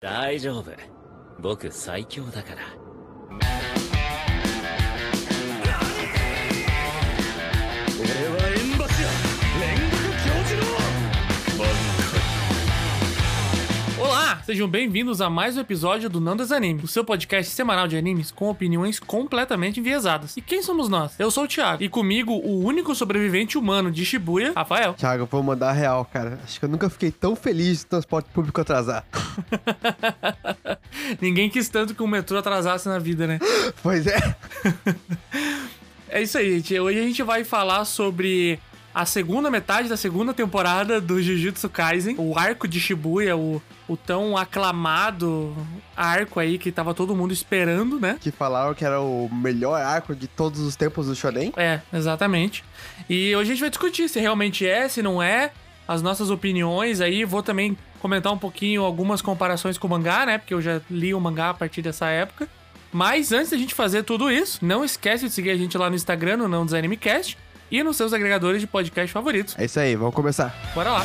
大丈夫。僕最強だから。Sejam bem-vindos a mais um episódio do Não Desanime, o seu podcast semanal de animes com opiniões completamente enviesadas. E quem somos nós? Eu sou o Thiago, e comigo o único sobrevivente humano de Shibuya, Rafael. Thiago, vou mandar real, cara. Acho que eu nunca fiquei tão feliz de transporte público atrasar. Ninguém quis tanto que o metrô atrasasse na vida, né? Pois é. É isso aí, gente. Hoje a gente vai falar sobre a segunda metade da segunda temporada do Jujutsu Kaisen, o arco de Shibuya, o, o tão aclamado arco aí que tava todo mundo esperando, né? Que falaram que era o melhor arco de todos os tempos do Shonen. É, exatamente. E hoje a gente vai discutir se realmente é, se não é, as nossas opiniões aí. Vou também comentar um pouquinho algumas comparações com o mangá, né? Porque eu já li o mangá a partir dessa época. Mas antes da gente fazer tudo isso, não esquece de seguir a gente lá no Instagram, no Não Desanimecast, e nos seus agregadores de podcast favoritos. É isso aí, vamos começar. Bora lá.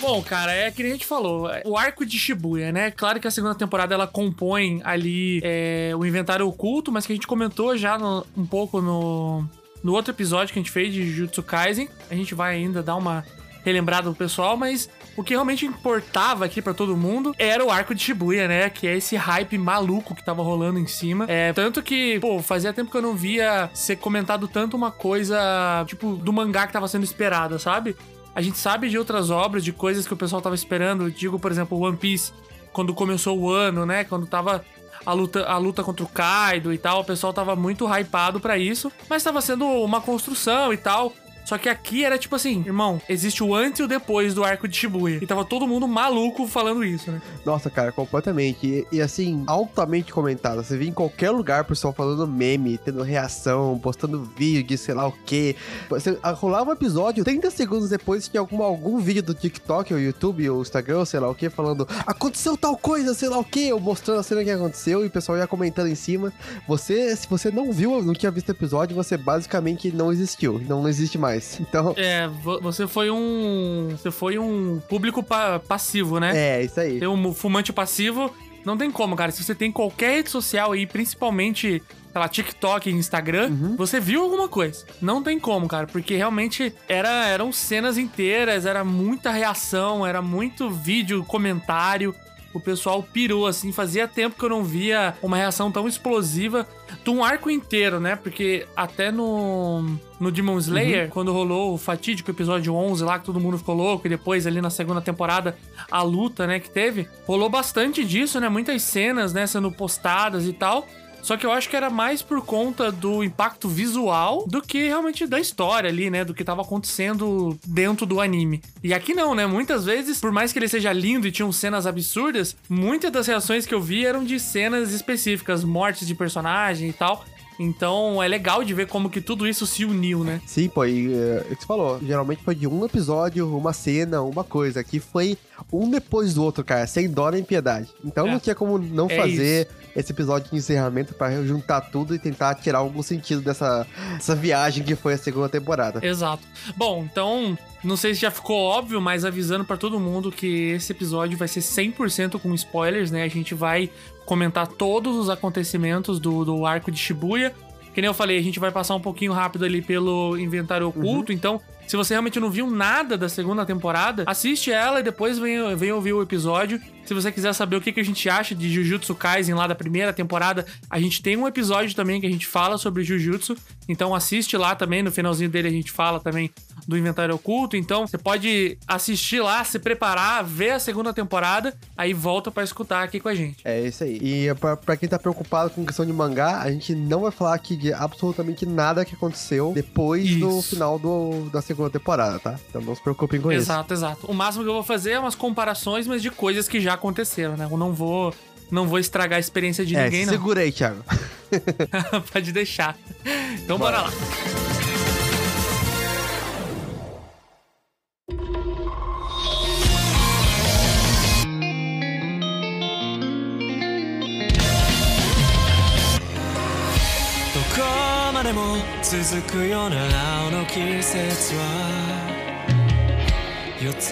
Bom, cara, é que a gente falou, o arco de Shibuya, né? Claro que a segunda temporada ela compõe ali é, o inventário oculto, mas que a gente comentou já no- um pouco no, no outro episódio que a gente fez de Jujutsu Kaisen. A gente vai ainda dar uma relembrada pro pessoal, mas o que realmente importava aqui pra todo mundo era o arco de Shibuya, né? Que é esse hype maluco que tava rolando em cima. É, tanto que, pô, fazia tempo que eu não via ser comentado tanto uma coisa, tipo, do mangá que tava sendo esperada, sabe? A gente sabe de outras obras, de coisas que o pessoal tava esperando. Digo, por exemplo, One Piece, quando começou o ano, né? Quando tava a luta, a luta contra o Kaido e tal, o pessoal tava muito hypado pra isso, mas tava sendo uma construção e tal. Só que aqui era tipo assim, irmão, existe o antes e o depois do arco de Shibuya. E tava todo mundo maluco falando isso, né? Nossa, cara, completamente. E, e, assim, altamente comentado. Você vê em qualquer lugar o pessoal falando meme, tendo reação, postando vídeo de sei lá o quê. Você ah, rolava um episódio, 30 segundos depois tinha algum, algum vídeo do TikTok, ou YouTube, ou Instagram, ou sei lá o quê, falando aconteceu tal coisa, sei lá o quê, ou mostrando a cena que aconteceu e o pessoal ia comentando em cima. Você, se você não viu, não tinha visto o episódio, você basicamente não existiu. Não existe mais. Então, É, vo- você foi um. Você foi um público pa- passivo, né? é, isso aí. Tem um fumante passivo. Não tem como, cara. Se você tem qualquer rede social aí, principalmente, sei lá, TikTok e Instagram, você viu alguma coisa. Não tem como, cara. Porque realmente era, eram cenas inteiras, era muita reação, era muito vídeo, comentário. O pessoal pirou, assim. Fazia tempo que eu não via uma reação tão explosiva de um arco inteiro, né? Porque até no, no Demon Slayer, quando rolou o fatídico episódio 11 lá, que todo mundo ficou louco, e depois ali na segunda temporada, a luta, né, que teve, rolou bastante disso, né? Muitas cenas, né, sendo postadas e tal. Só que eu acho que era mais por conta do impacto visual do que realmente da história ali, né? Do que tava acontecendo dentro do anime. E aqui não, né? Muitas vezes, por mais que ele seja lindo e tinham cenas absurdas, muitas das reações que eu vi eram de cenas específicas, mortes de personagem e tal. Então é legal de ver como que tudo isso se uniu, né? Sim, pô, e é, é o que você falou. Geralmente foi de um episódio, uma cena, uma coisa. Aqui foi um depois do outro, cara, sem dó nem piedade. Então É. não tinha como não É fazer esse episódio de encerramento pra juntar tudo e tentar tirar algum sentido dessa, dessa viagem que foi a segunda temporada. Exato. Bom, então, não sei se já ficou óbvio, mas avisando pra todo mundo que esse episódio vai ser 100% com spoilers, né? A gente vai comentar todos os acontecimentos do, do arco de Shibuya. Que nem eu falei, a gente vai passar um pouquinho rápido ali pelo inventário oculto, então. Se você realmente não viu nada da segunda temporada, assiste ela e depois vem, vem ouvir o episódio. Se você quiser saber o que, que a gente acha de Jujutsu Kaisen lá da primeira temporada, a gente tem um episódio também que a gente fala sobre Jujutsu. Então assiste lá também, no finalzinho dele a gente fala também do inventário oculto. Então você pode assistir lá, se preparar, ver a segunda temporada, aí volta pra escutar aqui com a gente. É isso aí. E pra, pra quem tá preocupado com questão de mangá, a gente não vai falar aqui de absolutamente nada que aconteceu depois do Isso. final do, da segunda temporada, tá? Então não se preocupem com isso. Exato, exato. O máximo que eu vou fazer é umas comparações, mas de coisas que já aconteceram, né? Eu não vou. Não vou estragar a experiência de É, ninguém, não. segura aí, Thiago. Pode deixar. Então bora lá. 続く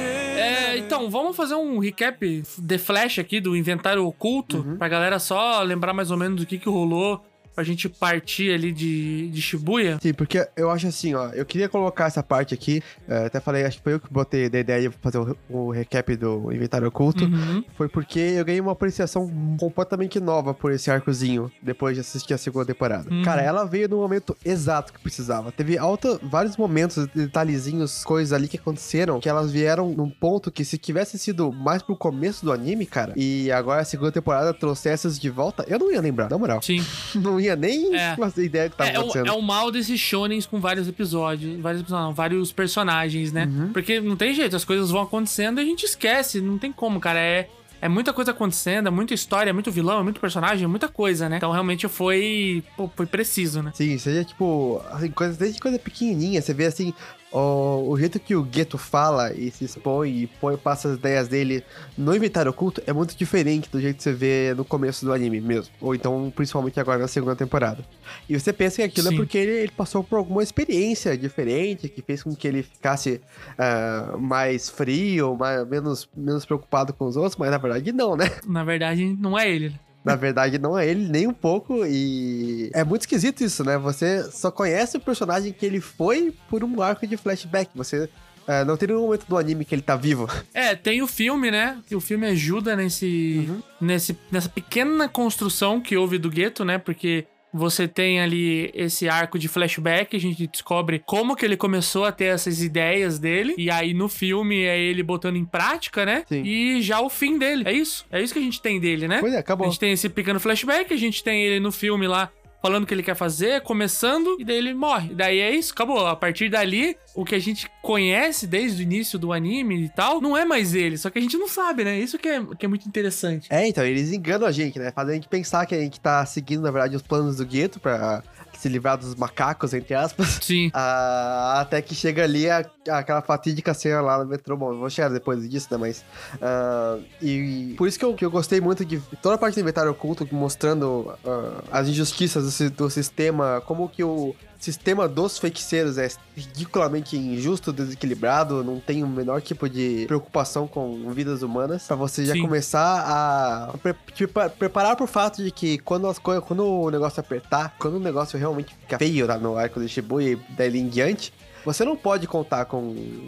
É, então, vamos fazer um recap de flash aqui do inventário oculto, pra galera só lembrar mais ou menos do que, que rolou, pra gente partir ali de, de Shibuya. Sim, porque eu acho assim, ó, eu queria colocar essa parte aqui, é, até falei, acho que foi eu que botei da ideia de fazer o, o recap do inventário oculto, Uhum. foi porque eu ganhei uma apreciação completamente nova por esse arcozinho, depois de assistir a segunda temporada. Uhum. Cara, ela veio no momento exato que precisava. Teve alta, vários momentos, detalhezinhos, coisas ali que aconteceram, que elas vieram num ponto que se tivesse sido mais pro começo do anime, cara, e agora a segunda temporada trouxe essas de volta, eu não ia lembrar, na moral. Sim. Não ia nem É. ideia do que tava É, é, o, acontecendo. é o mal desses shonens com vários episódios. Vários episódios, não, vários personagens, né? Uhum. Porque não tem jeito, as coisas vão acontecendo e a gente esquece. Não tem como, cara. É, é muita coisa acontecendo, é muita história, é muito vilão, é muito personagem, é muita coisa, né? Então realmente foi, pô, foi preciso, né? Sim, seja tipo, assim, coisas, desde coisa pequenininha, você vê assim, o, o jeito que o Gueto fala e se expõe e põe, passa as ideias dele no inventário oculto é muito diferente do jeito que você vê no começo do anime mesmo. Ou então, principalmente agora na segunda temporada. E você pensa que aquilo Sim. é porque ele, ele passou por alguma experiência diferente que fez com que ele ficasse ah, mais frio, mais, menos, menos preocupado com os outros, mas na verdade não, né? Na verdade, não é ele. Na verdade, não é ele nem um pouco. E é muito esquisito isso, né? Você só conhece o personagem que ele foi por um arco de flashback. Você é, não tem nenhum momento do anime que ele tá vivo. É, tem o filme, né? O filme ajuda nesse, Uhum. nesse nessa pequena construção que houve do gueto, né? Porque você tem ali esse arco de flashback, a gente descobre como que ele começou a ter essas ideias dele. E aí no filme é ele botando em prática, né? Sim. E já o fim dele. É isso? É isso que a gente tem dele, né? Pois é, A acabou. gente tem esse pequeno flashback, a gente tem ele no filme lá falando o que ele quer fazer, começando, e daí ele morre. E daí é isso, acabou. A partir dali, o que a gente conhece desde o início do anime e tal, não é mais ele, só que a gente não sabe, né? Isso que é, que é muito interessante. É, então, eles enganam a gente, né? Fazem a gente pensar que a gente tá seguindo, na verdade, os planos do gueto pra se livrar dos macacos, entre aspas. Sim. Ah, até que chega ali a- aquela fatídica cena lá no metrô. Bom, vou chegar depois disso, né? Mas. ah, e, por isso que eu, que eu gostei muito de toda a parte do inventário oculto mostrando ah, as injustiças do, do sistema, como que o sistema dos feiticeiros é ridiculamente injusto, desequilibrado, não tem o menor tipo de preocupação com vidas humanas, pra você já Sim. começar a pre- te pre- preparar pro fato de que quando, as coisas, quando o negócio apertar, quando o negócio realmente fica feio lá no arco de Shibuya e dali em diante, você não pode contar com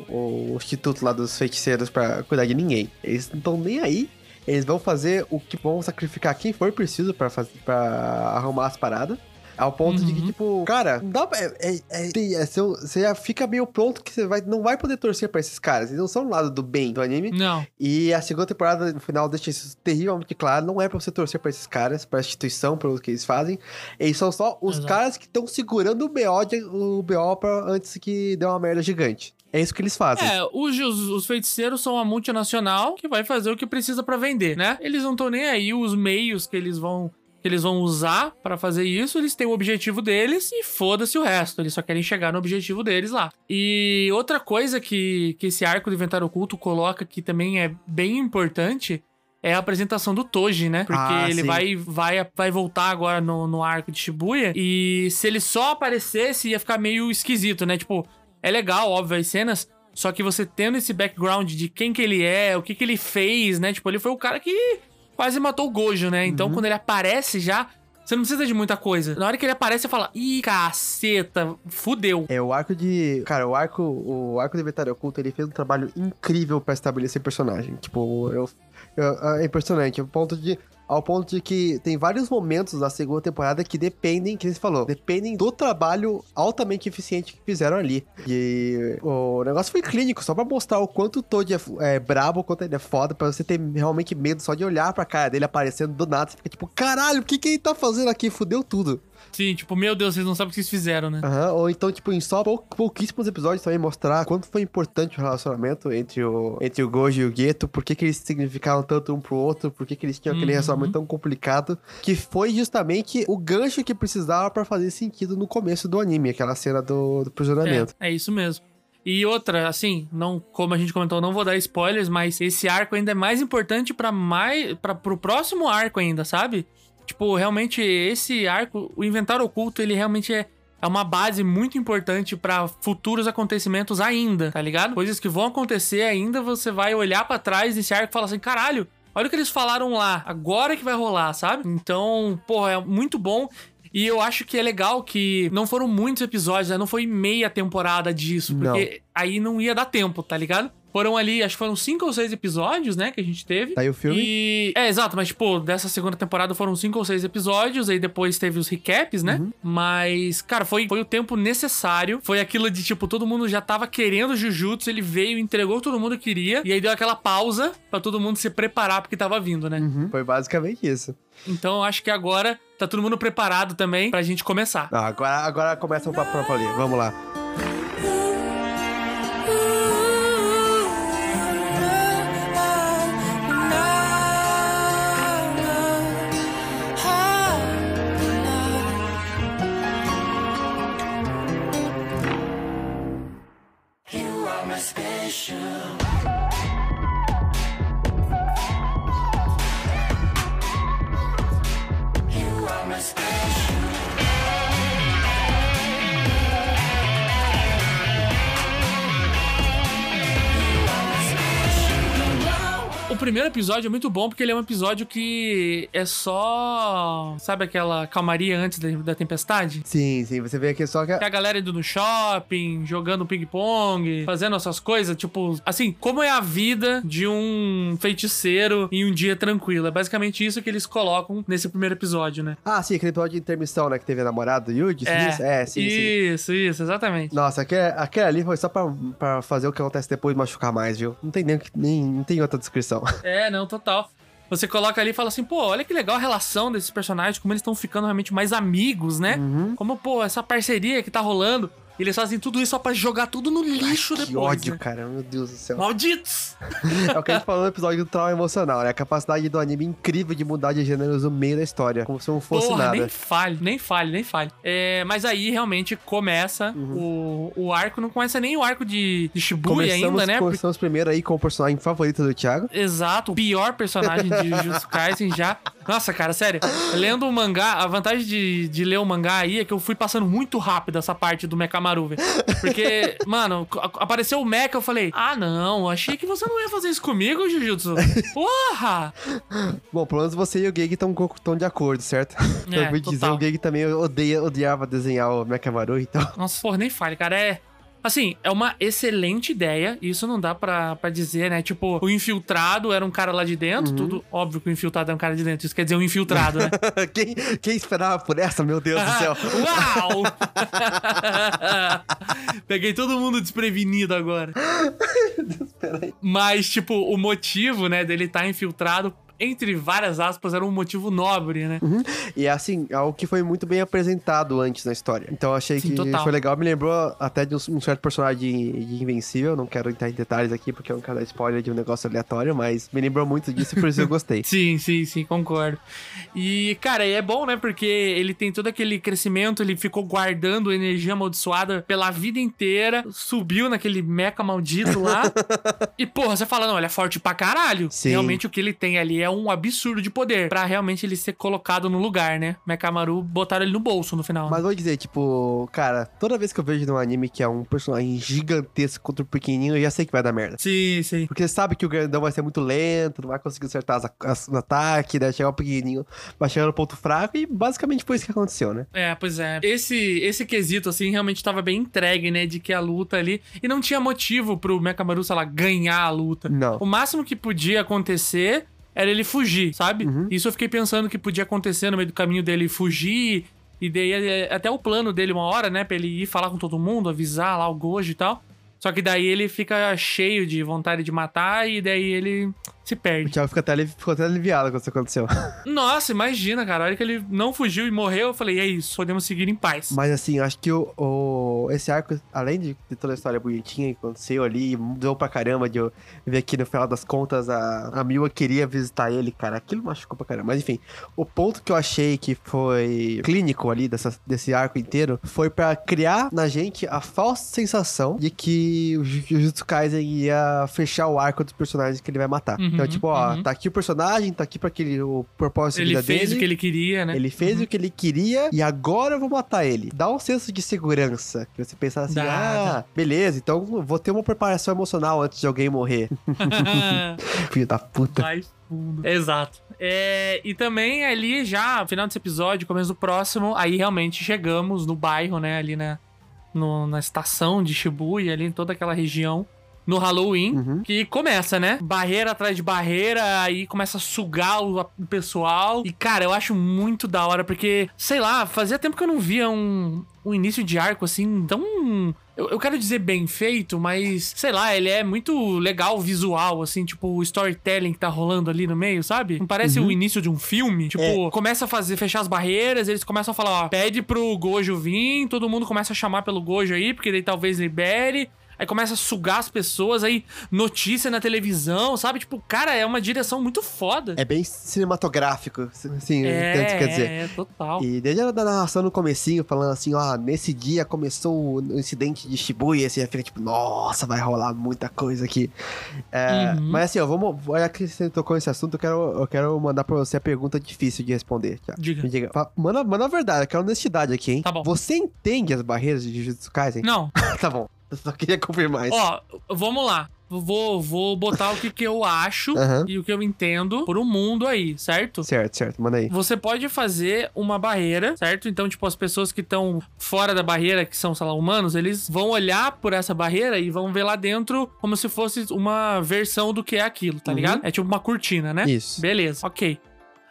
o instituto lá dos feiticeiros pra cuidar de ninguém. Eles não estão nem aí. Eles vão fazer o que vão sacrificar quem for preciso pra arrumar as paradas. Ao ponto de que, Uhum. tipo, cara, não dá pra- é, é, é, tem- é, seu- você já fica meio pronto que você vai, não vai poder torcer pra esses caras. Eles não são do lado do bem do anime. Não. E a segunda temporada, no final, deixa isso terrivelmente claro. Não é pra você torcer pra esses caras, pra instituição, pelo que eles fazem. Eles são só os Exato. caras que estão segurando o BO, de- o BO pra, antes que dê uma merda gigante. É isso que eles fazem. É, os, os, os feiticeiros são uma multinacional que vai fazer o que precisa pra vender, né? Eles não estão nem aí, os meios que eles vão que eles vão usar pra fazer isso, eles têm o objetivo deles e foda-se o resto, eles só querem chegar no objetivo deles lá. E outra coisa que, que esse arco do inventário oculto coloca que também é bem importante é a apresentação do Toji, né? Porque Ah, ele sim. vai, vai, vai voltar agora no, no arco de Shibuya e se ele só aparecesse ia ficar meio esquisito, né? Tipo, é legal, óbvio, as cenas, só que você tendo esse background de quem que ele é, o que que ele fez, né? Tipo, ele foi o cara que quase matou o Gojo, né? Então, quando ele aparece já, você não precisa de muita coisa. Na hora que ele aparece, você fala, ih, caceta, fudeu. É, o arco de. Cara, o arco. O arco do Inventário Oculto, ele fez um trabalho incrível pra estabelecer personagem. Tipo, eu, eu- é impressionante. Ao ponto de. Ao ponto de que tem vários momentos da segunda temporada que dependem, que você falou, dependem do trabalho altamente eficiente que fizeram ali. E o negócio foi clínico, só pra mostrar o quanto o Toad é, é brabo, o quanto ele é foda, pra você ter realmente medo só de olhar pra cara dele aparecendo do nada. Você fica tipo, caralho, o que, que ele tá fazendo aqui? Fudeu tudo. Sim, tipo, meu Deus, vocês não sabem o que vocês fizeram, né? Aham, ou então, tipo, em só pou- pouquíssimos episódios também mostrar quanto foi importante o relacionamento entre o, entre o Gojo e o Geto, por que, que eles significavam tanto um pro outro, por que, que eles tinham aquele Uhum. relacionamento tão complicado, que foi justamente o gancho que precisava pra fazer sentido no começo do anime, aquela cena do, do prisionamento. É, é isso mesmo. E outra, assim, não, como a gente comentou, não vou dar spoilers, mas esse arco ainda é mais importante para mais para pro próximo arco ainda, sabe? Tipo, realmente esse arco, o inventário oculto, ele realmente é é uma base muito importante pra futuros acontecimentos ainda, tá ligado? Coisas que vão acontecer ainda, você vai olhar pra trás desse arco e falar assim, caralho, olha o que eles falaram lá, agora que vai rolar, sabe? Então, porra, é muito bom. E eu acho que é legal que não foram muitos episódios, né? Não foi meia temporada disso, Não. porque aí não ia dar tempo, tá ligado? Foram ali, acho que foram cinco ou seis episódios, né, que a gente teve. Tá aí o filme. E. É, exato, mas, tipo, dessa segunda temporada foram cinco ou seis episódios, aí depois teve os recaps, né? Uhum. Mas, cara, foi, foi o tempo necessário. Foi aquilo de, tipo, todo mundo já tava querendo Jujutsu, ele veio, entregou o que todo mundo queria, e aí deu aquela pausa pra todo mundo se preparar porque tava vindo, né? Uhum. Foi basicamente isso. Então acho que agora tá todo mundo preparado também pra gente começar. Ah, agora, agora começa o papo pra ali. Vamos lá. O primeiro episódio é muito bom porque ele é um episódio que é só. Sabe aquela calmaria antes da, da tempestade? Sim, sim. Você vê aqui só que. A galera indo no shopping, jogando ping-pong, fazendo essas coisas, tipo, assim, como é a vida de um feiticeiro em um dia tranquilo. É basicamente isso que eles colocam nesse primeiro episódio, né? Ah, sim, aquele episódio de intermissão, né? Que teve a namorada do Yuji. disse? é sim, sim. Isso, isso, exatamente. Nossa, aquele, aquele ali foi só pra, pra fazer o que acontece depois machucar mais, viu? Não tem nem, nem não tem outra descrição. É, não, total. Você coloca ali e fala assim, pô, olha que legal a relação desses personagens, como eles estão ficando realmente mais amigos, né? Uhum. Como, pô, essa parceria que tá rolando. Eles fazem tudo isso só pra jogar tudo no lixo que depois. ódio, né? cara. Meu Deus do céu. Malditos! É o que a gente falou no episódio do trauma emocional, né? A capacidade do anime incrível de mudar de gêneros no meio da história. Como se não fosse Porra, nada. nem falhe, nem falhe, nem falhe. É, mas aí realmente começa o, o arco, não começa nem o arco de, de Shibuya ainda, né? Porque- começamos primeiro aí com o personagem favorito do Thiago. Exato, o pior personagem de Jujutsu Kaisen já. Nossa, cara, sério. Lendo o mangá, a vantagem de, de ler o mangá aí é que eu fui passando muito rápido essa parte do Mekamaru, Porque, mano, apareceu o Mecha, eu falei, ah, não, achei que você não ia fazer isso comigo, Jujutsu. Porra! Bom, pelo menos você e o Gege estão tão de acordo, certo? É, eu dizer, o Gege também odeia, odiava desenhar o Mekamaru, então... Nossa, porra, nem fale, cara. É. Assim, é uma excelente ideia. Isso não dá pra, pra dizer, né? Tipo, o infiltrado era um cara lá de dentro. Tudo óbvio que o infiltrado é um cara de dentro. Isso quer dizer um infiltrado, né? quem, quem esperava por essa, meu Deus do céu? Uau! Peguei todo mundo desprevenido agora. Mas, tipo, o motivo, né, dele estar infiltrado, entre várias aspas, era um motivo nobre, né? E assim, é algo que foi muito bem apresentado antes na história. Então eu achei Sim, que total. foi legal. Me lembrou até de um, um certo personagem de, de Invencível. Não quero entrar em detalhes aqui porque não quero dar spoiler de um negócio aleatório, mas me lembrou muito disso e por isso eu gostei. Sim, sim, sim, concordo. E, cara, é bom, né? Porque ele tem todo aquele crescimento, ele ficou guardando energia amaldiçoada pela vida inteira, subiu naquele meca maldito lá. e, porra, você fala, não, ele é forte pra caralho. Sim. Realmente o que ele tem ali é um absurdo de poder. Pra realmente ele ser colocado no lugar, né? Mekamaru botaram ele no bolso no final. Mas vou dizer, tipo, cara, toda vez que eu vejo num anime que é um personagem gigantesco contra o pequenininho, eu já sei que vai dar merda. Sim, sim. Porque sabe que o grandão vai ser muito lento, não vai conseguir acertar as, as, no ataque, né? Chegar o pequenininho, vai chegar no ponto fraco e basicamente foi isso que aconteceu, né? É, pois é. Esse, esse quesito, assim, realmente tava bem entregue, né? De que a luta ali. E não tinha motivo pro Mekamaru, sei lá, ganhar a luta. Não. O máximo que podia acontecer era ele fugir, sabe? Uhum. Isso eu fiquei pensando que podia acontecer no meio do caminho dele fugir. E daí é, até o plano dele uma hora, né? Pra ele ir falar com todo mundo, avisar lá o Gojo e tal. Só que daí ele fica cheio de vontade de matar e daí ele se O perde. Thiago ficou até, ficou até aliviado quando isso aconteceu. Nossa, imagina, cara. A hora que ele não fugiu e morreu, eu falei, é isso, podemos seguir em paz. Mas assim, eu acho que o, o- esse arco, além de, de toda a história bonitinha que aconteceu ali, mudou pra caramba de eu ver que no final das contas a, a Miwa queria visitar ele, cara. Aquilo machucou pra caramba. Mas enfim, o ponto que eu achei que foi clínico ali dessa, desse arco inteiro foi pra criar na gente a falsa sensação de que que o Ju- Jujutsu Kaisen ia fechar o arco dos personagens que ele vai matar. Uhum, então, tipo, ó, uhum. tá aqui o personagem, tá aqui pra aquele, o propósito de Ele vida fez dele. o que ele queria, né? Ele fez o que ele queria e agora eu vou matar ele. Dá um senso de segurança. Que você pensa assim, Dá, ah, dá. beleza, então vou ter uma preparação emocional antes de alguém morrer. Filho da puta. Mais fundo. Exato. É, e também ali já, final desse episódio, começo do próximo, aí realmente chegamos no bairro, né? Ali na, no- na estação de Shibuya, ali em toda aquela região. No Halloween, Uhum. que começa, né? Barreira atrás de barreira, aí começa a sugar o, pessoal. E, cara, eu acho muito da hora, porque, sei lá, fazia tempo que eu não via um, um início de arco assim tão. Eu, quero dizer bem feito, mas, sei lá, ele é muito legal visual, assim, tipo, o storytelling que tá rolando ali no meio, sabe? Não parece o início de um filme? Tipo, começa a fazer, fechar as barreiras, eles começam a falar, ó, pede pro Gojo vir, todo mundo começa a chamar pelo Gojo aí, porque daí talvez libere. Aí começa a sugar as pessoas, aí notícia na televisão, sabe? Tipo, cara, é uma direção muito foda. É bem cinematográfico, assim, tanto quer dizer. é, total. E desde a da narração no comecinho, falando assim, ó, nesse dia começou o incidente de Shibuya, assim, fica tipo, nossa, vai rolar muita coisa aqui. É, Uhum. Mas assim, ó, vamos, já que você tocou nesse assunto, eu quero, eu quero mandar pra você a pergunta difícil de responder. Diga. Me diga, fa- manda, manda a verdade, eu quero honestidade aqui, hein? Tá bom. Você entende as barreiras de Jujutsu Kaisen? Não, tá bom, eu só queria confirmar isso. ó, vamos lá. Vou, vou botar o que, que eu acho Aham. e o que eu entendo por um mundo aí, certo? Certo, certo, manda aí. Você pode fazer uma barreira, certo? Então, tipo, as pessoas que estão fora da barreira, que são, sei lá, humanos, eles vão olhar por essa barreira e vão ver lá dentro como se fosse uma versão do que é aquilo, tá Uhum. ligado? É tipo uma cortina, né? Isso. Beleza, ok.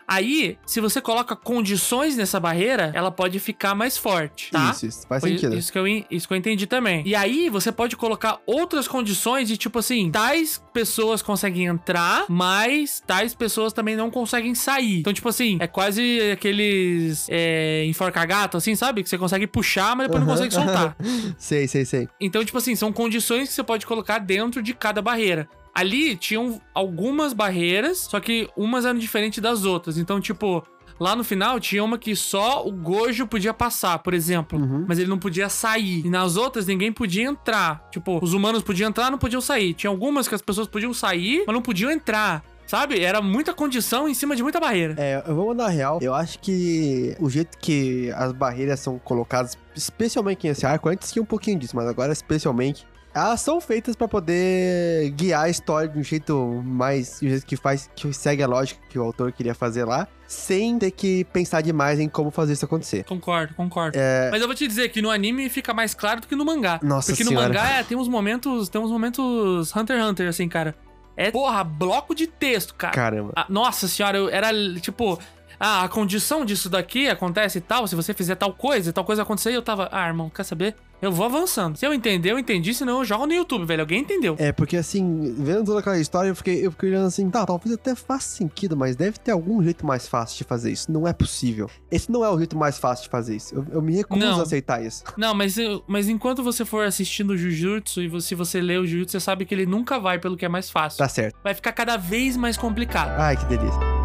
Aí, se você coloca condições nessa barreira, ela pode ficar mais forte, tá? Isso, isso, faz Foi sentido. Isso que, eu, isso que eu entendi também. E aí, você pode colocar outras condições de tipo assim: tais pessoas conseguem entrar, mas tais pessoas também não conseguem sair. Então, tipo assim, é quase aqueles é, enforca-gato, assim, sabe? Que você consegue puxar, mas depois não Aham. consegue soltar. Sei, sei, sei. Então, tipo assim, são condições que você pode colocar dentro de cada barreira. Ali tinham algumas barreiras, só que umas eram diferentes das outras. Então, tipo, lá no final tinha uma que só o Gojo podia passar, por exemplo. Uhum. Mas ele não podia sair. E nas outras ninguém podia entrar. Tipo, os humanos podiam entrar, não podiam sair. Tinha algumas que as pessoas podiam sair, mas não podiam entrar. Sabe? Era muita condição em cima de muita barreira. É, eu vou mandar real. Eu acho que o jeito que as barreiras são colocadas, especialmente nesse arco, antes tinha um pouquinho disso, mas agora especialmente, elas são feitas pra poder guiar a história de um jeito mais, de um jeito que faz, que segue a lógica que o autor queria fazer lá, sem ter que pensar demais em como fazer isso acontecer. Concordo, concordo. É. Mas eu vou te dizer que no anime fica mais claro do que no mangá. Nossa Porque senhora. no mangá é, tem uns momentos. Tem uns momentos Hunter x Hunter, assim, cara. É, porra, bloco de texto, cara. Caramba. Ah, nossa senhora, eu era tipo. Ah, a condição disso daqui acontece e tal. Se você fizer tal coisa, tal coisa acontecer, eu tava. Ah, irmão, quer saber? Eu vou avançando. Se eu entender, eu entendi, senão eu jogo no YouTube, velho. Alguém entendeu. É, porque assim, vendo toda aquela história, eu fiquei, eu fiquei olhando assim, tá, talvez até faça sentido, mas deve ter algum jeito mais fácil de fazer isso. Não é possível. Esse não é o jeito mais fácil de fazer isso. Eu, eu me recuso Não. a aceitar isso. Não, mas, mas enquanto você for assistindo o Jujutsu e você, se você lê o Jujutsu, você sabe que ele nunca vai pelo que é mais fácil. Tá certo. Vai ficar cada vez mais complicado. Ai, que delícia.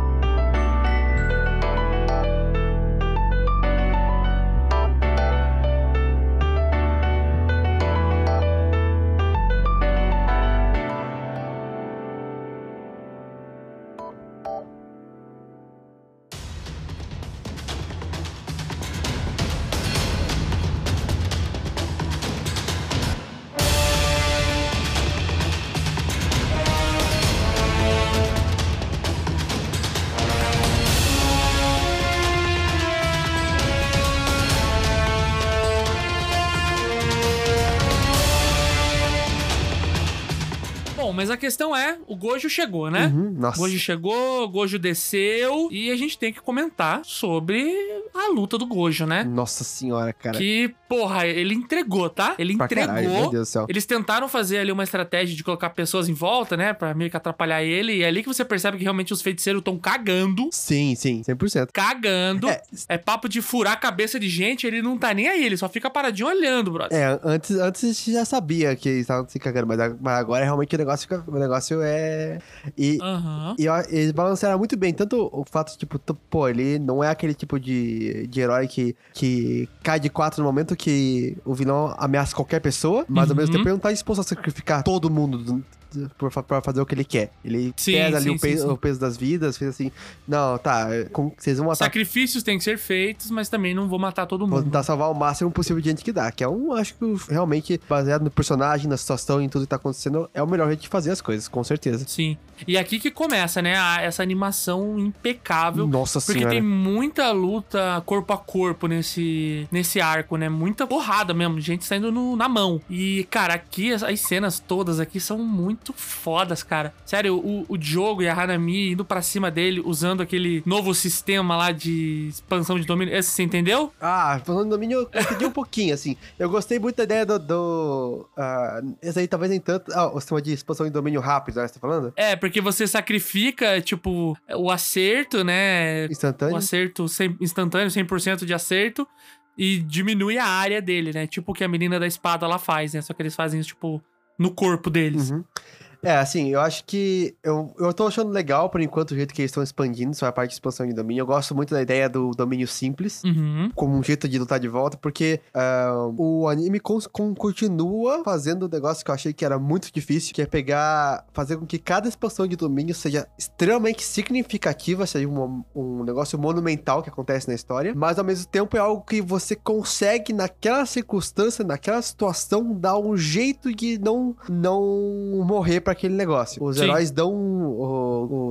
Questão é, o Gojo chegou, né? Uhum, nossa. Gojo chegou, Gojo desceu e a gente tem que comentar sobre a luta do Gojo, né? Nossa senhora, cara. Que, porra, ele entregou, tá? Ele Pra entregou. caralho, meu Deus do céu. Eles tentaram fazer ali uma estratégia de colocar pessoas em volta, né? Pra meio que atrapalhar ele. E é ali que você percebe que realmente os feiticeiros estão cagando. Sim, sim, 100%. Cagando. É. É. papo de furar a cabeça de gente, ele não tá nem aí, ele só fica paradinho olhando, brother. É, antes, antes a gente já sabia que eles estavam se cagando, mas agora realmente o negócio fica. O negócio é. E, Aham. e eles balancearam muito bem. Tanto o fato de, tipo, pô, ele não é aquele tipo de, de herói que, que cai de quatro no momento que o vilão ameaça qualquer pessoa, mas ao mesmo Uhum. tempo ele não tá disposto a sacrificar todo mundo pra fazer o que ele quer. Ele Sim, pesa ali sim, o, pe- sim, o peso das vidas, fez assim, não, tá, com- vocês vão matar Sacrifícios têm que ser feitos, mas também não vou matar todo Vou mundo. tentar salvar o máximo possível de gente que dá. Que é um, acho que realmente, baseado no personagem, na situação e em tudo que tá acontecendo, é o melhor jeito de fazer as coisas, com certeza. Sim. E aqui que começa, né? essa animação impecável. Nossa Porque senhora. tem muita luta corpo a corpo nesse, nesse arco, né? Muita porrada mesmo, gente saindo no- na mão. E, cara, aqui as, as cenas todas aqui são muito fodas, cara. Sério, o, o Diogo e a Hanami indo pra cima dele, usando aquele novo sistema lá de expansão de domínio. Esse você entendeu? Ah, falando do domínio, eu entendi um pouquinho, assim. Eu gostei muito da ideia do. do ah, esse aí talvez nem tanto. Ah, o sistema de expansão de domínio rápido, né? Você tá falando? É, porque você sacrifica, tipo, o acerto, né? O Instantâneo. acerto 100 instantâneo, 100% de acerto. E diminui a área dele, né? Tipo o que a menina da espada ela faz, né? Só que eles fazem isso, tipo, no corpo deles. Uhum. É, assim, eu acho que. Eu, eu tô achando legal, por enquanto, o jeito que eles estão expandindo, só a parte de expansão de domínio. Eu gosto muito da ideia do domínio simples. Uhum. como um jeito de lutar de volta, porque ah, o anime continua fazendo um negócio que eu achei que era muito difícil, que é pegar, fazer com que cada expansão de domínio seja extremamente significativa, seja um, um negócio monumental que acontece na história, mas ao mesmo tempo é algo que você consegue, naquela circunstância, naquela situação, dar um jeito de não, não morrer pra aquele negócio. Os Sim. heróis dão,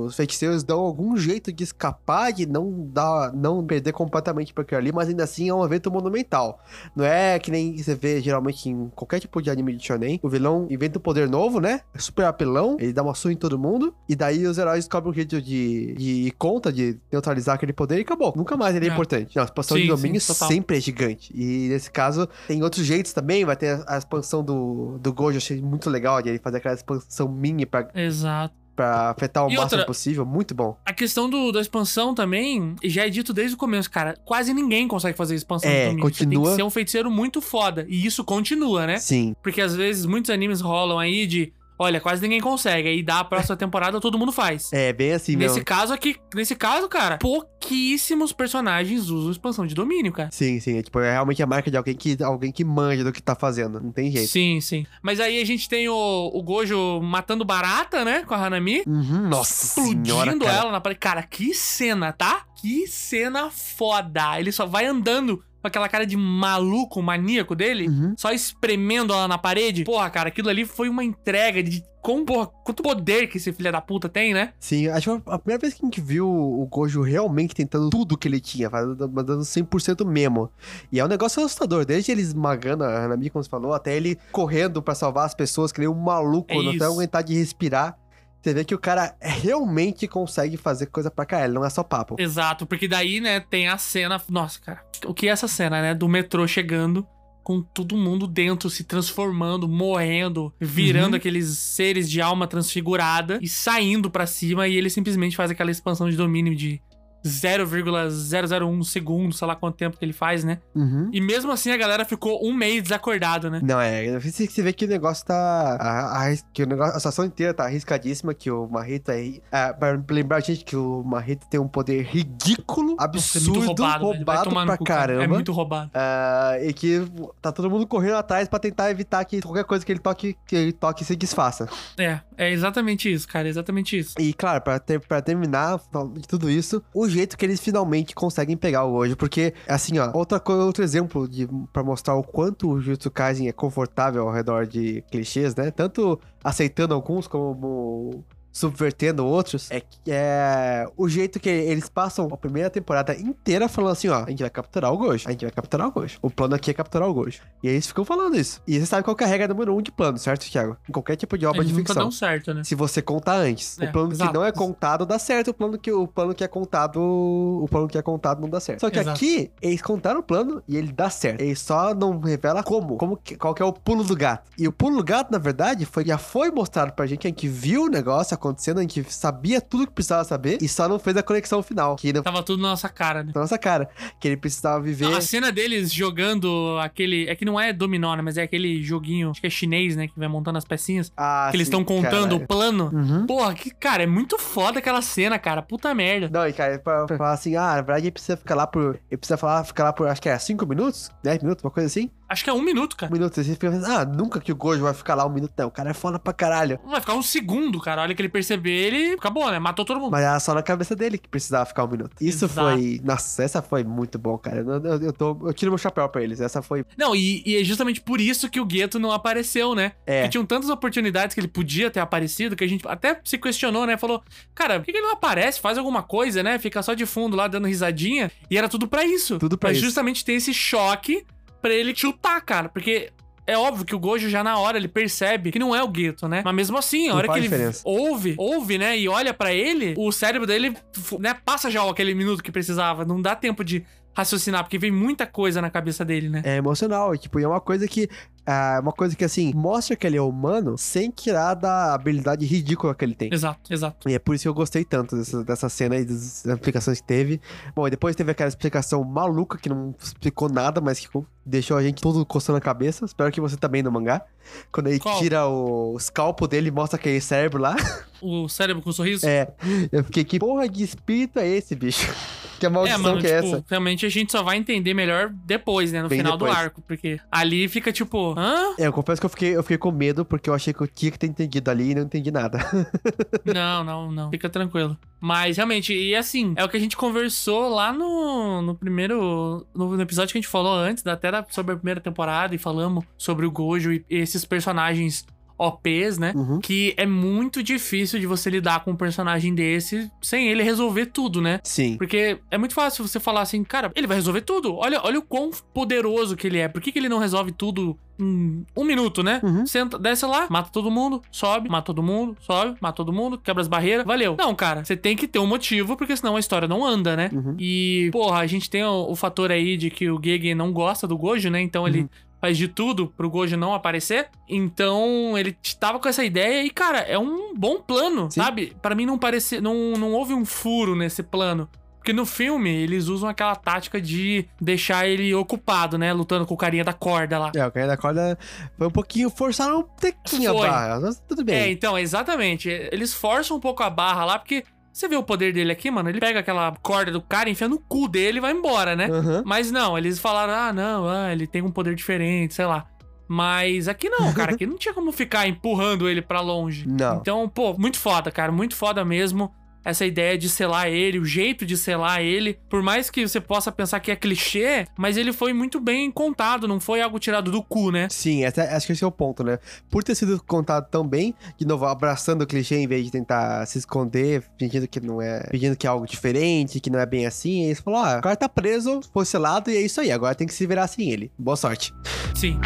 os feiticeiros dão algum jeito de escapar, de não dar, não perder completamente pra aquilo ali, mas ainda assim é um evento monumental. Não é que nem você vê geralmente em qualquer tipo de anime de shonen, o vilão inventa um poder novo, né? É super apelão, ele dá uma surra em todo mundo, e daí os heróis descobrem um jeito de, de conta, de neutralizar aquele poder e acabou. Nunca mais ele é, É. importante. Não, a expansão Sim, de sim, domínio total. sempre é gigante. E nesse caso, tem outros jeitos também, vai ter a, a expansão do, do Gojo, eu achei muito legal, de ele fazer aquela expansão mini pra, Exato. pra afetar o E máximo outra- possível, muito bom. A questão do, da expansão também, já é dito desde o começo, cara. Quase ninguém consegue fazer expansão É, domínio. Você tem continua- que ser um feiticeiro muito foda. E isso continua, né? Sim. Porque às vezes muitos animes rolam aí de. Olha, quase ninguém consegue. Aí dá a próxima temporada, todo mundo faz. É, bem assim Nesse mesmo. caso aqui, nesse caso, cara, pouquíssimos personagens usam expansão de domínio, cara. Sim, sim. É, tipo, é realmente a marca de alguém que, alguém que manja do que tá fazendo. Não tem jeito. Sim, sim. Mas aí a gente tem o, o Gojo matando barata, né? Com a Hanami. Uhum, nossa explodindo senhora, cara. ela na parede. Cara, que cena, tá? Que cena foda. Ele só vai andando com aquela cara de maluco, maníaco dele, Uhum. só espremendo ela na parede. Porra, cara, aquilo ali foi uma entrega de com, porra, quanto poder que esse filho da puta tem, né? Sim, acho que a primeira vez que a gente viu o Gojo realmente tentando tudo que ele tinha, mandando 100% mesmo. E é um negócio assustador, desde ele esmagando a Hanami, como você falou, até ele correndo pra salvar as pessoas, que nem um maluco, É não até aguentar de respirar. Você vê que o cara realmente consegue fazer coisa pra cá, ele não é só papo. Exato, porque daí, né, tem a cena. Nossa, cara, o que é essa cena, né? Do metrô chegando com todo mundo dentro, se transformando, morrendo, virando Uhum. aqueles seres de alma transfigurada e saindo pra cima. E ele simplesmente faz aquela expansão de domínio de 0,001 segundo, sei lá quanto tempo que ele faz, né? Uhum. E mesmo assim a galera ficou um mês desacordado, né? Não, é. Você vê que o negócio tá. A, a- que o negócio, a situação inteira tá arriscadíssima. Que o Marrito é. é pra lembrar a gente que o Marrito tem um poder ridículo, Nossa, é absurdo, muito roubado, no pra cu, cara. caramba. É muito roubado. Ah, e que tá todo mundo correndo atrás pra tentar evitar que qualquer coisa que ele toque, que ele toque se desfaça. É, é exatamente isso, cara. É exatamente isso. E claro, pra, ter, pra terminar de tudo isso, o jeito que eles finalmente conseguem pegar o hoje. Porque, assim, ó, outra outro exemplo de, pra mostrar o quanto o Jujutsu Kaisen é confortável ao redor de clichês, né? Tanto aceitando alguns como subvertendo outros, é que é o jeito que eles passam a primeira temporada inteira falando assim, ó, a gente vai capturar o Gojo, a gente vai capturar o Gojo. O plano aqui é capturar o Gojo. E aí eles ficam falando isso. E você sabe qual que é a regra número um de plano, certo, Thiago? Em qualquer tipo de obra Eles de nunca ficção. dão certo, né? Se você contar antes. É, o plano exato. que não é contado dá certo, o plano que, o plano que é contado. O plano que é contado não dá certo. Só que Exato. aqui, eles contaram o plano e ele dá certo. Ele só não revela como. como que- qual que é o pulo do gato. E o pulo do gato, na verdade, foi, já foi mostrado pra gente, a gente viu o negócio acontecendo, a gente sabia tudo que precisava saber e só não fez a conexão final, que não Tava tudo na nossa cara, né? na nossa cara, que ele precisava viver. A cena deles jogando aquele. É que não é dominó, né? Mas é aquele joguinho, acho que é chinês, né? Que vai montando as pecinhas. Ah, que eles estão contando caralho. o plano. Uhum. Porra, que, cara, é muito foda aquela cena, cara. Puta merda. Não, e cara, pra, pra falar assim, ah, na verdade ele precisa ficar lá por. Ele precisa falar, ficar lá por, acho que é 5 minutos? 10 minutos, uma coisa assim? Acho que é um minuto, Um cara. minuto. Você fica pensando, ah, nunca que o Gojo vai ficar lá um minuto. Não, o cara é foda pra caralho. Vai ficar um segundo, cara. Olha que ele perceber, ele acabou, né? Matou todo mundo. Mas era só na cabeça dele que precisava ficar um minuto. Isso Exato. foi. Nossa, essa foi muito bom, cara. Eu, eu, eu tô, eu tiro meu chapéu pra eles. Essa foi. Não, e, e é justamente por isso que o Gueto não apareceu, né? É. Porque tinham tantas oportunidades que ele podia ter aparecido que a gente até se questionou, né? Falou, cara, por que ele não aparece? Faz alguma coisa, né? Fica só de fundo lá dando risadinha. E era tudo pra isso. Tudo pra Mas isso. justamente ter esse choque pra ele chutar, cara. Porque. É óbvio que o Gojo já na hora ele percebe que não é o Gueto, né? Mas mesmo assim, a hora que ele diferença. ouve, ouve, né, e olha pra ele, o cérebro dele, né, passa já aquele minuto que precisava. Não dá tempo de raciocinar, porque vem muita coisa na cabeça dele, né? É emocional. E, tipo, é uma coisa que. É uma coisa que, assim, mostra que ele é humano sem tirar da habilidade ridícula que ele tem. Exato, exato. E é por isso que eu gostei tanto dessa, dessa cena e das explicações que teve. Bom, e depois teve aquela explicação maluca que não explicou nada, mas que deixou a gente todo coçando a cabeça. Espero que você também no mangá. Quando ele Qual? tira o escalpo dele e mostra aquele cérebro lá. O cérebro com sorriso. É, eu fiquei, que porra de espírito é esse, bicho? Que maldição É, mano, que é tipo, essa? realmente a gente só vai entender melhor depois, né? No Bem final do depois. arco. Porque ali fica tipo, hã? É, eu confesso que eu fiquei, eu fiquei com medo porque eu achei que eu tinha que ter entendido ali e não entendi nada. Não, não, não. Fica tranquilo. Mas realmente, e assim, é o que a gente conversou lá no, no primeiro. No, no episódio que a gente falou antes, da- até da- sobre a primeira temporada, e falamos sobre o Gojo e esses personagens OPs, né? Uhum. Que é muito difícil de você lidar com um personagem desse sem ele resolver tudo, né? Sim. Porque é muito fácil você falar assim, cara, ele vai resolver tudo. Olha, olha o quão poderoso que ele é. Por que, que ele não resolve tudo em um minuto, né? Uhum. Senta, desce lá, mata todo mundo, sobe, mata todo mundo, sobe, mata todo mundo, quebra as barreiras, valeu. Não, cara, você tem que ter um motivo, porque senão a história não anda, né? Uhum. E, porra, a gente tem o, o fator aí de que o Gege não gosta do Gojo, né? Então ele faz de tudo pro Gojo não aparecer. Então ele tava com essa ideia e, cara, é um bom plano, Sim. sabe? Pra mim não parece. Não, não houve um furo nesse plano. Porque no filme eles usam aquela tática de deixar ele ocupado, né? Lutando com o carinha da corda lá. É, o cara da corda foi um pouquinho, forçaram um tequinho a barra, mas tudo É, bem. então, exatamente. Eles forçam um pouco a barra lá, porque você vê o poder dele aqui, mano. Ele pega aquela corda do cara, enfia no cu dele e vai embora, né? Aham. Mas não, eles falaram, ah, não, ah, ele tem um poder diferente, sei lá. Mas aqui não, cara, aqui não tinha como ficar empurrando ele pra longe. Não. Então, pô, muito foda, cara, muito foda mesmo. Essa ideia de selar ele, o jeito de selar ele. Por mais que você possa pensar que é clichê, mas ele foi muito bem contado, não foi algo tirado do cu, né? Sim, essa- acho que esse é o ponto, né? Por ter sido contado tão bem, de novo, abraçando o clichê em vez de tentar se esconder, fingindo que não é. fingindo que é algo diferente, que não é bem assim. Aí eles falaram: ah, o cara tá preso, foi selado e é isso aí. Agora tem que se virar sem ele. Boa sorte. Sim.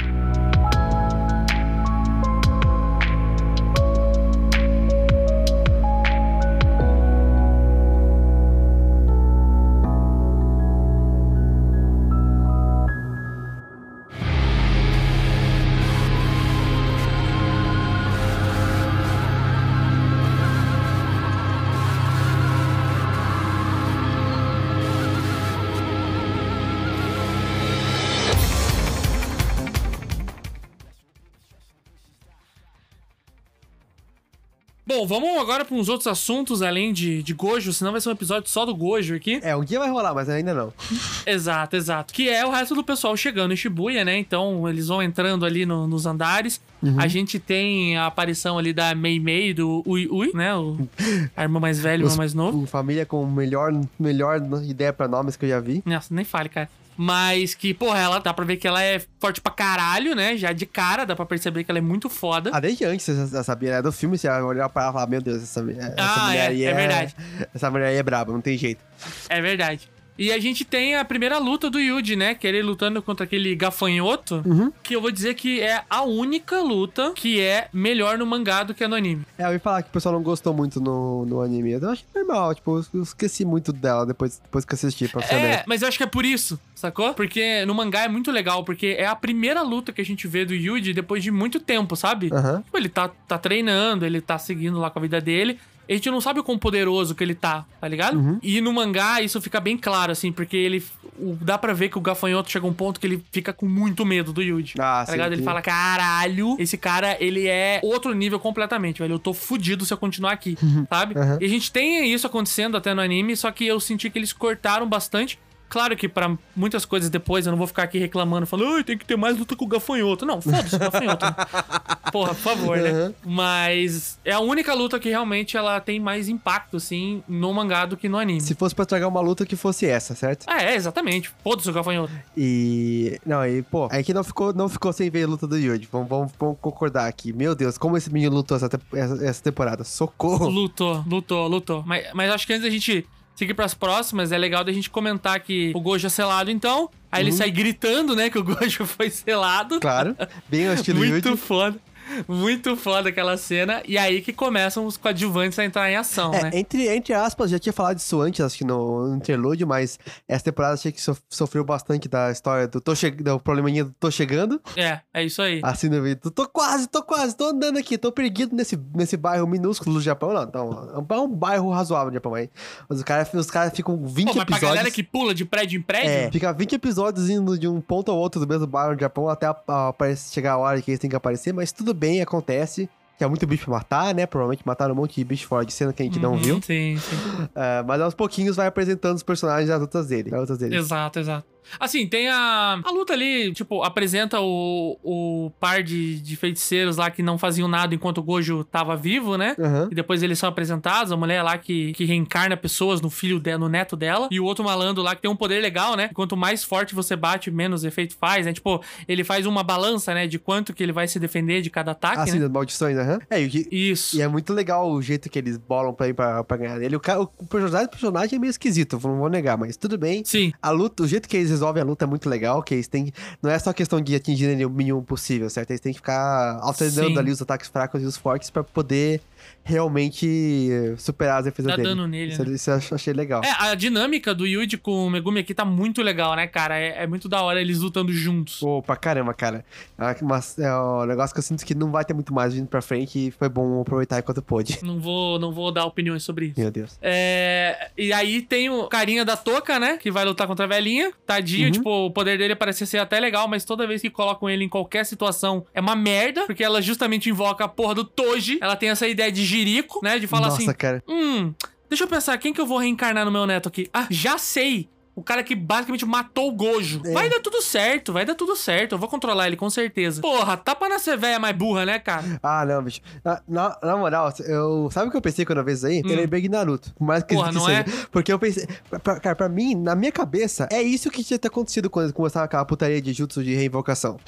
Bom, vamos agora para uns outros assuntos além de, de Gojo, senão vai ser um episódio só do Gojo aqui. É, um dia vai rolar, mas ainda não. Exato, exato. Que é o resto do pessoal chegando em Shibuya, né? Então eles vão entrando ali no- nos andares. A gente tem a aparição ali da Mei Mei, do Ui Ui, né? O, a irmã mais velha e o irmão mais novo. Família com melhor, melhor ideia pra nomes que eu já vi. Nossa, nem fale, cara. Mas que, porra, ela dá pra ver que ela é forte pra caralho, né? Já de cara, dá pra perceber que ela é muito foda. Ah, desde antes você já sabia, né? Do filme você olhar pra ela e falar: Meu Deus, essa, essa Ah, mulher é, aí é verdade. Essa mulher aí é braba, não tem jeito. É verdade. E a gente tem a primeira luta do Yuji, né? Que é ele lutando contra aquele gafanhoto. Uhum. Que eu vou dizer que é a única luta que é melhor no mangá do que no anime. É, eu ia falar que o pessoal não gostou muito no, no anime. Eu acho normal, tipo, eu esqueci muito dela depois, depois que assisti, pra ser É, mas eu acho que é por isso, sacou? Porque no mangá é muito legal, porque é a primeira luta que a gente vê do Yuji depois de muito tempo, sabe? Aham. Tipo, ele tá, tá treinando, ele tá seguindo lá com a vida dele. A gente não sabe o quão poderoso que ele tá, tá ligado? Uhum. E no mangá isso fica bem claro, assim, porque ele. o- dá pra ver que o gafanhoto chega a um ponto que ele fica com muito medo do Yuji. Ah, tá sim, ligado? Ele sim. fala: caralho, esse cara, ele é outro nível completamente, velho. Eu tô fudido se eu continuar aqui, sabe? Aham. E a gente tem isso acontecendo até no anime, só que eu senti que eles cortaram bastante. Claro que pra muitas coisas depois eu não vou ficar aqui reclamando, falando, tem que ter mais luta com o gafanhoto. Não, foda-se o gafanhoto. Porra, por favor, né? Uhum. Mas é a única luta que realmente ela tem mais impacto, assim, no mangá do que no anime. Se fosse pra estragar uma luta que fosse essa, certo? Ah, é, exatamente. Foda-se o gafanhoto. E. Não, e, pô, aí que não ficou, não ficou sem ver a luta do Yuji. Vamos, vamos, vamos concordar aqui. Meu Deus, como esse menino lutou essa, te- essa, temporada. Socorro! Lutou, lutou, lutou. Mas, mas acho que antes da gente seguir pras próximas, é legal da gente comentar que o Gojo é selado, então. Aí ele sai gritando, né, que o Gojo foi selado. Claro, bem ao estilo Muito foda. Muito foda aquela cena. E aí que começam os coadjuvantes a entrar em ação, É, né? entre, entre aspas, já tinha falado disso antes, acho que no, interlude, mas essa temporada achei que sof- sofreu bastante da história do, tô che do probleminha do tô chegando. É, é isso aí. Assim no vídeo, tô quase, tô quase, tô andando aqui, tô perdido nesse, nesse bairro minúsculo do Japão. Não, então, é um- bairro razoável do Japão aí. Mas os caras os cara ficam 20 Pô, mas pra episódios. galera que pula de prédio em prédio, É, fica 20 episódios indo de um ponto ao outro do mesmo bairro do Japão até a- a- aparecer- chegar a hora que eles têm que aparecer, mas tudo bem, acontece. Que é muito bicho matar, né? Provavelmente mataram um monte de bicho fora de cena que a gente não Uhum, viu. Sim, sim. É, mas aos pouquinhos vai apresentando os personagens das lutas dele. Das lutas dele. Exato, exato. Assim, tem a, a luta ali, tipo, apresenta o, o par de, de feiticeiros lá que não faziam nada enquanto o Gojo tava vivo, né? Aham. E depois eles são apresentados, a mulher lá que, que reencarna pessoas no filho dela, no neto dela. E o outro malandro lá que tem um poder legal, né? Quanto mais forte você bate, menos efeito faz, né? Tipo, ele faz uma balança, né? De quanto que ele vai se defender de cada ataque, Assim, né? das maldições, aham. É, e, Isso. e é muito legal o jeito que eles bolam pra ir pra, pra ganhar dele. O, cara, o personagem, o personagem é meio esquisito, não vou negar, mas tudo bem. Sim. A luta, o jeito que eles resolvem a luta é muito legal, que eles têm... Não é só questão de atingir o mínimo possível, certo? Eles têm que ficar alternando Sim. ali os ataques fracos e os fortes pra poder realmente superar as defesas Dá dele. dano nele, Isso, né? isso eu ach- achei legal. É, a dinâmica do Yuji com o Megumi aqui tá muito legal, né, cara? É, é muito da hora eles lutando juntos. Pô, pra caramba, cara. É, uma- é um negócio que eu sinto que não vai ter muito mais vindo pra frente e foi bom aproveitar enquanto pôde. Não vou, não vou dar opiniões sobre isso. Meu Deus. É, e aí tem o carinha da Toca, né? Que vai lutar contra a velhinha. Tadinho, Uhum. tipo, o poder dele parece ser até legal, mas toda vez que colocam ele em qualquer situação é uma merda, porque ela justamente invoca a porra do Toji. Ela tem essa ideia de jirico, né? De falar Nossa, assim: cara. hum, deixa eu pensar, quem que eu vou reencarnar no meu neto aqui? Ah, já sei. O cara que basicamente matou o Gojo. É. Vai dar tudo certo, vai dar tudo certo. Eu vou controlar ele com certeza. Porra, tapa na ser velha mais burra, né, cara? Ah, não, bicho. Na, na, na moral, eu. Sabe o que eu pensei quando eu vi isso aí? Hum. Eu lembrei de Naruto. Por mais que Porra, não seja. é? Porque eu pensei. pra- cara, pra mim, na minha cabeça, é isso que tinha acontecido quando eles começaram aquela putaria de jutsu de reinvocação.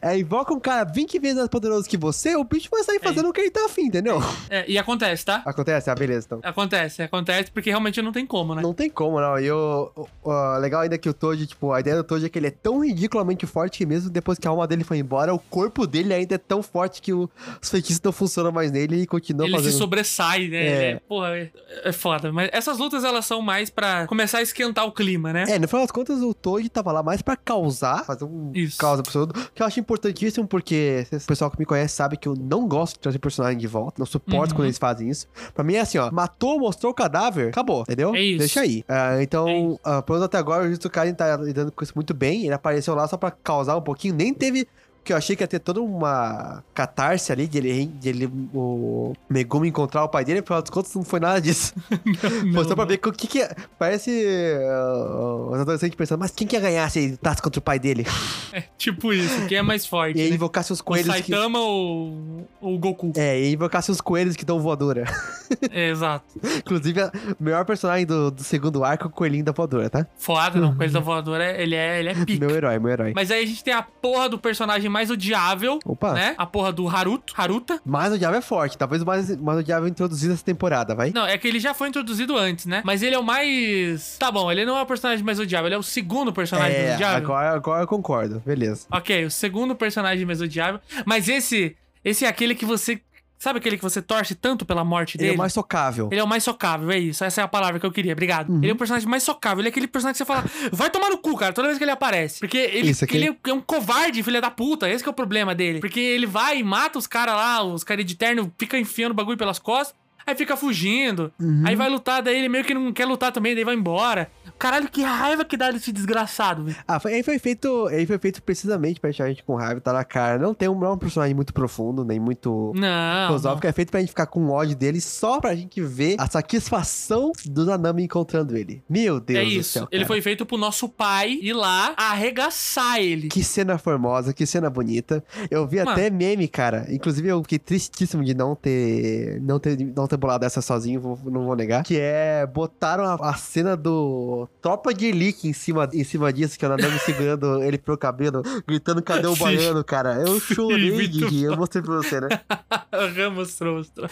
É, invoca um cara 20 vezes mais poderoso que você, o bicho vai sair fazendo o que ele tá afim, entendeu? É, e acontece, tá? Acontece? Ah, beleza, então. Acontece, acontece, porque realmente não tem como, né? Não tem como, não. E eu, o- legal ainda que o Toji, tipo, a ideia do Toji é que ele é tão ridiculamente forte que mesmo depois que a alma dele foi embora, o corpo dele ainda é tão forte que o- os feitiços não funcionam mais nele e continua ele fazendo... se sobressai, né? É. É. Porra, é, é foda. Mas essas lutas, elas são mais pra começar a esquentar o clima, né? É, no final das contas, o Toji tava lá mais pra causar, fazer um Isso. causa pro todo, que eu acho importantíssimo, porque o pessoal que me conhece sabe que eu não gosto de trazer personagem de volta, não suporto Uhum. quando eles fazem isso. Pra mim é assim, ó, matou, mostrou o cadáver, acabou, entendeu? É isso. Deixa aí. É então, isso. ah, pelo menos até agora, o Jutsu Kaiden tá lidando com isso muito bem, ele apareceu lá só pra causar um pouquinho, nem teve... Que eu achei que ia ter toda uma catarse ali de ele, de ele o Megumi encontrar o pai dele, afinal das contas não foi nada disso. Foi só pra ver o que que é. Parece uh, os adolescentes pensando, mas quem que ia ganhar se ele lutasse contra o pai dele? É tipo isso, quem é mais forte, E né? invocasse os O coelhos que... Saitama ou, o Goku. É, e invocasse os coelhos que dão voadora. É, exato. Inclusive, o melhor personagem do, do segundo arco é o coelhinho da voadora, tá? Foda, não. Coisa da voadora, ele é, ele é pica. Meu herói, meu herói. Mas aí a gente tem a porra do personagem mais odiável, Opa. né? A porra do Haruto, Haruta. Mas o Diabo é forte, talvez o mais, mais o Diabo introduzido essa temporada, vai? Não, é que ele já foi introduzido antes, né? Mas ele é o mais... Tá bom, ele não é o personagem mais odiável, ele é o segundo personagem mais é, odiável. agora, agora eu concordo, beleza. Ok, o segundo personagem mais odiável. Mas esse, esse é aquele que você... Sabe aquele que você torce tanto pela morte Ele dele? é o mais socável. Ele é o mais socável, é isso. Essa é a palavra que eu queria, obrigado. Ele é o personagem mais socável. Ele é aquele personagem que você fala, vai tomar no cu, cara, toda vez que ele aparece. Porque ele, aqui- ele é um covarde, filha da puta. Esse que é o problema dele. Porque ele vai e mata os caras lá, os caras de terno, fica enfiando o bagulho pelas costas. Aí fica fugindo. Aí vai lutar, daí ele meio que não quer lutar também, daí vai embora. Caralho, que raiva que dá desse desgraçado, velho. Ah, foi, ele foi feito. Ele foi feito precisamente pra deixar a gente com raiva, tá na cara. Não tem um, não é um personagem muito profundo, nem muito Não. filosófico. É feito pra gente ficar com ódio dele só pra gente ver a satisfação do Nanami encontrando ele. Meu Deus É do isso. céu. ele cara. foi feito pro nosso pai ir lá arregaçar ele. Que cena formosa, que cena bonita. Eu vi Mano. até meme, cara. Inclusive, eu fiquei tristíssimo de não ter. Não ter, não ter bolado essa sozinho, vou- não vou negar. Que é. Botaram a, a cena do Tropa de Elite em cima, em cima disso, que é o Nanami segurando ele pelo cabelo, gritando: cadê o Sim. baiano, cara? Eu chorei, muito Didi. Eu mostrei pra você, né? Aham, mostrou, mostrou.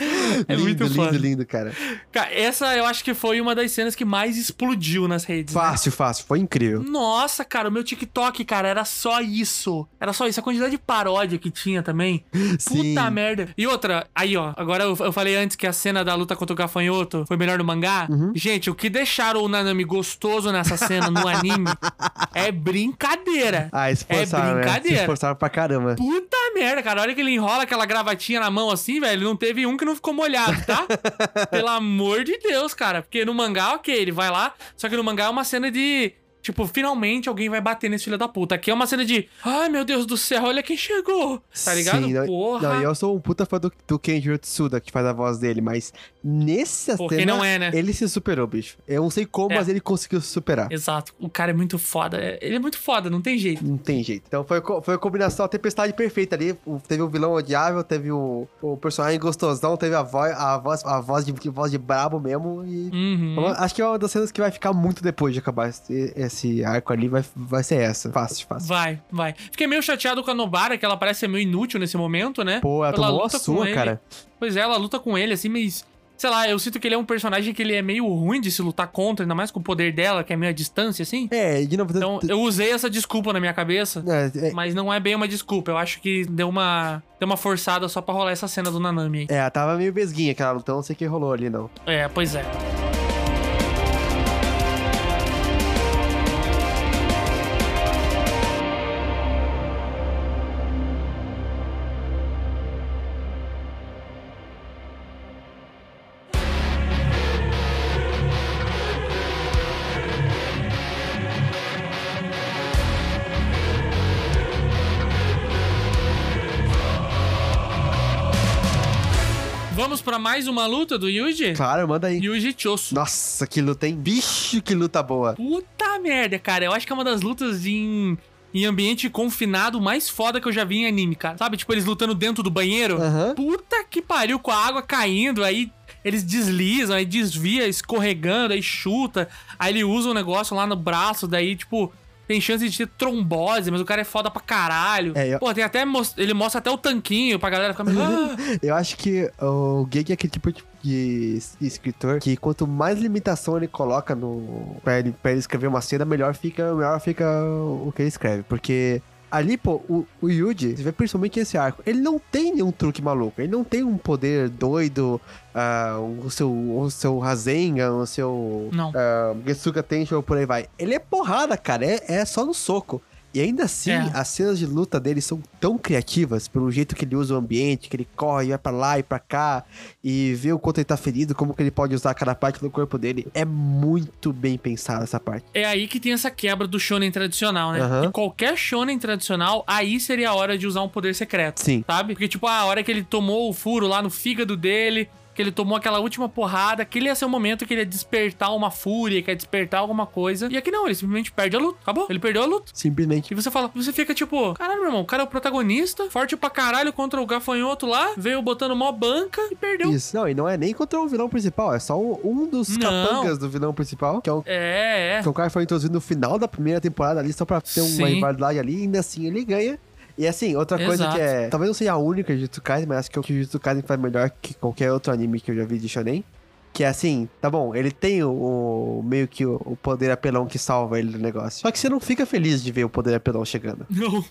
É lindo, muito lindo, foda. lindo, cara. Cara, essa eu acho que foi uma das cenas que mais explodiu nas redes. né? Fácil, fácil. Foi incrível. Nossa, cara, o meu TikTok, cara, era só isso. Era só isso. A quantidade de paródia que tinha também. Sim. Puta merda. E outra, aí, ó. Agora eu, eu falei antes que a cena da luta contra o gafanhoto foi melhor no mangá. Uhum. Gente, o que deixaram o Nanami gostoso nessa cena no anime é brincadeira. Ah, esforçaram, É né? Se brincadeira. esforçaram pra caramba. Puta merda, cara. Olha que ele enrola aquela gravatinha na mão assim, velho. Não teve um que não ficou molhado, tá? Pelo amor de Deus, cara. Porque no mangá, ok, ele vai lá. Só que no mangá é uma cena de. Tipo, finalmente alguém vai bater nesse filho da puta. Aqui é uma cena de. Ai, meu Deus do céu, olha quem chegou. Tá ligado? Sim, não, Porra. Não, eu sou um puta fã do, do Kenjiro Tsuda, que faz a voz dele, mas nessa Pô, cena, não é, né? ele se superou, bicho. Eu não sei como, É. mas ele conseguiu se superar. Exato. O cara é muito foda. É- Ele é muito foda, não tem jeito. Não tem jeito. Então foi, foi a combinação, a tempestade perfeita ali. Teve o vilão odiável, teve o, o personagem gostosão, teve a voz, a voz, a voz, de, voz de brabo mesmo. E Uhum. Acho que é uma das cenas que vai ficar muito depois de acabar esse, esse arco ali. Vai, vai ser essa. Fácil, fácil. Vai, vai. Fiquei meio chateado com a Nobara, que ela parece ser meio inútil nesse momento, né? Pô, ela tomou a luta com sua, cara. Pois é, ela luta com ele, assim, mas. Sei lá, eu sinto que ele é um personagem que ele é meio ruim de se lutar contra, ainda mais com o poder dela, que é meio a distância, assim. É, de novo. Então, eu usei essa desculpa na minha cabeça. é, é, Mas não é bem uma desculpa. Eu acho que deu uma, deu uma forçada só pra rolar essa cena do Nanami aí. é, ela tava meio besguinha aquela luta, não sei o que rolou ali, não. É, pois é. Mais uma luta do Yuji? Claro, manda aí. Yuji Choso. Nossa, que luta, hein? Bicho, que luta boa. Puta merda, cara. Eu acho que é uma das lutas em, em ambiente confinado mais foda que eu já vi em anime, cara. Sabe, tipo, eles lutando dentro do banheiro. Aham. Puta que pariu, com a água caindo, aí eles deslizam, aí desvia, escorregando, aí chuta. Aí ele usa um negócio lá no braço, daí, tipo, tem chance de ter trombose, mas o cara é foda pra caralho. É, eu- Pô, tem até. Ele mostra até o tanquinho pra galera ficar meio. "Ah". Eu acho que o Gege é aquele tipo de de escritor que quanto mais limitação ele coloca no pra ele, pra ele escrever uma cena, melhor fica, melhor fica o que ele escreve. Porque ali, pô, o, o Yuji, você vê principalmente esse arco, ele não tem nenhum truque maluco. Ele não tem um poder doido, ah, o seu, o seu Rasengan, o seu Não. ah, Getsuga Tensho, por aí vai. Ele é porrada, cara, é, é só no soco. E ainda assim, É. as cenas de luta dele são tão criativas, pelo jeito que ele usa o ambiente, que ele corre, vai pra lá e pra cá, e vê o quanto ele tá ferido, como que ele pode usar cada parte do corpo dele. É muito bem pensada essa parte. É aí que tem essa quebra do shonen tradicional, né? Aham. Em qualquer shonen tradicional, aí seria a hora de usar um poder secreto. Sim. Sabe? Porque, tipo, a hora que ele tomou o furo lá no fígado dele, que ele tomou aquela última porrada, aquele ia ser o momento que ele ia despertar uma fúria, que ia despertar alguma coisa. E aqui não, ele simplesmente perde a luta. Acabou. Ele perdeu a luta. Simplesmente. E você fala, você fica tipo, caralho, meu irmão, o cara é o protagonista, forte pra caralho contra o gafanhoto lá, veio botando mó banca e perdeu. Isso, não, e não é nem contra o vilão principal, é só um, um dos Não. capangas do vilão principal, que é um, É, é. que é um cara que foi introduzido no final da primeira temporada ali, só pra ter uma Sim. rivalidade ali, e ainda assim ele ganha. E assim, outra coisa Exato. que é. Talvez não seja a única de Jujutsu Kaisen, mas acho que o Jujutsu Kaisen faz melhor que qualquer outro anime que eu já vi de Shonen. Que é assim, tá bom, ele tem o, o- meio que o, o poder apelão que salva ele do negócio. Só que você não fica feliz de ver o poder apelão chegando. Não.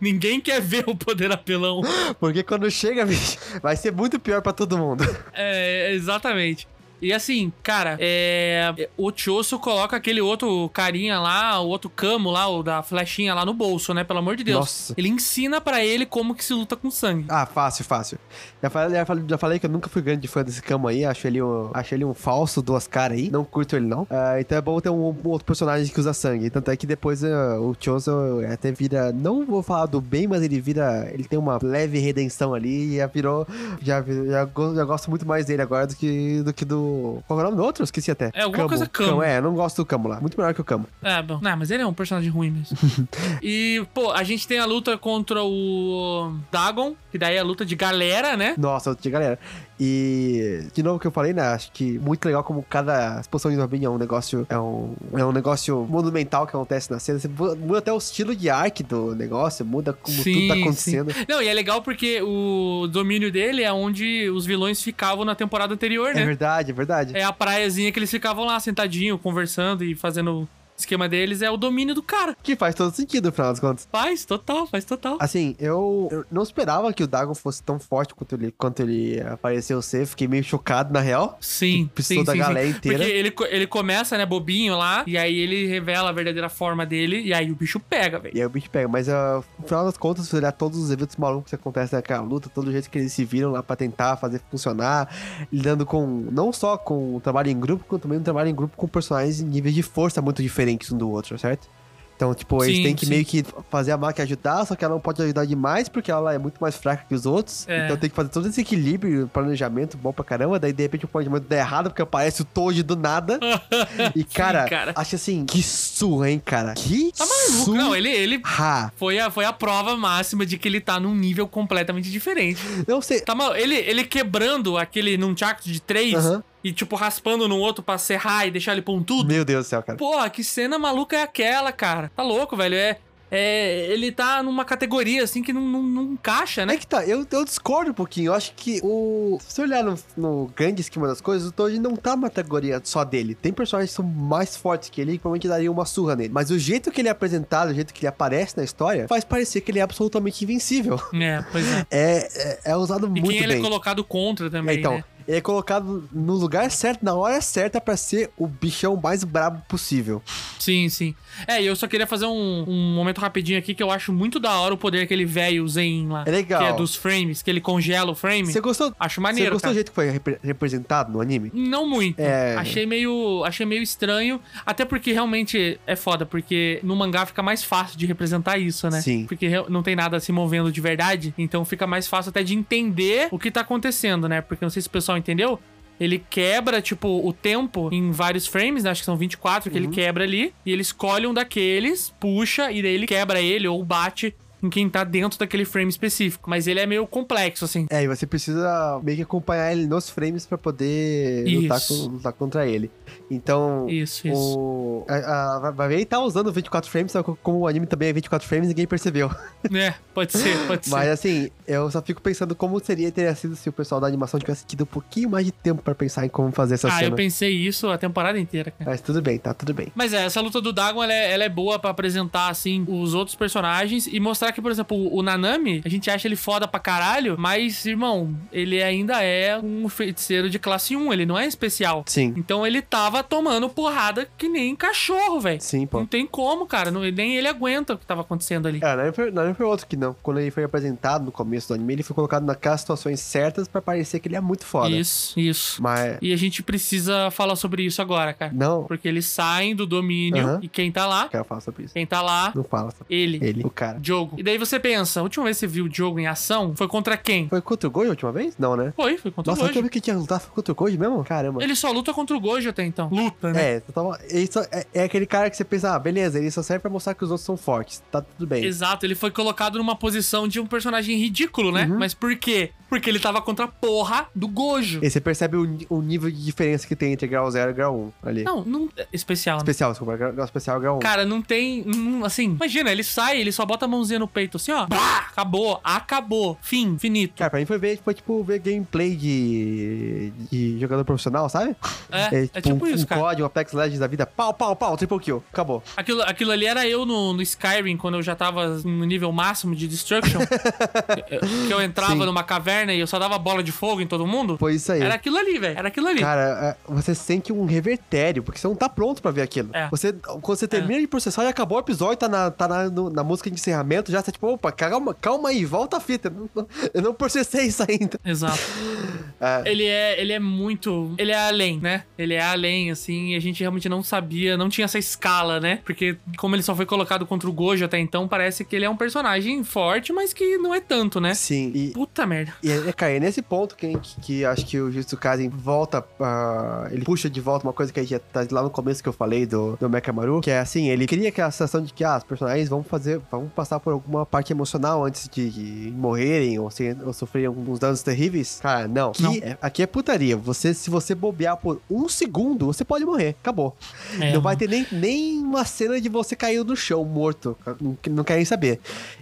Ninguém quer ver o poder apelão. Porque quando chega, bicho, vai ser muito pior pra todo mundo. É, exatamente. E assim, cara, é, o Choso coloca aquele outro carinha lá, o outro camo lá, o da flechinha lá no bolso, né? Pelo amor de Deus. Nossa. Ele ensina pra ele como que se luta com sangue. Ah, fácil, fácil. Já falei, já falei, já falei que eu nunca fui grande fã desse camo aí. Acho ele um, acho ele um falso duas caras aí. Não curto ele, não. Ah, então é bom ter um, um outro personagem que usa sangue. Tanto é que depois ah, o Chozo até vira. Não vou falar do bem, mas ele vira. Ele tem uma leve redenção ali. E já virou. Já, já, go- já gosto muito mais dele agora do que do. Que do qual é o nome do outro? Esqueci até. É, alguma coisa Camo. É, eu não gosto do Camo lá. Muito melhor que o Camo. É, bom. Não, mas ele é um personagem ruim mesmo. e, pô, a gente tem a luta contra o Dagon, que daí é a luta de galera, né? Nossa, outra galera. E de novo que eu falei, né? Acho que muito legal como cada exposição de Robin é um negócio. É um, é um negócio monumental que acontece na cena. Você muda até o estilo de arte do negócio, muda como tudo tá acontecendo. sim. Não, e é legal porque o domínio dele é onde os vilões ficavam na temporada anterior, É né? verdade, é verdade. É a praiazinha que eles ficavam lá sentadinho, conversando e fazendo esquema deles. É o domínio do cara. Que faz todo sentido, no final das contas. Faz, total, faz total. Assim, eu, eu não esperava que o Dagon fosse tão forte quanto ele, quanto ele apareceu ser. Fiquei meio chocado, na real. Sim, precisou sim, da sim, galera sim. inteira. Porque ele, ele começa, né, bobinho lá, e aí ele revela a verdadeira forma dele, e aí o bicho pega, velho. E aí o bicho pega. Mas no final das contas, se olhar todos os eventos malucos que acontecem naquela luta, todo o jeito que eles se viram lá pra tentar fazer funcionar, lidando com. Não só com o trabalho em grupo, como também um trabalho em grupo com personagens em níveis de força muito diferentes um do outro, certo? Então, tipo, eles Sim, têm que sim. meio que fazer a máquina ajudar, só que ela não pode ajudar demais, porque ela é muito mais fraca que os outros. É. Então tem que fazer todo esse equilíbrio, planejamento bom pra caramba. Daí, de repente, o planejamento dá errado, porque aparece o Toji do nada. e, cara, cara. acho assim, que surra, hein, cara? Que Tá maluco? surra. Não, ele, ele Ha. foi, a, foi a prova máxima de que ele tá num nível completamente diferente. Sei. Tá mal, ele, ele quebrando aquele num chaco de três Aham. E, tipo, raspando no outro pra serrar e deixar ele pontudo. Meu Deus do céu, cara. Porra, que cena maluca é aquela, cara? Tá louco, velho. É, é, ele tá numa categoria assim que não, não, não encaixa, É né? que tá, eu, eu discordo um pouquinho. Eu acho que o. Se você olhar no, no grande esquema das coisas, o Toji não tá numa categoria só dele. Tem personagens que são mais fortes que ele e que provavelmente daria uma surra nele. Mas o jeito que ele é apresentado, o jeito que ele aparece na história, faz parecer que ele é absolutamente invencível. É, pois é. É, é, é usado E muito quem ele bem. é colocado contra É, também, então, né? Ele é colocado no lugar certo, na hora certa, pra ser o bichão mais brabo possível. Sim, sim. É, e eu só queria fazer um, um momento rapidinho aqui que eu acho muito da hora o poder aquele velho Zen lá. É legal. Que é dos frames, que ele congela o frame. Você gostou? Acho Você maneiro, gostou cara. do jeito que foi repre- representado no anime? Não muito. É. Achei meio, achei meio estranho, até porque realmente é foda, porque no mangá fica mais fácil de representar isso, né? Sim. Porque não tem nada se movendo de verdade, então fica mais fácil até de entender o que tá acontecendo, né? Porque não sei se o pessoal entendeu, ele quebra, tipo, o tempo em vários frames, né? acho que são 24 que ele Uhum. quebra ali, e ele escolhe um daqueles, puxa, e daí ele quebra ele ou bate em quem tá dentro daquele frame específico. Mas ele é meio complexo, assim. É, e você precisa meio que acompanhar ele nos frames pra poder lutar, Isso. com- lutar contra ele. Então, Isso, isso. o... a, a, vai ver ele tá usando 24 frames, só que como o anime também é 24 frames, ninguém percebeu. É, pode ser, pode ser. Mas assim, eu só fico pensando como seria ter sido se o pessoal da animação tivesse tido um pouquinho mais de tempo pra pensar em como fazer essa ah, eu cena. pensei isso a temporada inteira, cara. Mas tudo bem, tá tudo bem. Mas é, essa luta do Dagon, ela é, ela é boa pra apresentar, assim, os outros personagens e mostrar que, por exemplo, o, Nanami, a gente acha ele foda pra caralho, mas, irmão, ele ainda é um feiticeiro de classe 1, ele não é especial. Sim, Então ele tava tomando porrada que nem cachorro, velho. sim, pô. Não tem como, cara. Não, nem ele aguenta o que tava acontecendo ali. É, não foi, não foi outro que não. Quando ele foi apresentado no começo do anime, ele foi colocado naquelas situações certas pra parecer que ele é muito foda. Isso, isso. Mas, E a gente precisa falar sobre isso agora, cara. não, Porque eles saem do domínio Aham. e quem tá lá? quero falar sobre isso. Quem tá lá? Não fala sobre Ele. ele, o cara. Jogo. E daí você pensa, a última vez que você viu o jogo em ação foi contra quem? Foi contra o Gojo a última vez? Não, né? Foi, foi contra Nossa, o Gojo. vez que tinha lutado contra o Gojo mesmo? Caramba. Ele só luta contra o Gojo até então. Luta, né? É, tava- ele só- é, é aquele cara que você pensa, ah, beleza, ele só serve pra mostrar que os outros são fortes. Tá tudo bem. Exato, ele foi colocado numa posição de um personagem ridículo, né? Uhum. Mas por quê? Porque ele tava contra a porra do Gojo. E você percebe o, o nível de diferença que tem entre grau 0 e grau 1 ali. Não, não. Especial, né? Especial, desculpa, grau, grau especial grau 1. Cara, não tem. não- assim, imagina, ele sai, ele só bota a mãozinha no peito assim, ó. Bah, acabou, acabou. Fim, finito. Cara, pra mim foi ver, foi tipo ver gameplay de, de jogador profissional, sabe? É, é tipo um, isso, um cara. COD, um Apex Legends da vida, pau, pau, pau, triple kill, acabou. Aquilo, aquilo ali era eu no, no Skyrim, quando eu já tava no nível máximo de Destruction. que eu entrava Sim. numa caverna e eu só dava bola de fogo em todo mundo. Foi isso aí. Era aquilo ali, velho. Era aquilo ali. Cara, é, você sente um revertério, porque você não tá pronto pra ver aquilo. É. Você, quando você termina de processar e acabou o episódio, tá na, tá na, no- na música de encerramento, já tá tipo, opa, calma, calma aí, volta a fita. Eu não, eu não processei isso ainda. Exato. É. Ele é, ele é muito. Ele é além, né? Ele é além, assim, e a gente realmente não sabia, não tinha essa escala, né? Porque, como ele só foi colocado contra o Gojo até então, parece que ele é um personagem forte, mas que não é tanto, né? Sim, e, Puta merda. E é, cara, é nesse ponto que, que, que acho que o Jujutsu Kaisen volta, ah, ele puxa de volta uma coisa que a gente já tá lá no começo que eu falei do, do Mekamaru, que é assim, ele cria aquela sensação de que ah, os personagens vão fazer, vão passar por alguma parte emocional antes de, de morrerem ou, se, ou sofrerem alguns danos terríveis. Cara, não. Aqui, Não. É, aqui é putaria. Você, se você bobear por um segundo, você pode morrer. Acabou. É, não vai ter nem, nem uma cena de você cair no chão morto. Não, não querem saber.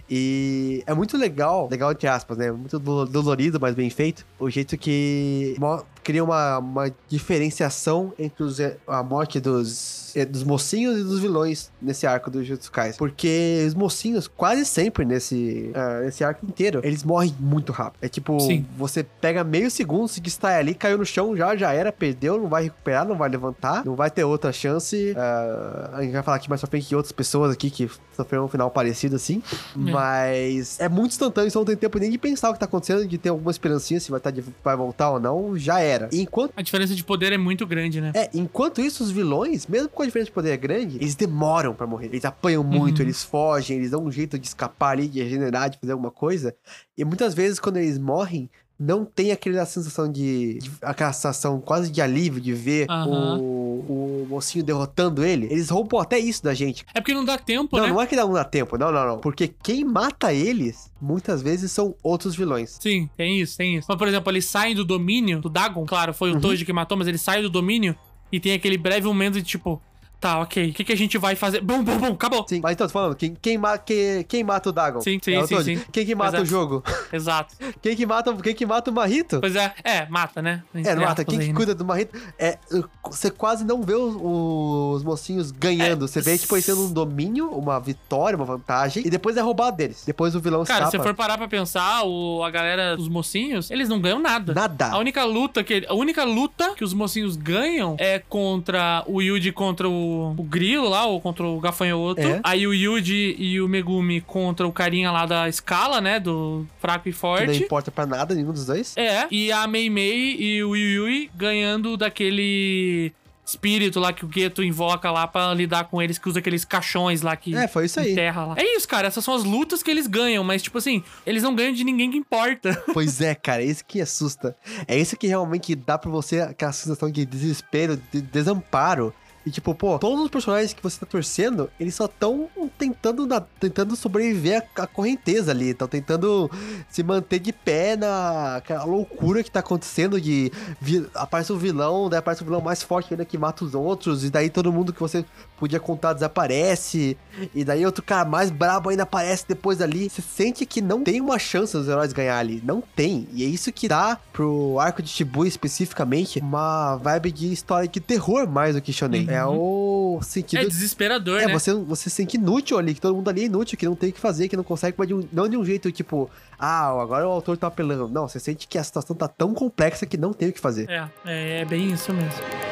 E é muito legal, legal entre aspas, né? Muito do- dolorido, mas bem feito. O jeito que cria uma, uma diferenciação entre os, a morte dos, eh, dos mocinhos e dos vilões nesse arco do Jujutsu Kaisen. Porque os mocinhos, quase sempre nesse, ah, nesse arco inteiro, eles morrem muito rápido. É tipo, Sim. você pega meio segundo, se distrai ali, caiu no chão, já, já era, perdeu, não vai recuperar, não vai levantar, não vai ter outra chance. Ah, a gente vai falar aqui mais pra frente de outras pessoas aqui que sofreram um final parecido assim. Mas é muito instantâneo, então não tem tempo nem de pensar o que tá acontecendo, de ter alguma esperancinha se vai, tá de- vai voltar ou não, já era. E enquanto A diferença de poder é muito grande, né? é, enquanto isso, os vilões, mesmo com a diferença de poder grande, eles demoram pra morrer. Eles apanham muito, Uhum. eles fogem, eles dão um jeito de escapar ali, de regenerar, de fazer alguma coisa. E muitas vezes, quando eles morrem, não tem aquela sensação de, de- aquela sensação quase de alívio de ver Aham. o, o mocinho derrotando ele. Eles roubam até isso da gente. É porque não dá tempo, não, né? não é que não dá tempo, não, não, não. Porque quem mata eles, muitas vezes, são outros vilões. Sim, tem isso, tem isso. Mas, por exemplo, eles saem do domínio do Dagon. Claro, foi o Uhum. Toji que matou, mas ele sai do domínio e tem aquele breve momento de tipo, tá, ok, o que, que a gente vai fazer? Bum, bum, bum, acabou. Sim, mas então, tô falando, quem, quem, ma quem, quem mata o Dagon? Sim, sim, É sim, sim. Quem que mata é- o jogo? Exato. Quem que mata, quem que mata o Marrito? Pois é, é, mata, né? É, mata. Quem que né? cuida do Marrito? É, você quase não vê os, os mocinhos ganhando. É, Você vê, tipo, eles tendo um domínio, uma vitória, uma vantagem, e depois é roubado deles. Depois o vilão Cara, se escapa. você for parar pra pensar, o, a galera, os mocinhos, eles não ganham nada. Nada. A única luta que a única luta que os mocinhos ganham é contra o Yuji contra o, o Grilo lá, ou contra o Gafanhoto. É. Aí o Yuji e o Megumi contra o carinha lá da escala, né? Do fraco e Que não forte. importa pra nada, nenhum dos dois. É, e a Mei Mei e o Yu Yui ganhando daquele espírito lá que o Geto invoca lá pra lidar com eles, que usa aqueles caixões lá que É, foi isso aí. enterra lá. É isso, cara, essas são as lutas que eles ganham, mas tipo assim, eles não ganham de ninguém que importa. Pois é, cara, é isso que assusta. É isso que realmente dá pra você aquela sensação de desespero, de desamparo. E tipo, pô, todos os personagens que você tá torcendo, eles só estão tentando, tentando sobreviver à, correnteza ali. Estão tentando se manter de pé na loucura que tá acontecendo de vi- aparece o vilão, daí aparece o vilão mais forte ainda que mata os outros, e daí todo mundo que você podia contar desaparece, e daí outro cara mais brabo ainda aparece depois ali. Você sente que não tem uma chance dos heróis ganhar ali. Não tem. E é isso que dá pro arco de Shibuya especificamente uma vibe de história de terror mais do que shonen. Uhum. É o sentido... É desesperador, É, né? você, você se sente inútil ali, que todo mundo ali é inútil, que não tem o que fazer, que não consegue, mas de um- não de um jeito tipo, ah, agora o autor tá apelando. Não, você sente que a situação tá tão complexa que não tem o que fazer. É, é, é bem isso mesmo.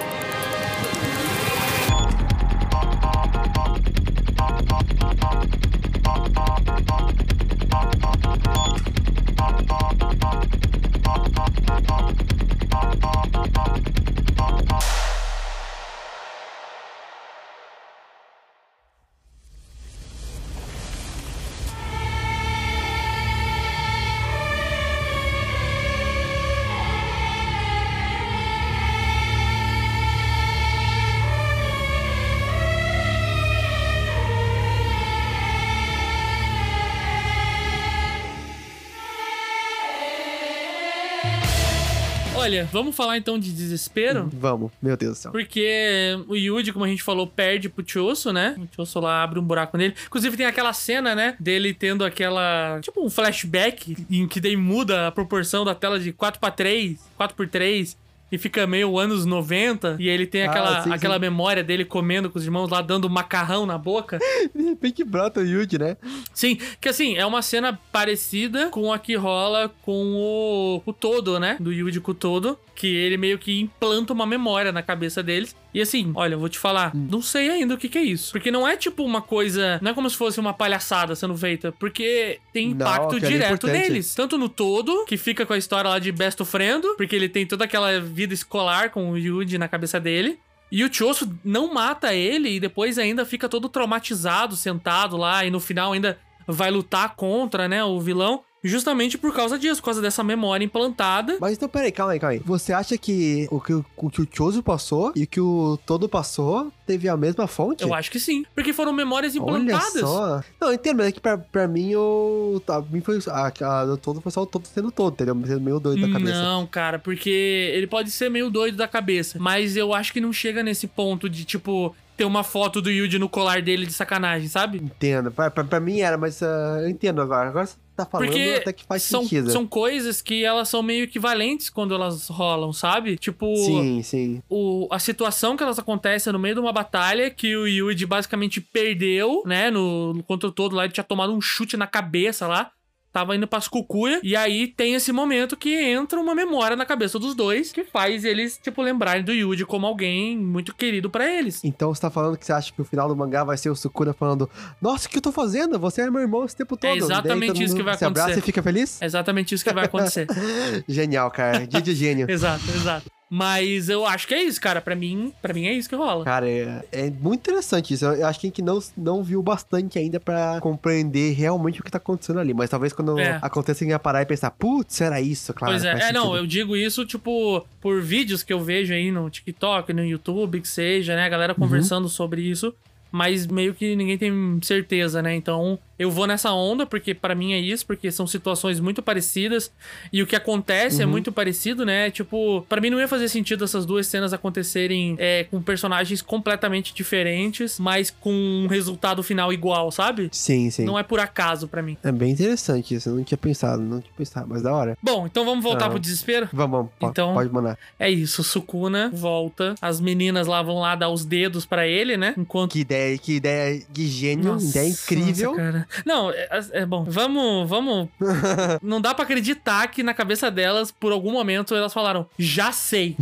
Vamos falar então de desespero? Vamos, meu Deus do céu. Porque o Yuji, como a gente falou, perde pro Choso, né? O Choso lá abre um buraco nele. Inclusive tem aquela cena, né? Dele tendo aquela. Tipo um flashback em que daí muda a proporção da tela de 4 pra 3, 4 por 3 e fica meio anos 90. E ele tem Ah, aquela, sim, aquela sim. memória dele comendo com os irmãos lá, dando macarrão na boca. De repente brota o Yuji, né? Sim, que assim, é uma cena parecida com a que rola com o, o Todo, né? Do Yuji com o Todo. Que ele meio que implanta uma memória na cabeça deles. E assim, olha, eu vou te falar, Hum. não sei ainda o que, que é isso. Porque não é tipo uma coisa. Não é como se fosse uma palhaçada sendo feita. Porque tem Não, impacto aquilo é direto neles. Tanto no Todo, que fica com a história lá de Best Friend. Porque ele tem toda aquela vida escolar com o Yuji na cabeça dele. E o Choso não mata ele e depois ainda fica todo traumatizado, sentado lá, e no final ainda vai lutar contra, né, o vilão. Justamente por causa disso, por causa dessa memória implantada. Mas então, peraí, calma aí, calma aí. Você acha que o que o, o que o Choso passou e o que o Todo passou teve a mesma fonte? Eu acho que sim. Porque foram memórias Olha implantadas. só. Não, eu entendo, mas é que pra, pra mim, o. Pra mim foi. A, a do todo foi só o todo sendo todo, entendeu? Sendo meio doido da cabeça. Não, cara, porque ele pode ser meio doido da cabeça. Mas eu acho que não chega nesse ponto de, tipo, ter uma foto do Yuji no colar dele de sacanagem, sabe? Entendo. Pra, pra, pra mim era, mas ah, eu entendo agora. Agora tá falando Porque até que faz são, sentido. são coisas que elas são meio equivalentes quando elas rolam, sabe? Tipo, Sim, sim. o, a situação que elas acontecem no meio de uma batalha que o Yuji basicamente perdeu, né? No, no contra o todo lá, ele tinha tomado um chute na cabeça lá. Tava indo pras cucuia. E aí tem esse momento que entra uma memória na cabeça dos dois que faz eles, tipo, lembrarem do Yuji como alguém muito querido pra eles. Então você tá falando que você acha que o final do mangá vai ser o Sukuna falando: Nossa, o que eu tô fazendo? Você é meu irmão esse tempo todo. E daí exatamente todo isso que vai se abraça acontecer. e fica feliz? É exatamente isso que vai acontecer. Genial, cara. Dia de gênio. exato, exato. Mas eu acho que é isso, cara. Pra mim, para mim é isso que rola. Cara, é, é muito interessante isso. Eu, acho que a gente não, não viu bastante ainda pra compreender realmente o que tá acontecendo ali. Mas talvez quando É. aconteça, a gente ia parar e pensar, putz, era isso, claro. Pois é, é, não, sentido." eu digo isso, tipo, por vídeos que eu vejo aí no TikTok, no YouTube, que seja, né? A galera Uhum. conversando sobre isso, mas meio que ninguém tem certeza, né? Então, eu vou nessa onda, porque pra mim é isso, porque são situações muito parecidas e o que acontece é Uhum. muito parecido, né? Tipo, pra mim não ia fazer sentido essas duas cenas acontecerem é, com personagens completamente diferentes, mas com um resultado final igual, sabe? Sim, sim. Não é por acaso pra mim. É bem interessante isso. Eu não tinha pensado, não tinha pensado, mas da hora. Bom, então vamos voltar Ah. pro desespero? Vamos, vamos. Então- Pode mandar. É isso, Sukuna volta. As meninas lá vão lá dar os dedos pra ele, né? Enquanto. Que ideia, que ideia de gênio, Nossa, ideia incrível. nossa, cara. Não, é, é bom. Vamos, vamos. Não dá pra acreditar que na cabeça delas, por algum momento, elas falaram: já sei.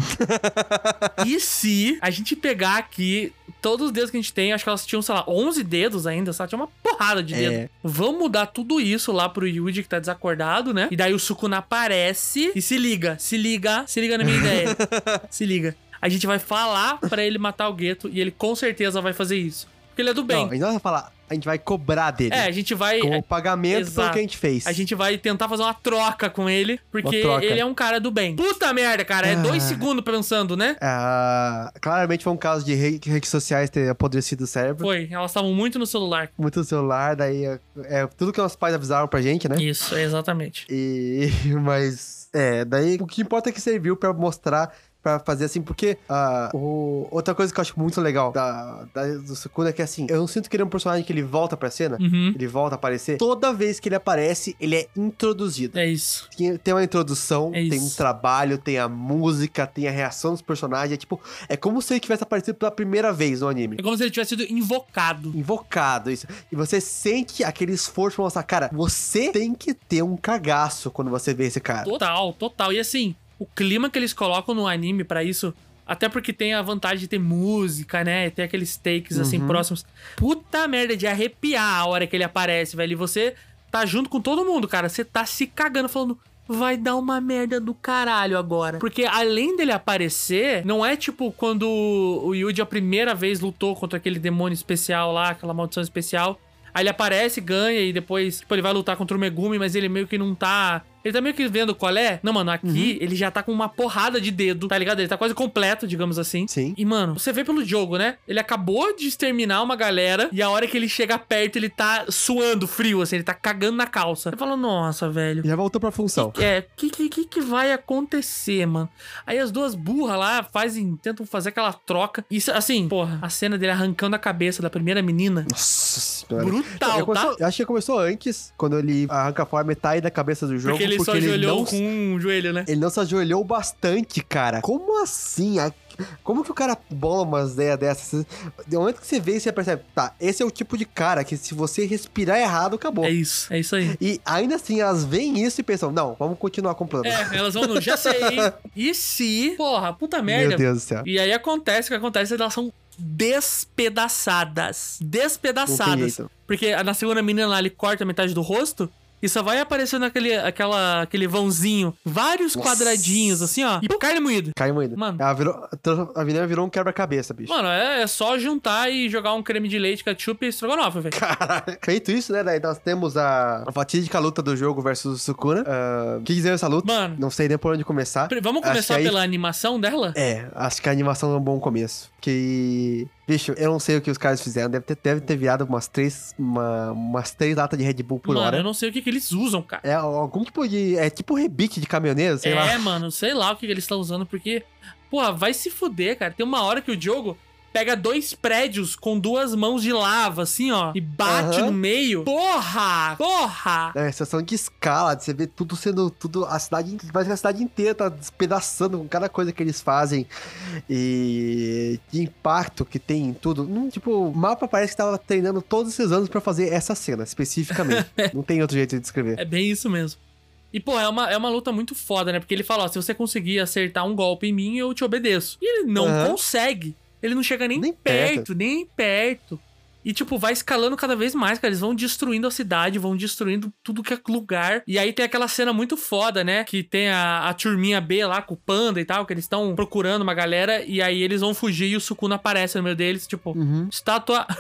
e se a gente pegar aqui todos os dedos que a gente tem, acho que elas tinham, sei lá, 11 dedos ainda, sabe? Tinha uma porrada de É. dedo. Vamos mudar tudo isso lá pro Yuji que tá desacordado, né? E daí o Sukuna aparece e se liga, se liga, se liga na minha ideia. se liga. A gente vai falar pra ele matar o Gueto e ele com certeza vai fazer isso. Porque ele é do bem. Não, a gente não vai falar, a gente vai cobrar dele. É, a gente vai. como pagamento pelo exato. que a gente fez. A gente vai tentar fazer uma troca com ele, porque ele é um cara do bem. Puta merda, cara. É dois Ah. segundos pensando, né? Ah, claramente foi um caso de re- redes sociais ter apodrecido o cérebro. Foi. Elas estavam muito no celular. Muito no celular, daí é, é tudo que nossos pais avisaram pra gente, né? Isso, é exatamente. E. Mas. É, daí o que importa é que serviu pra mostrar. Pra fazer assim, porque ah, o- outra coisa que eu acho muito legal da, da- do Sukuna é que assim, eu não sinto que ele é um personagem que ele volta pra cena, Uhum. ele volta a aparecer. Toda vez que ele aparece, ele é introduzido. É isso. Tem, tem uma introdução, É tem um trabalho, tem a música, tem a reação dos personagens. É tipo, é como se ele tivesse aparecido pela primeira vez no anime. É como se ele tivesse sido invocado. Invocado, isso. E você sente aquele esforço pra mostrar, cara, você tem que ter um cagaço quando você vê esse cara. Total, total. E assim, o clima que eles colocam no anime pra isso. Até porque tem a vantagem de ter música, né? Ter aqueles takes assim Uhum. próximos. Puta merda, de arrepiar a hora que ele aparece, velho. E você tá junto com todo mundo, cara. Você tá se cagando, falando. Vai dar uma merda do caralho agora. Porque além dele aparecer, não é tipo quando o Yuji a primeira vez lutou contra aquele demônio especial lá, aquela maldição especial. Aí ele aparece, ganha e depois tipo, ele vai lutar contra o Megumi, mas ele meio que não tá Ele tá meio que vendo qual é. Não, mano, aqui ele já tá com uma porrada de dedo, tá ligado? Ele tá quase completo, digamos assim. Sim. E, mano, você vê pelo jogo, né? Ele acabou de exterminar uma galera e a hora que ele chega perto, ele tá suando frio, assim, ele tá cagando na calça. Você fala, nossa, velho. Já voltou pra função. É, o que, que, que, que vai acontecer, mano? Aí as duas burras lá fazem, tentam fazer aquela troca. Isso, assim, porra, a cena dele arrancando a cabeça da primeira menina. Nossa senhora. Brutal, começou- tá? eu acho que começou antes, quando ele arranca fora metade da cabeça do jogo. Porque ele só ajoelhou não, com um joelho, né? ele não se ajoelhou bastante, cara. Como assim? A- Como que o cara bola umas ideias dessas? De momento que você vê, você percebe, tá, esse é o tipo de cara que se você respirar errado, acabou. É isso, é isso aí. E ainda assim, elas veem isso e pensam, não, vamos continuar com o plano. É, elas vão no já sei. E se, porra, puta merda. Meu Deus do céu. E aí acontece o que acontece, elas são despedaçadas. Despedaçadas. Porque na segunda menina lá, ele corta metade do rosto. E só vai aparecendo aquele, aquela, aquele vãozinho. Vários Nossa. quadradinhos, assim, ó. E carne moída. Cai moída. Mano. Ela virou, a menina virou um quebra-cabeça, bicho. Mano, é, é só juntar e jogar um creme de leite, ketchup e estrogonofe, velho. Caralho. Feito isso, né? Daí nós temos a, fatídica luta do jogo versus o Sukuna. Ah, O que dizer essa luta? Mano. Não sei nem por onde começar. Vamos começar aí- pela animação dela? É, acho que a animação é um bom começo. Que. Bicho, eu não sei o que os caras fizeram. Deve ter, deve ter virado umas três. Uma, umas três latas de Red Bull por Mano, hora. eu não sei o que, que eles usam, cara. É algum tipo de. É tipo rebite de caminhoneiro, sei é, lá. mano, sei lá o que, que eles estão usando, porque. Porra, vai se fuder, cara. Tem uma hora que o Diogo pega dois prédios com duas mãos de lava, assim, ó, e bate Aham. no meio. Porra! Porra! É, sensação de escala, de você ver tudo sendo. tudo A cidade. Parece que a cidade inteira tá despedaçando com cada coisa que eles fazem. E. de impacto que tem em tudo. Hum, tipo, o mapa parece que tava treinando todos esses anos pra fazer essa cena, especificamente. Não tem outro jeito de descrever. É bem isso mesmo. E, pô, é uma, é uma luta muito foda, né? Porque ele fala, ó, se você conseguir acertar um golpe em mim, eu te obedeço. E ele não Aham. consegue. Ele não chega nem, Nem perto, perto. nem perto. E, tipo, vai escalando cada vez mais, cara. Eles vão destruindo a cidade, vão destruindo tudo que é lugar. E aí tem aquela cena muito foda, né? Que tem a, a turminha B lá com o panda e tal, que eles estão procurando uma galera. E aí eles vão fugir e o Sukuna aparece no meio deles, tipo, Uhum. estátua.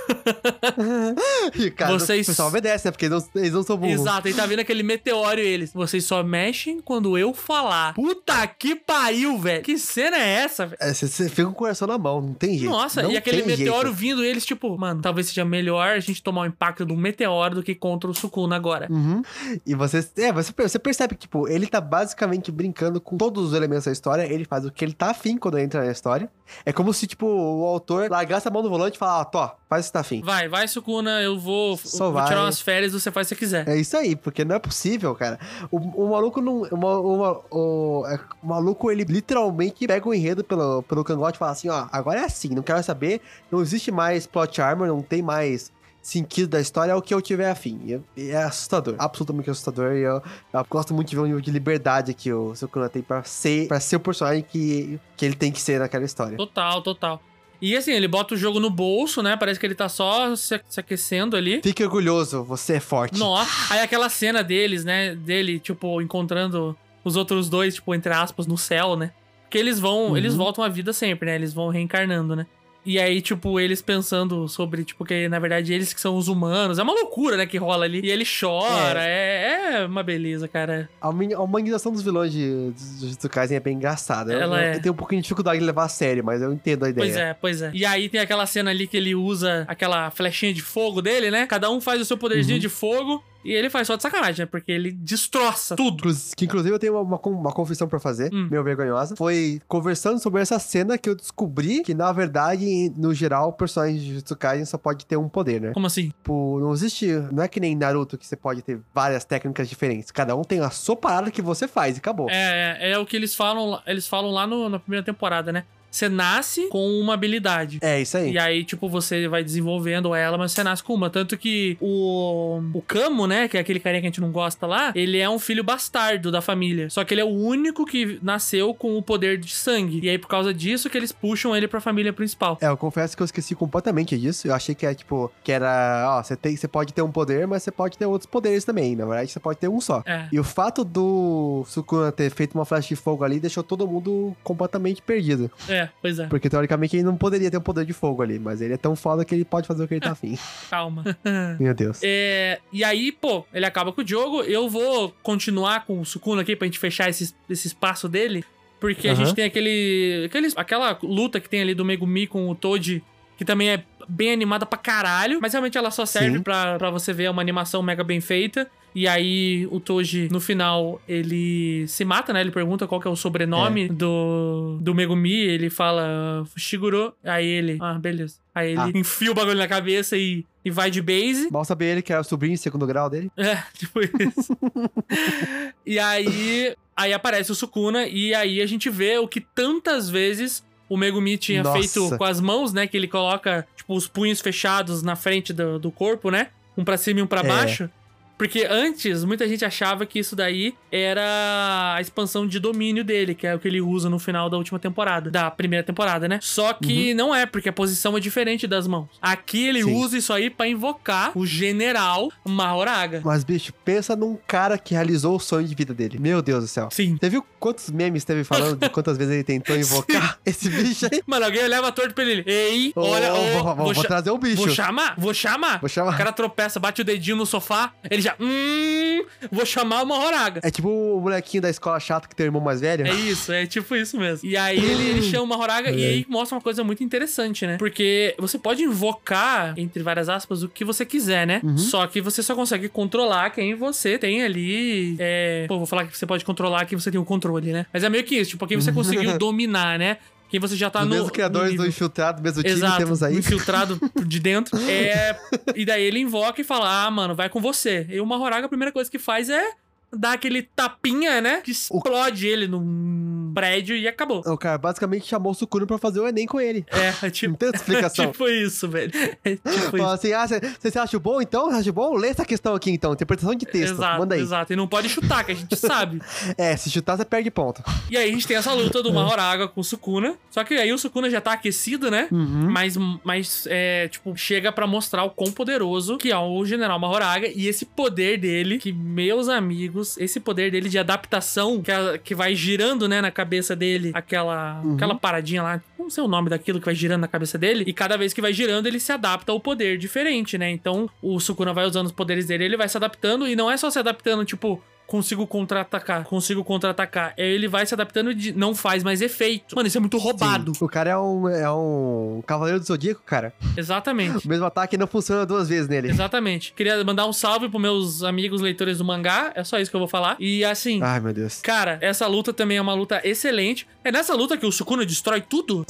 E, cara, Vocês- o pessoal obedece, né? Porque eles não, eles não são burros. Exato, aí tá vendo aquele meteoro e eles. Vocês só mexem quando eu falar. Puta que pariu, velho. Que cena é essa, velho? É, você, você fica com o coração na mão, não tem jeito. Nossa, Não e aquele meteoro jeito. vindo e eles, tipo, mano, talvez seja melhor a gente tomar o impacto do meteoro do que contra o Sukuna agora. Uhum. E você, é, você, você percebe que, tipo, ele tá basicamente brincando com todos os elementos da história, ele faz o que ele tá afim quando entra na história. É como se, tipo, o autor largasse a mão no volante e falasse, ó, Tó, faz o que tá afim. Vai, vai, Sukuna, eu vou, Só vou tirar umas férias você faz o que você quiser. É isso aí, porque não é possível, cara. O, o maluco não. uma- uma- o, é, o maluco, ele literalmente pega o enredo pelo, pelo cangote e fala assim: ó, agora é assim, não quero saber, não existe mais plot armor, não tem mais sentido da história, é o que eu tiver afim. E é- assustador, absolutamente assustador. E eu, eu gosto muito de ver o nível de liberdade que o Sukuna tem pra ser, pra ser o personagem que, que ele tem que ser naquela história. Total, total. E assim, ele bota o jogo no bolso, né? Parece que ele tá só se, se aquecendo ali. Fique orgulhoso, você é forte. Nossa. Aí aquela cena deles, né? Dele, tipo, encontrando os outros dois, tipo, entre aspas, no céu, né? Porque eles vão, Uhum. eles voltam à vida sempre, né? Eles vão reencarnando, né? E aí, tipo, eles pensando sobre, tipo, que na verdade eles que são os humanos. É uma loucura, né, que rola ali. E ele chora. É, é uma beleza, cara. A, humanização dos vilões de Jujutsu Kaisen é bem engraçada. Eu- Ela eu, é. eu tenho um pouquinho de dificuldade de levar a sério, mas eu entendo a ideia. Pois é, pois é. E aí tem aquela cena ali que ele usa aquela flechinha de fogo dele, né? Cada um faz o seu poderzinho Uhum. de fogo. E ele faz só de sacanagem, né? Porque ele destroça tudo. Que inclusive eu tenho uma, uma, uma confissão pra fazer, Hum. meio vergonhosa. Foi conversando sobre essa cena que eu descobri que, na verdade, no geral, o personagem de Jujutsu Kaisen só pode ter um poder, né? Como assim? Tipo, não existe. Não é que nem Naruto que você pode ter várias técnicas diferentes. Cada um tem a sua parada que você faz e acabou. É, é, é o que eles falam, lá- eles falam lá no- na primeira temporada, né? Você nasce com uma habilidade. É, isso aí. E aí, tipo, você vai desenvolvendo ela, mas você nasce com uma. Tanto que o, o Camo, né, que é aquele carinha que a gente não gosta lá, ele é um filho bastardo da família. Só que ele é o único que nasceu com o poder de sangue. E aí, por causa disso, que eles puxam ele pra família principal. É, eu confesso que eu esqueci completamente disso. Eu achei que é tipo, que era, ó, você tem, você pode ter um poder, mas você pode ter outros poderes também. Na verdade, você pode ter um só. É. E o fato do Sukuna ter feito uma flecha de fogo ali deixou todo mundo completamente perdido. É, É, pois é. Porque teoricamente ele não poderia ter o poder de fogo ali, mas ele é tão foda que ele pode fazer o que ele tá afim. Calma. Meu Deus. É, e aí, pô, ele acaba com o jogo. Eu vou continuar com o Sukuna aqui pra gente fechar esse, esse espaço dele. Porque a Aham. gente tem aquele, aquele. Aquela luta que tem ali do Megumi com o Toad, que também é bem animada pra caralho. Mas realmente ela só serve pra você ver uma animação mega bem feita. E aí o Toji, no final, ele se mata, né? Ele pergunta qual que é o sobrenome É. do, do Megumi. Ele fala Shiguro. Aí ele, ah, beleza. Aí ele Ah. enfia o bagulho na cabeça e, e vai de base. Mal saber ele que era o sobrinho segundo grau dele. É, tipo isso. e aí, aí aparece o Sukuna e aí a gente vê o que tantas vezes o Megumi tinha Nossa. feito com as mãos, né? Que ele coloca, tipo, os punhos fechados na frente do, do corpo, né? Um pra cima e um pra É. baixo. Porque antes, muita gente achava que isso daí era a expansão de domínio dele, que é o que ele usa no final da última temporada, da primeira temporada, né? Só que não é, porque a posição é diferente das mãos. Aqui ele Sim. usa isso aí pra invocar o general Mahoraga. Mas, bicho, pensa num cara que realizou o sonho de vida dele. Meu Deus do céu. Sim. Você viu quantos memes teve falando de quantas vezes ele tentou invocar esse bicho aí? Mano, alguém leva torto pra ele. Ei, Ô, olha, ô, vou, vou- vou, trazer um bicho. vou chamar, vou chamar. Vou chamar. O cara tropeça, bate o dedinho no sofá, ele já, hum, vou chamar uma horaga. É tipo o molequinho da escola chato que tem o irmão mais velho. É isso, é tipo isso mesmo. E aí ele, ele chama uma horaga e aí mostra uma coisa muito interessante, né? Porque você pode invocar, entre várias aspas, o que você quiser, né? Uhum. Só que você só consegue controlar quem você tem ali. É... Pô, vou falar que você pode controlar quem você tem o controle, né? Mas é meio que isso, tipo, quem você conseguiu dominar, né? Quem você já tá no. mesmos criadores no do. Infiltrado, mesmo time, Exato, temos aí. infiltrado de dentro. É, e daí ele invoca e fala: Ah, mano, vai com você. E o Mahoraga, a primeira coisa que faz é dar aquele tapinha, né? Que explode ele num prédio e acabou. O cara basicamente chamou o Sukuna pra fazer o Enem com ele. É, é Não tipo. tem outra explicação. tipo isso, velho. É tipo Fala isso. assim, ah, você acha bom então? Você acha bom? Lê essa questão aqui então, interpretação de texto. Exato, Manda aí. exato. E não pode chutar, que a gente sabe. É, se chutar, você perde ponto. E aí a gente tem essa luta do Mahoraga com o Sukuna. Só que aí o Sukuna já tá aquecido, né? Uhum. Mas, mas é, tipo, chega pra mostrar o quão poderoso que é o General Mahoraga e esse poder dele, que, meus amigos, esse poder dele de adaptação, que, a- que vai girando, né, na cabeça dele, aquela, Uhum. aquela paradinha lá, não sei o nome daquilo que vai girando na cabeça dele, e cada vez que vai girando, ele se adapta ao poder diferente, né? Então, o Sukuna vai usando os poderes dele, ele vai se adaptando, e não é só se adaptando, tipo, consigo contra-atacar, consigo contra-atacar. É, Ele vai se adaptando e não faz mais efeito. Mano, isso é muito roubado. Sim. O cara é um, é um cavaleiro do zodíaco, cara. Exatamente. O mesmo ataque não funciona duas vezes nele. Exatamente. Queria mandar um salve pros meus amigos leitores do mangá. É só isso que eu vou falar. E assim, Ai, meu Deus. cara, essa luta também é uma luta excelente. É nessa luta que o Sukuna destrói tudo?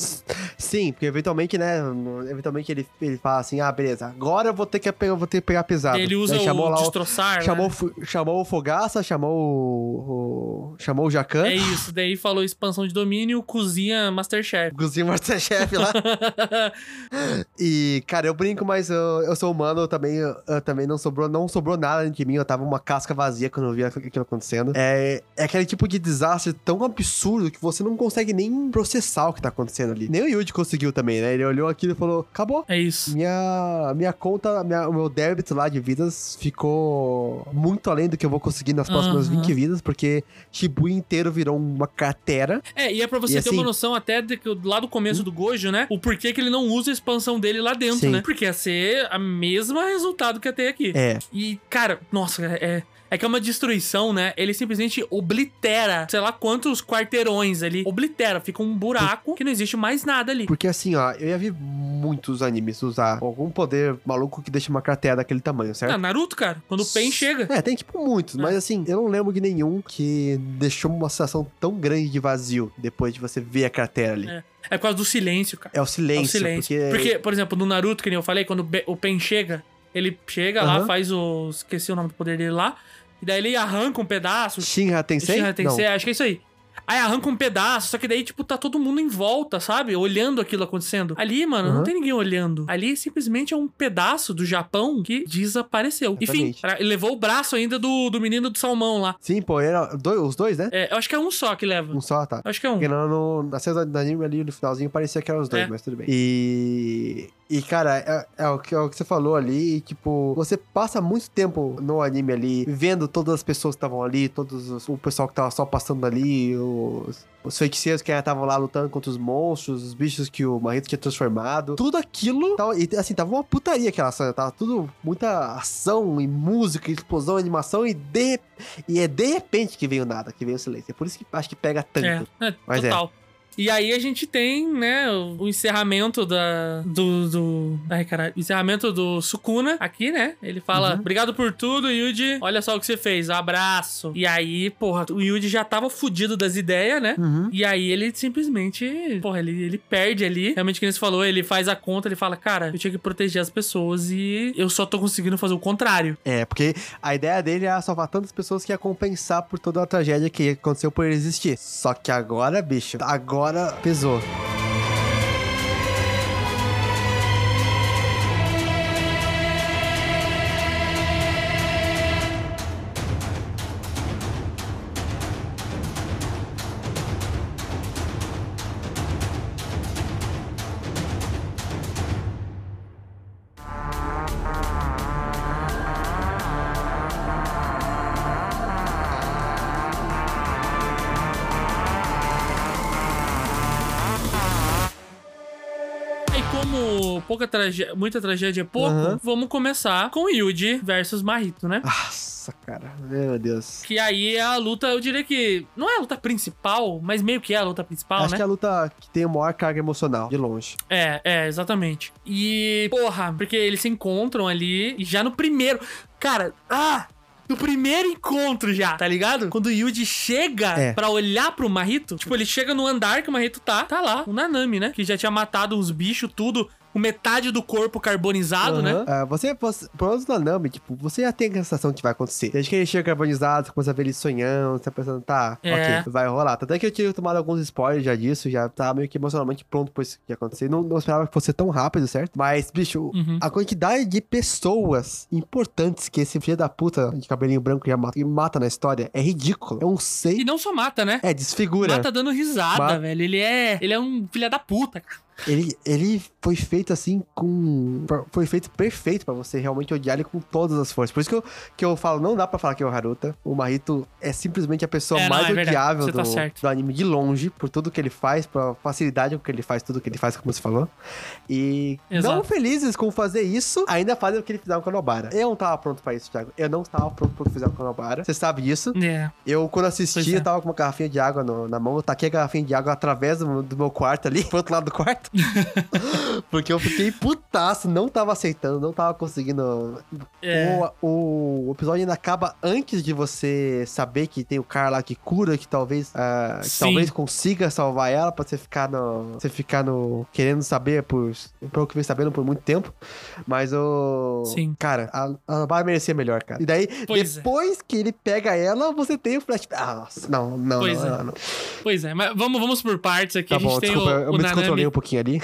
Sim, porque eventualmente, né? Eventualmente ele, ele fala assim: ah, beleza, agora eu vou ter que pegar, vou ter que pegar pesado. Ele usa Daí chamou o lá destroçar. Chamou, né? o Fu- chamou o Fogaça, chamou o, o- Chamou o Jacan. É isso. Daí falou expansão de domínio, cozinha Masterchef. Cozinha Masterchef lá. e, cara, eu brinco, mas eu, eu sou humano, eu também, eu, eu também não sobrou, não sobrou nada de mim. Eu tava uma casca vazia quando eu vi aquilo acontecendo. É, é aquele tipo de desastre tão absurdo que você não consegue nem processar o que tá acontecendo ali. Nem o Yuji conseguiu também, né? Ele olhou aquilo e falou: acabou. É isso. Minha, minha conta, minha- o meu débito lá de vidas ficou muito além do que eu vou conseguir nas próximas Aham. 20 vidas, porque Shibuya inteiro virou uma cratera. É, e é pra você E ter assim- uma noção até de que, lá do começo do Gojo, né? O porquê que ele não usa a expansão dele lá dentro, Sim. né? Porque ia ser a mesma resultado que ia ter aqui. É, E, cara, nossa, é. É que é uma destruição, né? Ele simplesmente oblitera, sei lá quantos quarteirões ali. Oblitera, fica um buraco que não existe mais nada ali. porque assim, ó, eu já vi muitos animes usar algum poder maluco que deixa uma cratera daquele tamanho, certo? Ah, Naruto, cara, quando o Pen chega. É, tem tipo muitos, É. mas assim, eu não lembro de nenhum que deixou uma sensação tão grande de vazio depois de você ver a cratera ali. É. É por causa do silêncio, cara. É o É silêncio, o silêncio. porque... Porque... por exemplo, no Naruto, que nem eu falei, quando o Pen chega, ele chega lá, Aham. faz o. Esqueci o nome do poder dele lá. E daí ele arranca um pedaço. Shinra Tensei? Shinra Tensei, acho que é isso aí. Aí arranca um pedaço, só que daí, tipo, tá todo mundo em volta, sabe? Olhando aquilo acontecendo. Ali, mano, não Uhum. tem ninguém olhando. Ali simplesmente é um pedaço do Japão que desapareceu. Enfim, Exatamente. levou o braço ainda do, do menino do salmão lá. Sim, pô, era dois, os dois, né? É, eu acho que é um só que leva. Um só, tá. Acho que é um. Porque no, no, na cena do anime ali no finalzinho parecia que eram os dois, É. mas tudo bem. E. E, cara, é, é o que, é o que você falou ali. E, tipo, você passa muito tempo no anime ali, vendo todas as pessoas que estavam ali, todos os- o pessoal que tava só passando ali, os, os feiticeiros que estavam lá lutando contra os monstros, os bichos que o Marito tinha transformado. Tudo aquilo. Tava, e, assim, tava uma putaria aquela cena. Tava tudo muita ação e música, explosão, animação. E, de, e é de repente que veio nada, que veio o silêncio. É por isso que acho que pega tanto. É, é Mas é. E aí a gente tem, né, o, encerramento da. Do. do ai, caralho. o Encerramento do Sukuna aqui, né? Ele fala: Uhum. Obrigado por tudo, Yuji. Olha só o que você fez. Abraço. E aí, porra, o Yuji já tava fudido das ideias, né? Uhum. E aí ele simplesmente, porra, ele, ele perde ali. Realmente, como você falou, ele faz a conta, ele fala, cara, eu tinha que proteger as pessoas e eu só tô conseguindo fazer o contrário. É, porque a ideia dele era salvar tantas pessoas que ia compensar por toda a tragédia que aconteceu por ele existir. Só que agora, bicho, agora pesou. Pouca tragédia, muita tragédia é pouco, Aham. vamos começar com Yuji versus Marito, né? Nossa, cara. Meu Deus. Que aí é a luta, eu diria que não é a luta principal, mas meio que é a luta principal, Acho né? que é a luta que tem a maior carga emocional, de longe. É, é, exatamente. E, porra, porque eles se encontram ali e já no primeiro. Cara, ah! No primeiro encontro já, tá ligado? Quando o Yuji chega É. pra olhar pro Marito, tipo, ele chega no andar que o Marito tá, tá lá, o Nanami, né? Que já tinha matado uns bichos, tudo, metade do corpo carbonizado, né? Aham. Ah, você, você, pelo menos na Nami, tipo, você já tem a sensação que vai acontecer. Desde que ele chega carbonizado, você começa a ver ele sonhando, você tá pensando, tá, É. ok, vai rolar. Tanto é que eu tinha tomado alguns spoilers já disso, já tava meio que emocionalmente pronto pra isso que ia acontecer. Não, não esperava que fosse tão rápido, certo? Mas, bicho, Uhum. a quantidade de pessoas importantes que esse filho da puta de cabelinho branco já mata, que mata na história é ridículo. É um E sei. não só mata, né? É, desfigura. Mata dando risada, Mata. velho. Ele é. Ele é um filho da puta, cara. Ele, ele foi feito assim com. Foi feito perfeito pra você realmente odiar ele com todas as forças. Por isso que eu, que eu falo, não dá pra falar que é o Haruta. O Marito é simplesmente a pessoa É, não, mais é verdade. odiável Você do, tá do anime de longe, por tudo que ele faz, pela facilidade com que ele faz, tudo que ele faz, como você falou. E Exato. não felizes com fazer isso, ainda fazem o que ele fizeram com o Nobara. Eu não tava pronto pra isso, Thiago. Eu não estava pronto pro que fizeram com o Nobara. Você sabe disso. É. Eu, quando assisti, é. eu tava com uma garrafinha de água no- na mão. Eu taquei a garrafinha de água através do, do meu quarto ali, pro outro lado do quarto. Porque eu fiquei putaço, não tava aceitando, não tava conseguindo. É. O, o episódio ainda acaba antes de você saber que tem o cara lá que cura, que talvez, ah, que talvez consiga salvar ela pra você ficar no. Você ficar no. querendo saber por. Pelo que vem sabendo por muito tempo. Mas o. Sim. Cara, a, a merecia melhor, cara. E daí, Pois é. depois que ele pega ela, você tem o flashback. Ah, nossa, não, não, Pois não, é. não, não. Pois é, mas vamos, vamos por partes aqui. Tá bom, desculpa, o, eu o me descontrolei um pouquinho ali.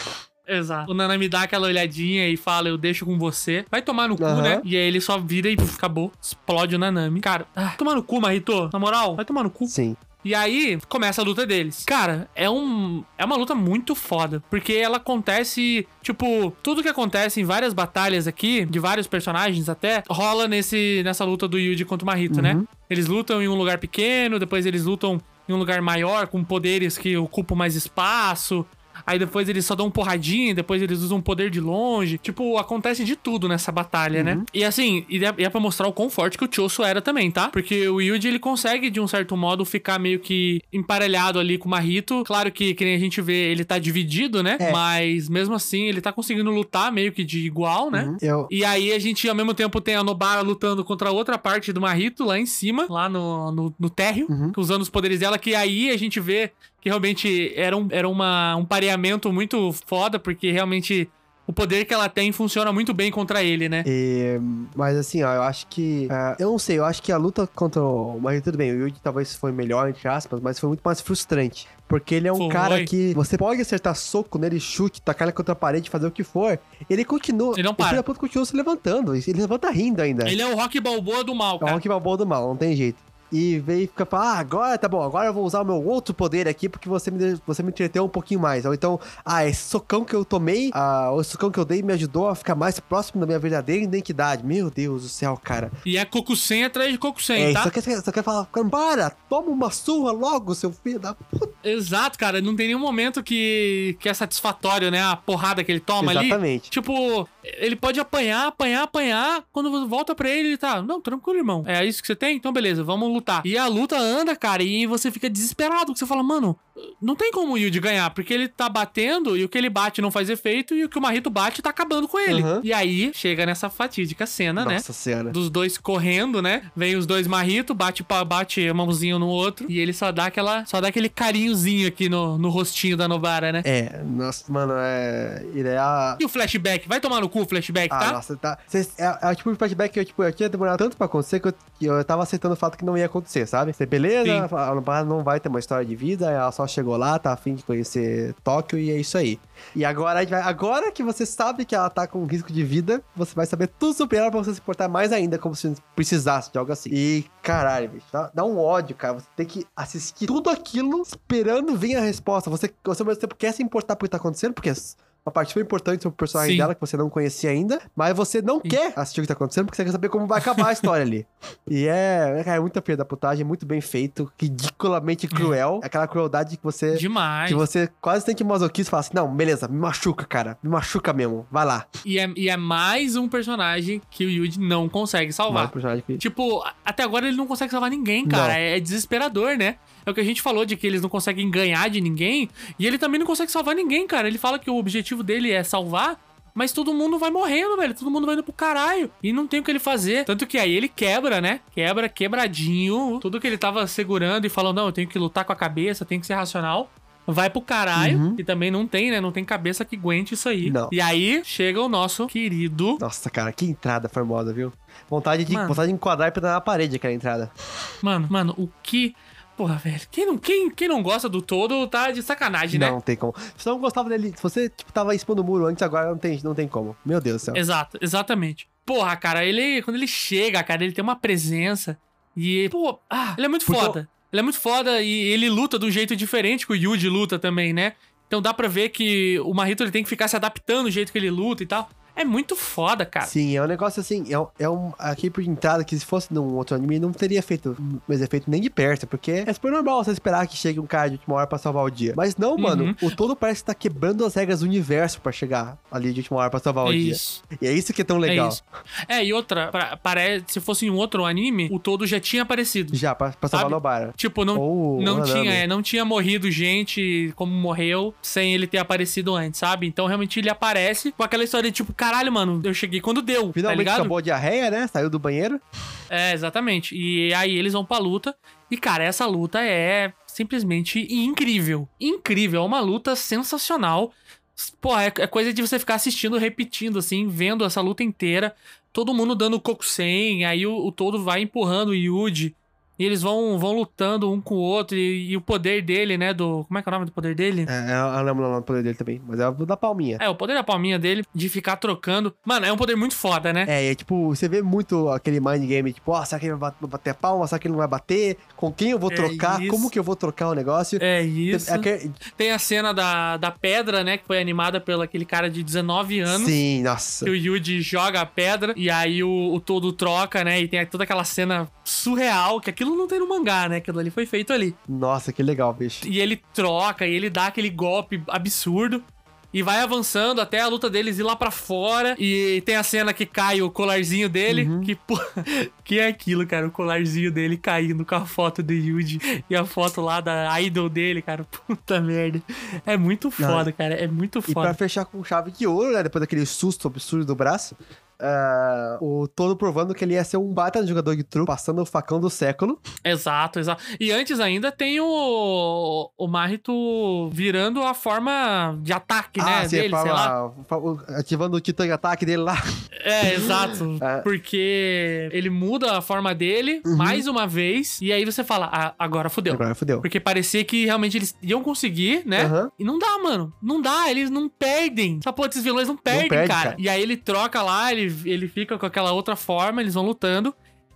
Exato. O Nanami dá aquela olhadinha e fala, eu deixo com você. Vai tomar no cu, Aham. né? E aí ele só vira e puf, acabou. Explode o Nanami. Cara, ah, tomar no cu, Marito. Na moral, vai tomar no cu. Sim. E aí começa a luta deles. Cara, é um é uma luta muito foda, porque ela acontece, tipo, tudo que acontece em várias batalhas aqui, de vários personagens até, rola nesse nessa luta do Yuji contra o Marito, né? Eles lutam em um lugar pequeno, depois eles lutam em um lugar maior com poderes que ocupam mais espaço. Aí depois eles só dão porradinha, depois eles usam poder de longe. Tipo, acontece de tudo nessa batalha, né? E assim, e é, é pra mostrar o quão forte que o Choso era também, tá? Porque o Yuji, ele consegue, de um certo modo, ficar meio que emparelhado ali com o Marito. Claro que, que nem a gente vê, ele tá dividido, né? É. Mas mesmo assim, ele tá conseguindo lutar meio que de igual, né? Eu, E aí a gente, ao mesmo tempo, tem a Nobara lutando contra outra parte do Marito lá em cima, lá no, no, no térreo, Uhum. usando os poderes dela, que aí a gente vê que realmente era um, era uma, um pareamento muito foda, porque realmente o poder que ela tem funciona muito bem contra ele, né? E, mas assim, ó, eu acho que. ah, eu não sei, eu acho que a luta contra o Marito, tudo bem, o Yuji talvez foi melhor, entre aspas, mas foi muito mais frustrante. Porque ele é um Foi. cara que você pode acertar soco nele, chute, tacar ele contra a parede, fazer o que for. Ele continua. Ele não para. puta continua se levantando. Ele levanta rindo ainda. Ele é o Rock Balboa do mal, É o cara. Rock Balboa do mal, não tem jeito. E vem e fica falando, ah, agora tá bom, agora eu vou usar o meu outro poder aqui porque você me, você me entreteu um pouquinho mais. Ou então, ah, esse socão que eu tomei, ah, o socão que eu dei me ajudou a ficar mais próximo da minha verdadeira identidade. Meu Deus do céu, cara. E é Kokusen atrás de Kokusen, É, tá? só quer, só quer falar, para, toma uma surra logo, seu filho da puta. Exato, cara. Não tem nenhum momento que, que é satisfatório, né? A porrada que ele toma ali. Exatamente. Tipo, ele pode apanhar, apanhar, apanhar. Quando volta pra ele, ele tá. Não, tranquilo, irmão. É isso que você tem? Então, beleza, vamos lutar. E a luta anda, cara, e você fica desesperado. Porque você fala, mano, não tem como o Yuji ganhar. Porque ele tá batendo e o que ele bate não faz efeito. E o que o Marrito bate tá acabando com ele. Uhum. E aí chega nessa fatídica cena, né? Nossa senhora. Dos dois correndo, né? Vem os dois Marrito, bate, bate a mãozinha no outro. E ele só dá aquela. Só dá aquele carinhozinho aqui no, no rostinho da Nobara, né? É, nossa, mano, é. Ele é a. E o flashback? Vai tomar no cu o flashback, Ah, tá? nossa, tá. Cês- é, é o tipo de flashback que eu, tipo, eu tinha demorado tanto pra acontecer que eu, que eu tava aceitando o fato que não ia acontecer, sabe? Você, beleza, Sim. a Nobara não vai ter uma história de vida, ela só chegou lá, tá afim de conhecer Tóquio e é isso aí. E agora, a gente vai- agora que você sabe que ela tá com risco de vida, você vai saber tudo sobre ela pra você se portar mais ainda, como se precisasse de algo assim. E caralho, bicho, dá, dá um ódio, cara. Você tem que assistir tudo aquilo esperando vir a resposta. Você, você ao mesmo tempo quer se importar por que tá acontecendo, porque uma parte super importante sobre o personagem Sim. dela que você não conhecia ainda, mas você não quer assistir o que tá acontecendo porque você quer saber como vai acabar a história ali. E é, cara, é muita filha da putagem, muito bem feito, ridiculamente cruel, aquela crueldade que você Demais. que você quase tem que masoquista e falar assim: não, beleza, me machuca, cara. Me machuca mesmo. Vai lá. E é, e é mais um personagem que o Yuji não consegue Mais salvar. um personagem que- Tipo, até agora ele não consegue salvar ninguém, cara. É, é desesperador, né? É o que a gente falou de que eles não conseguem ganhar de ninguém. E ele também não consegue salvar ninguém, cara. Ele fala que o objetivo dele é salvar. Mas todo mundo vai morrendo, velho. Todo mundo vai indo pro caralho. E não tem o que ele fazer. Tanto que aí ele quebra, né? Quebra, quebradinho. Tudo que ele tava segurando e falando, não, eu tenho que lutar com a cabeça, tenho que ser racional. Vai pro caralho. Uhum. E também não tem, né? Não tem cabeça que aguente isso aí. Não. E aí chega o nosso querido. Nossa, cara, que entrada formosa, viu? Vontade de, Mano. vontade de enquadrar e pegar na parede aquela entrada. Mano, mano, o que. Porra, velho. Quem não, quem, quem não gosta do todo tá de sacanagem, né? Não tem como. Se você não gostava dele, se você, tipo, tava expondo o muro antes, agora não tem, não tem como. Meu Deus do céu. Exato, exatamente. Porra, cara, ele. Quando ele chega, cara, ele tem uma presença. E. Pô, ah, ele é muito Porque foda. Ele é muito foda e ele luta de um jeito diferente que o Yuji luta também, né? Então dá pra ver que o Marrito ele tem que ficar se adaptando do jeito que ele luta e tal. É muito foda, cara. Sim, é um negócio assim, é um, é um aqui por entrada que se fosse num outro anime não teria feito mais efeito nem de perto, porque é super normal você esperar que chegue um cara de última hora pra salvar o dia. Mas não, mano, Uhum. o todo parece que tá quebrando as regras do universo pra chegar ali de última hora pra salvar o É dia. isso. E é isso que é tão legal. É isso. É, e outra, pra- parece, se fosse em um outro anime, o todo já tinha aparecido. Já, pra, pra salvar Nobara. Tipo, não, Ou não Hanami. tinha, é, não tinha morrido gente como morreu sem ele ter aparecido antes, sabe? Então realmente ele aparece com aquela história de tipo, caralho, mano, eu cheguei quando deu, tá Finalmente ligado? acabou a diarreia, né? Saiu do banheiro. É, exatamente. E aí eles vão pra luta. E, cara, essa luta é simplesmente incrível. Incrível. É uma luta sensacional. Pô, é, é coisa de você ficar assistindo, repetindo, assim, vendo essa luta inteira. Todo mundo dando Kokusen. Aí o, o todo vai empurrando o Yuji. E eles vão, vão lutando um com o outro. E, e o poder dele, né? Do. Como é que é o nome do poder dele? É, eu lembro o nome do poder dele também, mas é o da palminha. É, o poder da palminha dele de ficar trocando. Mano, é um poder muito foda, né? É, e é tipo, você vê muito aquele mind game, tipo, ó, será que ele vai bat- bater a palma? Será que ele não vai bater? Com quem eu vou É trocar? isso. Como que eu vou trocar o negócio? É isso. É que- Tem a cena da, da pedra, né? Que foi animada pelo aquele cara de 19 anos. Sim, nossa. Que o Yuji joga a pedra e aí o, o todo troca, né? E tem toda aquela cena surreal, que aquilo não tem no mangá, né? Aquilo ali foi feito ali. Nossa, que legal, bicho. E ele troca e ele dá aquele golpe absurdo. E vai avançando até a luta deles ir lá pra fora. E tem a cena que cai o colarzinho dele. Uhum. Que, pô, que é aquilo, cara? O colarzinho dele caindo com a foto do Yuji e a foto lá da idol dele, cara. Puta merda. É muito foda, cara. É muito E pra foda. fechar com chave de ouro, né? Depois daquele susto absurdo do braço. Ah, o todo provando que ele ia ser um baita jogador de truco, passando o facão do século. Exato, exato. E antes ainda tem o, o Marito virando a forma de ataque, né? sim, dele, pra- sei lá. ativando o titã de ataque dele lá. É, exato. É. Porque ele muda a forma dele mais uma vez. E aí você fala, ah, agora fodeu. Uhum. Agora fodeu. Porque parecia que realmente eles iam conseguir, né? Aham. E não dá, mano. Não dá, eles não perdem. Essa porra desses vilões não perdem, perde, cara. cara. E aí ele troca lá, ele, ele fica com aquela outra forma, eles vão lutando.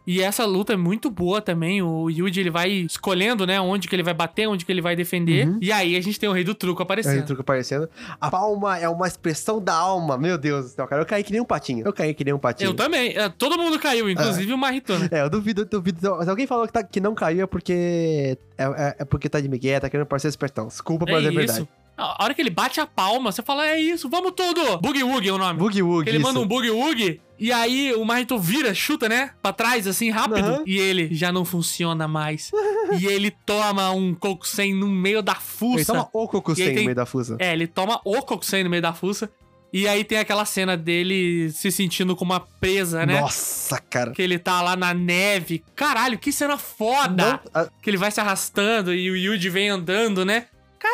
E essa luta é muito boa também. O Yuji, ele vai escolhendo, né, onde que ele vai bater, onde que ele vai defender. E aí a gente tem o Rei do Truco aparecendo. o truque aparecendo. A palma é uma expressão da alma. Meu Deus do céu, cara. Eu caí que nem um patinho. Eu caí que nem um patinho. Eu também. É, Todo mundo caiu, inclusive o Marito, né? É, eu duvido, duvido. Se alguém falou que, tá- que não caiu é porque. É, é- é porque tá de Miguel, tá querendo parecer espertão. Desculpa, mas é, É verdade. A hora que ele bate a palma, você fala, é isso, vamos tudo! Boogie Woogie é o nome. Boogie Woogie. Ele isso. manda um boogie woogie e aí o Marito vira, chuta, né? Pra trás, assim, rápido. Aham. E ele já não funciona mais. e ele toma um Kokusen no meio da fuça. Ele toma o Kokusen tem- no meio da fusa. É, ele toma o Kokusen no meio da fuça. E aí tem aquela cena dele se sentindo como uma presa, né? Nossa, cara. Que ele tá lá na neve. Caralho, que cena foda! Não, a- Que ele vai se arrastando e o Yuji vem andando, né?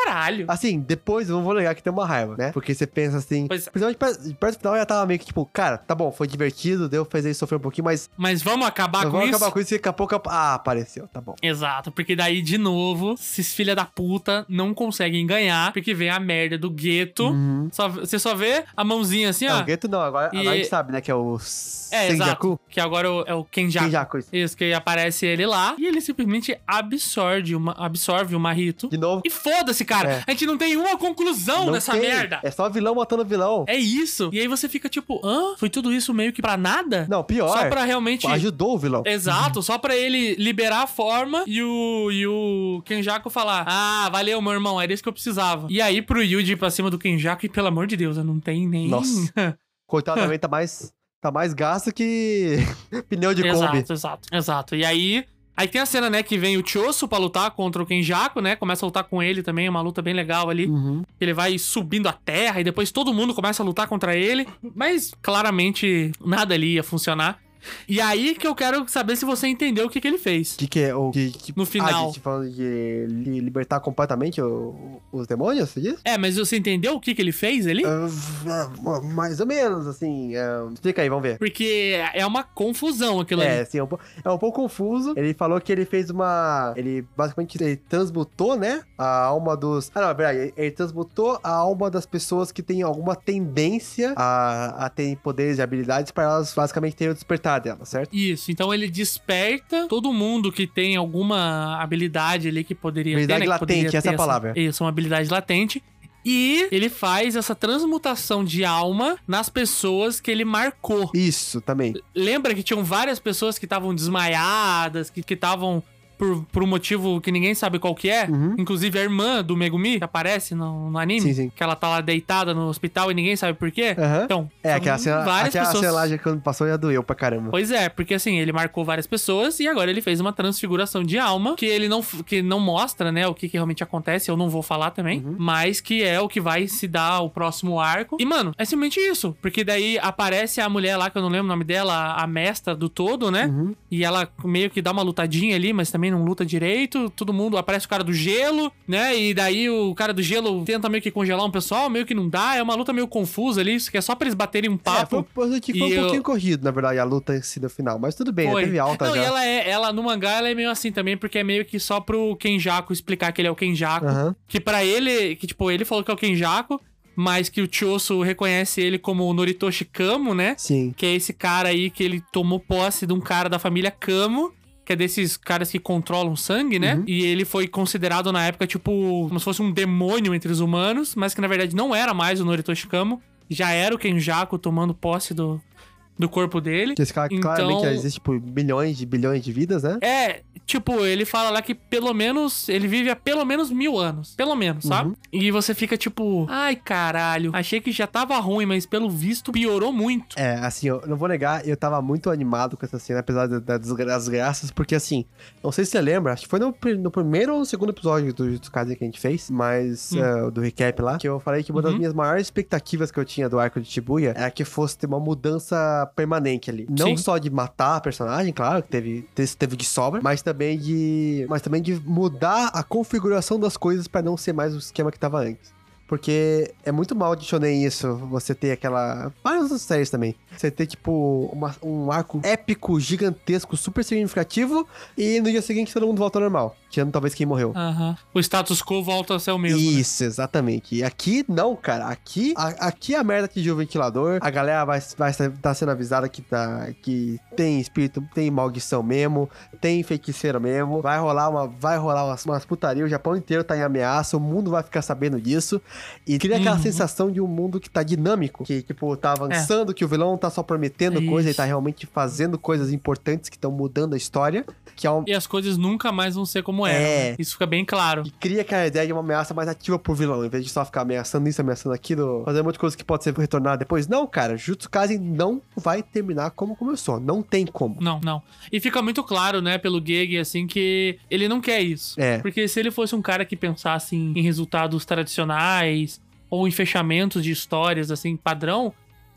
Caralho. assim, depois eu não vou negar que tem uma raiva, né? Porque você pensa assim. Pois. Principalmente perto, perto do final já tava meio que tipo, cara, tá bom, foi divertido, deu, fez ele sofrer um pouquinho, mas Mas vamos acabar nós com vamos isso? acabar com isso e daqui a pouco. Ah, apareceu, tá bom. Exato, porque daí, de novo, esses filha da puta não conseguem ganhar, porque vem a merda do gueto. Uhum. Só- você só vê a mãozinha assim, É, ó. o Gueto não, agora, E- agora a gente sabe, né? Que é o É, Senjaku. exato. Que agora é o- é Kenjaku. Kenjaku, isso. Isso, que aparece ele lá. E ele simplesmente absorve, uma, absorve o Marito. De novo. E foda-se, cara. É. A gente não tem uma conclusão não nessa tem. merda. É só vilão matando vilão. É isso. E aí você fica tipo, hã? Foi tudo isso meio que pra nada? Não, pior. Só pra realmente. Ajudou o vilão. Exato, só pra ele liberar a forma e o, e o Kenjaku falar: Ah, valeu, meu irmão, era isso que eu precisava. E aí pro Yuji ir pra cima do Kenjaku, e pelo amor de Deus, não tem nem. Nossa. Coitado também tá mais, tá mais gasto que pneu de Kombi. exato, exato, exato. E aí. Aí tem a cena, né, que vem o Choso pra lutar contra o Kenjaku, né? Começa a lutar com ele também, é uma luta bem legal ali. Uhum. Ele vai subindo a terra e depois todo mundo começa a lutar contra ele. Mas claramente nada ali ia funcionar. E aí que eu quero saber se você entendeu o que, que ele fez. O que, que é o que, que- No final. Ah, de, falando de li- libertar completamente o- os demônios, você diz? É, mas você entendeu o que, que ele fez ali? Ah, mais ou menos, assim. ah, explica aí, vamos ver. Porque é uma confusão aquilo É, ali. assim, é um, pouco, é um pouco confuso. Ele falou que ele fez uma. Ele basicamente ele transmutou, né? A alma dos. Ah, não, é verdade. Ele, transmutou a alma das pessoas que têm alguma tendência a, a terem poderes e habilidades para elas basicamente terem o despertar dela, certo? Isso, então ele desperta todo mundo que tem alguma habilidade ali que poderia Habilidade ter, né, que poderia latente, essa é a ter palavra. Isso, uma habilidade latente. E ele faz essa transmutação de alma nas pessoas que ele marcou. Isso, também. Lembra que tinham várias pessoas que estavam desmaiadas, que estavam por, por um motivo que ninguém sabe qual que é? Uhum. Inclusive a irmã do Megumi, que aparece no, no anime, Sim, sim. que ela tá lá deitada no hospital e ninguém sabe por quê. Aham. Então, É, aquela cena, várias aquela pessoas... já quando passou já doeu pra caramba. Pois é, porque assim, ele marcou várias pessoas e agora ele fez uma transfiguração de alma que ele não, que não mostra, né, o que, que realmente acontece, eu não vou falar também, Uhum. mas que é o que vai se dar o próximo arco. E, mano, é simplesmente isso, porque daí aparece a mulher lá, que eu não lembro o nome dela, a- a mestra do todo, né, Uhum. e ela meio que dá uma lutadinha ali, mas também não luta direito, todo mundo, aparece o cara do gelo, né, e daí o cara do gelo tenta meio que congelar um pessoal, meio que não dá, é uma luta meio confusa ali, isso que é só pra eles baterem um É, papo. foi, foi, que foi um eu- pouquinho corrido, na verdade, a luta em si no final. Mas tudo bem, né? Foi. teve alta Não, já. e ela é, ela no mangá ela é meio assim também, porque é meio que só pro Kenjaku explicar que ele é o Kenjaku. Aham. Que pra ele, que tipo, ele falou que é o Kenjaku, mas que o Choso reconhece ele como o Noritoshi Kamo, né? Sim. Que é esse cara aí que ele tomou posse de um cara da família Kamo. Que é desses caras que controlam sangue, né? Uhum. E ele foi considerado na época, tipo, como se fosse um demônio entre os humanos, mas que na verdade não era mais o Noritoshi Kamo. Já era o Kenjaku tomando posse do, do corpo dele. Que esse cara Então- claramente existe por milhões de bilhões de vidas, né? É, tipo, ele fala lá que pelo menos. Ele vive há pelo menos mil anos. Pelo menos, sabe? Uhum. E você fica tipo. Ai, caralho. Achei que já tava ruim, mas pelo visto piorou muito. É, assim, eu não vou negar, eu tava muito animado com essa cena, apesar da- das das graças, porque assim, não sei se você lembra, acho que foi no, no primeiro ou no segundo episódio do Jujutsu Kaisen que a gente fez, mas Hum. é, do recap lá, que eu falei que uma das Uhum. minhas maiores expectativas que eu tinha do arco de Shibuya era que fosse ter uma mudança permanente ali. Não Sim. só de matar a personagem, claro, que teve, teve, teve de sobra, mas também de. Mas também de mudar a configuração das coisas pra não ser mais o esquema que tava antes. Porque é muito mal de shonen isso, você ter aquela... Várias outras séries também. Você ter, tipo, uma- um arco épico, gigantesco, super significativo, e no dia seguinte todo mundo volta ao normal. Tirando talvez quem morreu. Aham. O status quo volta a ser o mesmo. né? Isso, exatamente. E aqui, não, cara. Aqui, a- aqui a merda atingiu o ventilador. A galera vai estar vai tá sendo avisada que, tá, que tem espírito, tem maldição mesmo, tem feiticeiro mesmo. Vai rolar uma, vai rolar umas, umas putaria. O Japão inteiro tá em ameaça. O mundo vai ficar sabendo disso. E cria aquela Uhum. sensação de um mundo que tá dinâmico. Que, tipo, tá avançando, que o vilão tá só prometendo É coisa, isso. tá realmente fazendo coisas importantes que estão mudando a história. Que é um, E as coisas nunca mais vão ser como eram. É. né? Isso fica bem claro. e cria aquela ideia de uma ameaça mais ativa pro vilão, em vez de só ficar ameaçando isso, ameaçando aquilo, fazer um monte de coisa que pode ser retornada depois. Não, cara, Jutsu Kaisen não vai terminar como começou. Não tem como. Não, não. E fica muito claro, né, pelo Gege, assim, que ele não quer isso. É. Porque se ele fosse um cara que pensasse em, em resultados tradicionais ou em fechamentos de histórias, assim, padrão,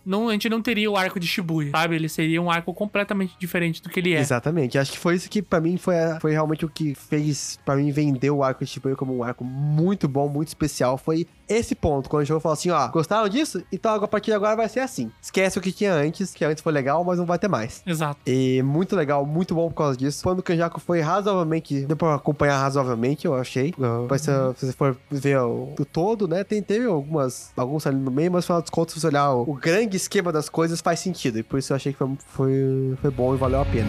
não, a gente não teria o arco de Shibuya, sabe? Ele seria um arco completamente diferente do que ele é. Exatamente. Acho que foi isso que pra mim foi, foi realmente o que fez pra mim vender o arco de Shibuya como um arco muito bom, muito especial. Foi esse ponto, quando o jogo falou assim, ó, gostaram disso? Então a partir de agora vai ser assim. Esquece o que tinha antes, que antes foi legal, mas não vai ter mais. Exato. E muito legal, muito bom por causa disso. Quando o Kanjaku foi razoavelmente. Deu pra acompanhar razoavelmente, eu achei. Uh, Mas se se você for ver o, o todo, né? Tem, teve algumas. Alguns ali no meio, mas no final dos contos, se você olhar o, o grande esquema das coisas, faz sentido. E por isso eu achei que foi, foi, foi bom e valeu a pena.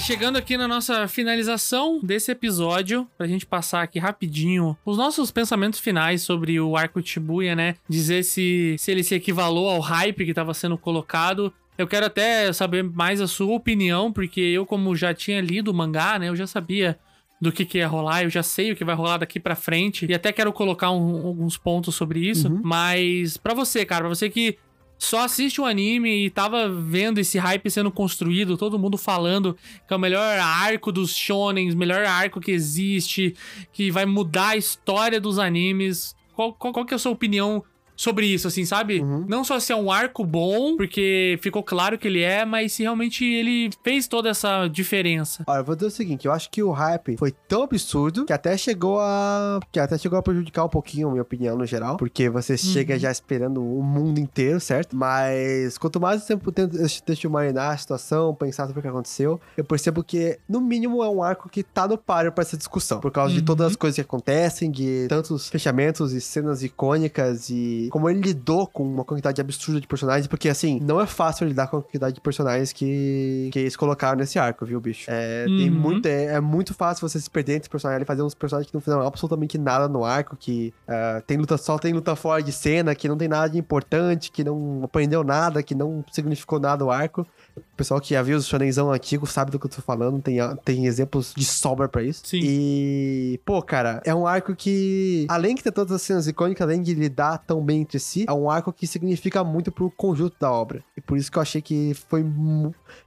Chegando aqui na nossa finalização desse episódio, pra gente passar aqui rapidinho os nossos pensamentos finais sobre o arco Shibuya, né? Dizer se, se ele se equivalou ao hype que tava sendo colocado. Eu quero até saber mais a sua opinião, porque eu, como já tinha lido o mangá, né? Eu já sabia do que, que ia rolar, eu já sei o que vai rolar daqui pra frente. E até quero colocar um- alguns pontos sobre isso. Mas pra você, cara, pra você que só assiste o anime e tava vendo esse hype sendo construído, todo mundo falando que é o melhor arco dos shonens, melhor arco que existe, que vai mudar a história dos animes. Qual, qual, qual que é a sua opinião sobre isso, assim, sabe? Não só se é um arco bom, porque ficou claro que ele é, mas se realmente ele fez toda essa diferença. Olha, eu vou dizer o seguinte, eu acho que o hype foi tão absurdo que até chegou a. que até chegou a prejudicar um pouquinho a minha opinião no geral. Porque você chega já esperando o mundo inteiro, certo? Mas quanto mais tempo tento eu marinar a situação, pensar sobre o que aconteceu, eu percebo que, no mínimo, é um arco que tá no páreo pra essa discussão. Por causa de todas as coisas que acontecem, de tantos fechamentos e cenas icônicas e como ele lidou com uma quantidade absurda de personagens, porque assim, não é fácil lidar com a quantidade de personagens que, que eles colocaram nesse arco, viu, bicho? É, tem Uhum. muito, é, é muito fácil você se perder entre personagens e fazer uns personagens que não fizeram absolutamente nada no arco, que ah, tem luta só tem luta fora de cena, que não tem nada de importante, que não aprendeu nada, que não significou nada o arco. O pessoal que já viu os shonenzão antigos sabe do que eu tô falando, tem, tem exemplos de sobra pra isso. Sim. E, pô, cara, é um arco que, além de ter todas as cenas icônicas, além de lidar tão bem entre si, é um arco que significa muito pro conjunto da obra. E por isso que eu achei que foi.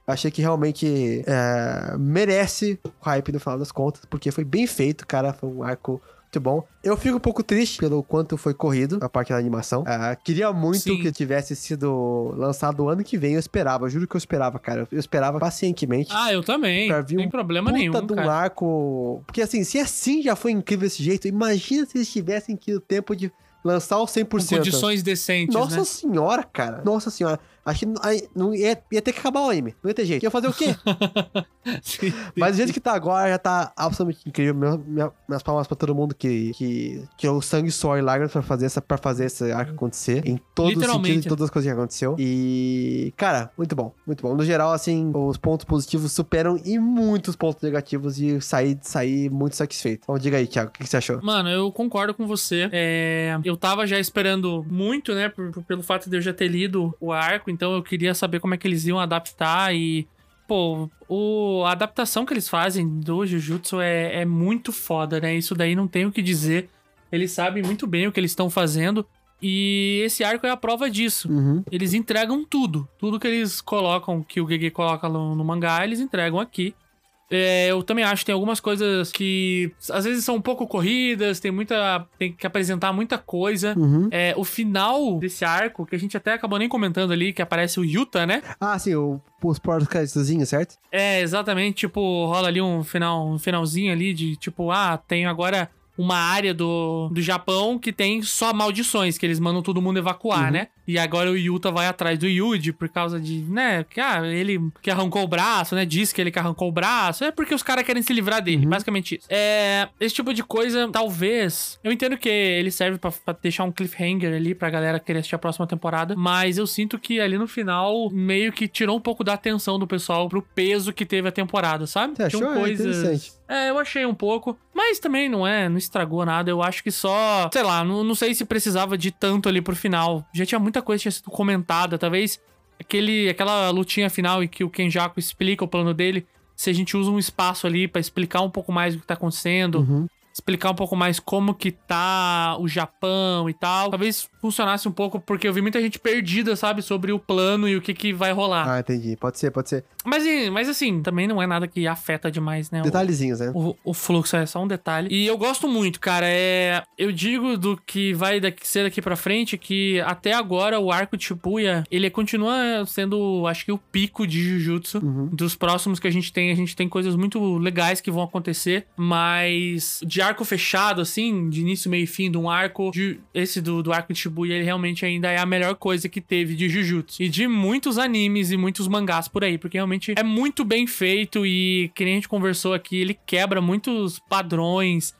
achei que realmente é, merece o hype no final das contas, porque foi bem feito, cara. Foi um arco. Muito bom. Eu fico um pouco triste pelo quanto foi corrido a parte da animação. Ah, queria muito Sim. que tivesse sido lançado o ano que vem. Eu esperava, juro que eu esperava, cara. Eu esperava pacientemente. Ah, eu também. Pra vir Sem um problema puta nenhum, de um cara. arco. Porque assim, se assim já foi incrível desse jeito, imagina se eles tivessem tido tempo de lançar o 100%. Com condições decentes, Nossa né? senhora, cara. Nossa senhora. Acho que aí, não ia, ia ter que acabar o anime. Não ia ter jeito. Ia fazer o quê? Sim, Mas do jeito que tá agora, já tá absolutamente incrível. Minha- minhas palmas pra todo mundo que, que tirou sangue, suor e lágrimas pra fazer, essa, pra fazer esse arco acontecer. Em todo o Literalmente, sentido de né? todas as coisas que aconteceu. E, cara, muito bom. Muito bom. No geral, assim, os pontos positivos superam e muitos pontos negativos e saí, saí muito satisfeito. Então, diga aí, Thiago, o que, que você achou? Mano, eu concordo com você. É, eu tava já esperando muito, né? por- por- pelo fato de eu já ter lido o arco, então eu queria saber como é que eles iam adaptar e. Pô, o, a adaptação que eles fazem do Jujutsu é, é muito foda, né? Isso daí não tem o que dizer. Eles sabem muito bem o que eles estão fazendo. E esse arco é a prova disso. Uhum. Eles entregam tudo. Tudo que eles colocam, que o Gege coloca no, no mangá, eles entregam aqui. É, eu também acho que tem algumas coisas que às vezes são um pouco corridas, tem muita. tem que apresentar muita coisa. Uhum. É, o final desse arco, que a gente até acabou nem comentando ali, que aparece o Yuta, né? Ah, sim, o, os portos certo? É, exatamente, tipo, rola ali um final, um finalzinho ali de tipo, ah, tenho agora uma área do, do Japão que tem só maldições, que eles mandam todo mundo evacuar, né? E agora o Yuta vai atrás do Yuji por causa de, né, que ah, ele que arrancou o braço, né? Diz que ele que arrancou o braço. É porque os caras querem se livrar dele, basicamente isso. É, esse tipo de coisa, talvez. Eu entendo que ele serve pra, pra deixar um cliffhanger ali pra galera querer assistir a próxima temporada, mas eu sinto que ali no final meio que tirou um pouco da atenção do pessoal pro peso que teve a temporada, sabe? Você achou? É interessante. É, eu achei um pouco. Mas também não é, não estragou nada. Eu acho que só. Sei lá, não, não sei se precisava de tanto ali pro final. Já tinha muita coisa tinha sido comentada. Talvez aquele, aquela lutinha final em que o Kenjaku explica o plano dele. Se a gente usa um espaço ali pra explicar um pouco mais o que tá acontecendo. Uhum. Explicar um pouco mais como que tá o Japão e tal. Talvez funcionasse um pouco, porque eu vi muita gente perdida, sabe? Sobre o plano e o que, que vai rolar. Ah, entendi. Pode ser, pode ser. Mas, mas assim, também não é nada que afeta demais, né? o- Detalhezinhos, né? o, o fluxo é só um detalhe. E eu gosto muito, cara. É, eu digo do que vai daqui, ser daqui pra frente que até agora o arco de Shibuya, ele continua sendo, acho que o pico de Jujutsu. Dos próximos que a gente tem, a gente tem coisas muito legais que vão acontecer, mas de arco fechado, assim, de início, meio e fim de um arco, de- esse do, do arco de Shibuya, ele realmente ainda é a melhor coisa que teve de Jujutsu. E de muitos animes e muitos mangás por aí, porque realmente é muito bem feito e, que nem a gente conversou aqui, ele quebra muitos padrões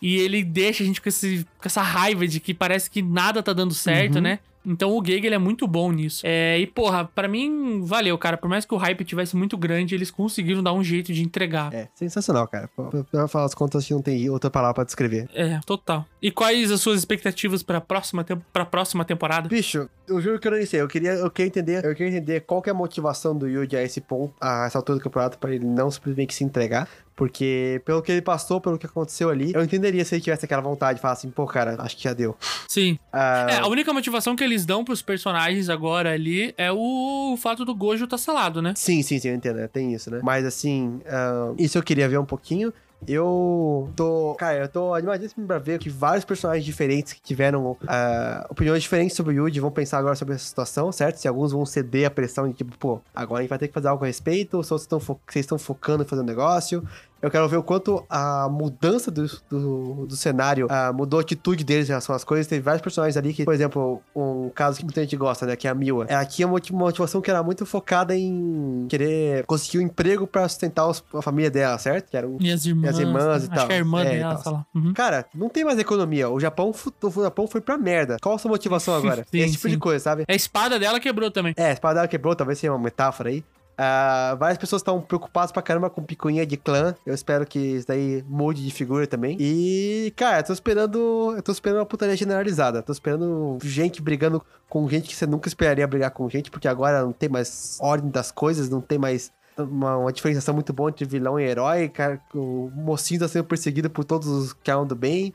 e ele deixa a gente com, esse, com essa raiva de que parece que nada tá dando certo, né? Então o Gege ele é muito bom nisso. É, e porra, pra mim valeu, cara. Por mais que o hype tivesse muito grande, eles conseguiram dar um jeito de entregar. É, sensacional, cara. Pra, falar as contas, não tem outra palavra pra descrever. É, total. E quais as suas expectativas pra próxima, pra próxima temporada? Bicho, eu juro que eu não sei. Eu queria, eu queria entender, eu queria entender qual que é a motivação do Yuji a esse ponto, a essa altura do campeonato, pra ele não simplesmente se entregar. Porque, pelo que ele passou, pelo que aconteceu ali, eu entenderia se ele tivesse aquela vontade de falar assim, pô, cara, acho que já deu. Sim. Ah, É, a única motivação que eles dão pros personagens agora ali é o fato do Gojo tá selado, né? Sim, sim, sim, eu entendo, né? tem isso, né? Mas assim, ah, isso eu queria ver um pouquinho. Eu tô. Cara, eu tô animadíssimo pra ver que vários personagens diferentes que tiveram ah, opiniões diferentes sobre o Yuji vão pensar agora sobre essa situação, certo? Se alguns vão ceder a pressão de tipo, pô, agora a gente vai ter que fazer algo a respeito, ou se vocês estão fo- focando em fazer um negócio. Eu quero ver o quanto a mudança do, do, do cenário ah, mudou a atitude deles em relação às coisas. Teve vários personagens ali que, por exemplo, um caso que muita gente gosta, né? Que é a Miwa. Ela tinha uma motiv- uma motivação que era muito focada em querer conseguir um emprego pra sustentar os- a família dela, certo? Que era um E as irmãs. E as irmãs e Acho tal. que a irmã É, e dela, sei lá. Uhum. Cara, não tem mais economia. O Japão, o Japão foi pra merda. Qual a sua motivação agora? Sim, Esse tipo sim. de coisa, sabe? A espada dela quebrou também. É, a espada dela quebrou, talvez seja uma metáfora aí. Ah, várias pessoas estão preocupadas pra caramba com picuinha de clã. Eu espero que isso daí mude de figura também. E, cara, eu tô esperando. Eu tô esperando uma putaria generalizada. Tô esperando gente brigando com gente que você nunca esperaria brigar com gente, porque agora não tem mais ordem das coisas, não tem mais. Uma, uma diferenciação muito boa entre vilão e herói, cara. O mocinho tá sendo perseguido por todos os que andam bem.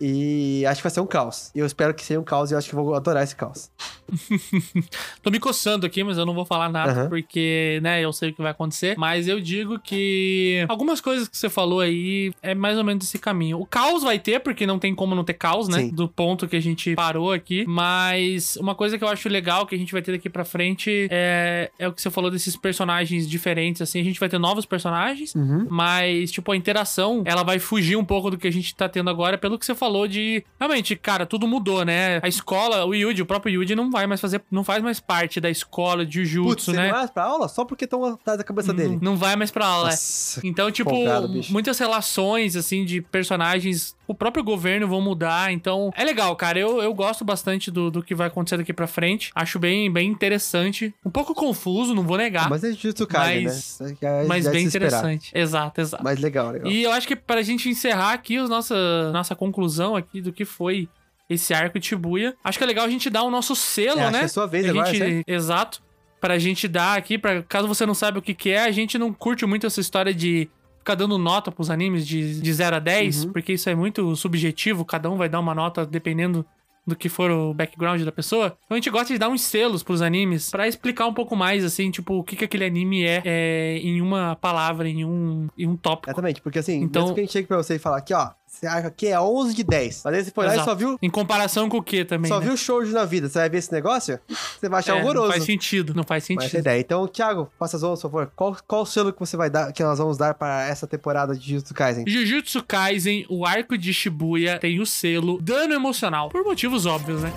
E acho que vai ser um caos. E eu espero que seja um caos e eu acho que vou adorar esse caos. Tô me coçando aqui, mas eu não vou falar nada, Aham. porque, né, eu sei o que vai acontecer. Mas eu digo que algumas coisas que você falou aí é mais ou menos esse caminho. O caos vai ter, porque não tem como não ter caos, né? Sim. Do ponto que a gente parou aqui. Mas uma coisa que eu acho legal que a gente vai ter daqui pra frente é, é o que você falou desses personagens diferentes, assim. A gente vai ter novos personagens, Uhum. mas, tipo, a interação, ela vai fugir um pouco do que a gente tá tendo agora, pelo que você falou de. Realmente, cara, tudo mudou, né? A escola, o Yuji, o próprio Yuji não vai mais fazer. Não faz mais parte da escola de Putz, Jujutsu, você né? não vai pra aula só porque estão atrás da cabeça dele. Não vai mais pra aula. Nossa. Então, tipo, folgado, muitas relações, assim, de personagens, o próprio governo vão mudar. Então, é legal, cara. Eu, eu gosto bastante do, do que vai acontecer daqui pra frente. Acho bem, bem interessante. Um pouco confuso, não vou negar. Mas é Jujutsu Kaisen, Mas- né? Já- mas já é bem interessante. Exato, exato. Mas legal, legal. E eu acho que pra gente encerrar aqui a nossa, nossa conclusão aqui do que foi esse arco de Shibuya, acho que é legal a gente dar o nosso selo, É, né? é a sua vez a agora, gente, certo? Exato. Pra gente dar aqui, pra, caso você não saiba o que, que é, a gente não curte muito essa história de ficar dando nota pros animes de, de 0 a 10, Uhum. porque isso é muito subjetivo, cada um vai dar uma nota dependendo do que for o background da pessoa. Então a gente gosta de dar uns selos pros animes pra explicar um pouco mais, assim, tipo, o que, que aquele anime é, é em uma palavra, em um, em um tópico. Exatamente, porque assim, Então- mesmo que a gente chegue pra você e falar aqui, ó, você acha que é 11 de 10. Mas aí você foi lá e só viu, Em comparação com o que também, só né? viu shoujo na vida. Você vai ver esse negócio? Você vai achar É, horroroso. Não faz sentido, não faz Mas sentido. ideia. Então, Thiago, faça as honras, por favor. Qual, qual o selo que você vai dar, que nós vamos dar para essa temporada de Jujutsu Kaisen? Jujutsu Kaisen, o arco de Shibuya, tem o selo dano emocional. Por motivos óbvios, né?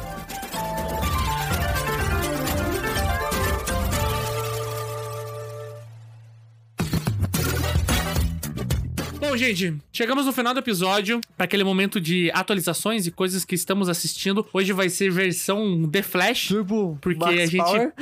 Bom, gente, chegamos no final do episódio para aquele momento de atualizações e coisas que estamos assistindo. Hoje vai ser versão The Flash. Turbo Porque Max a gente- Power.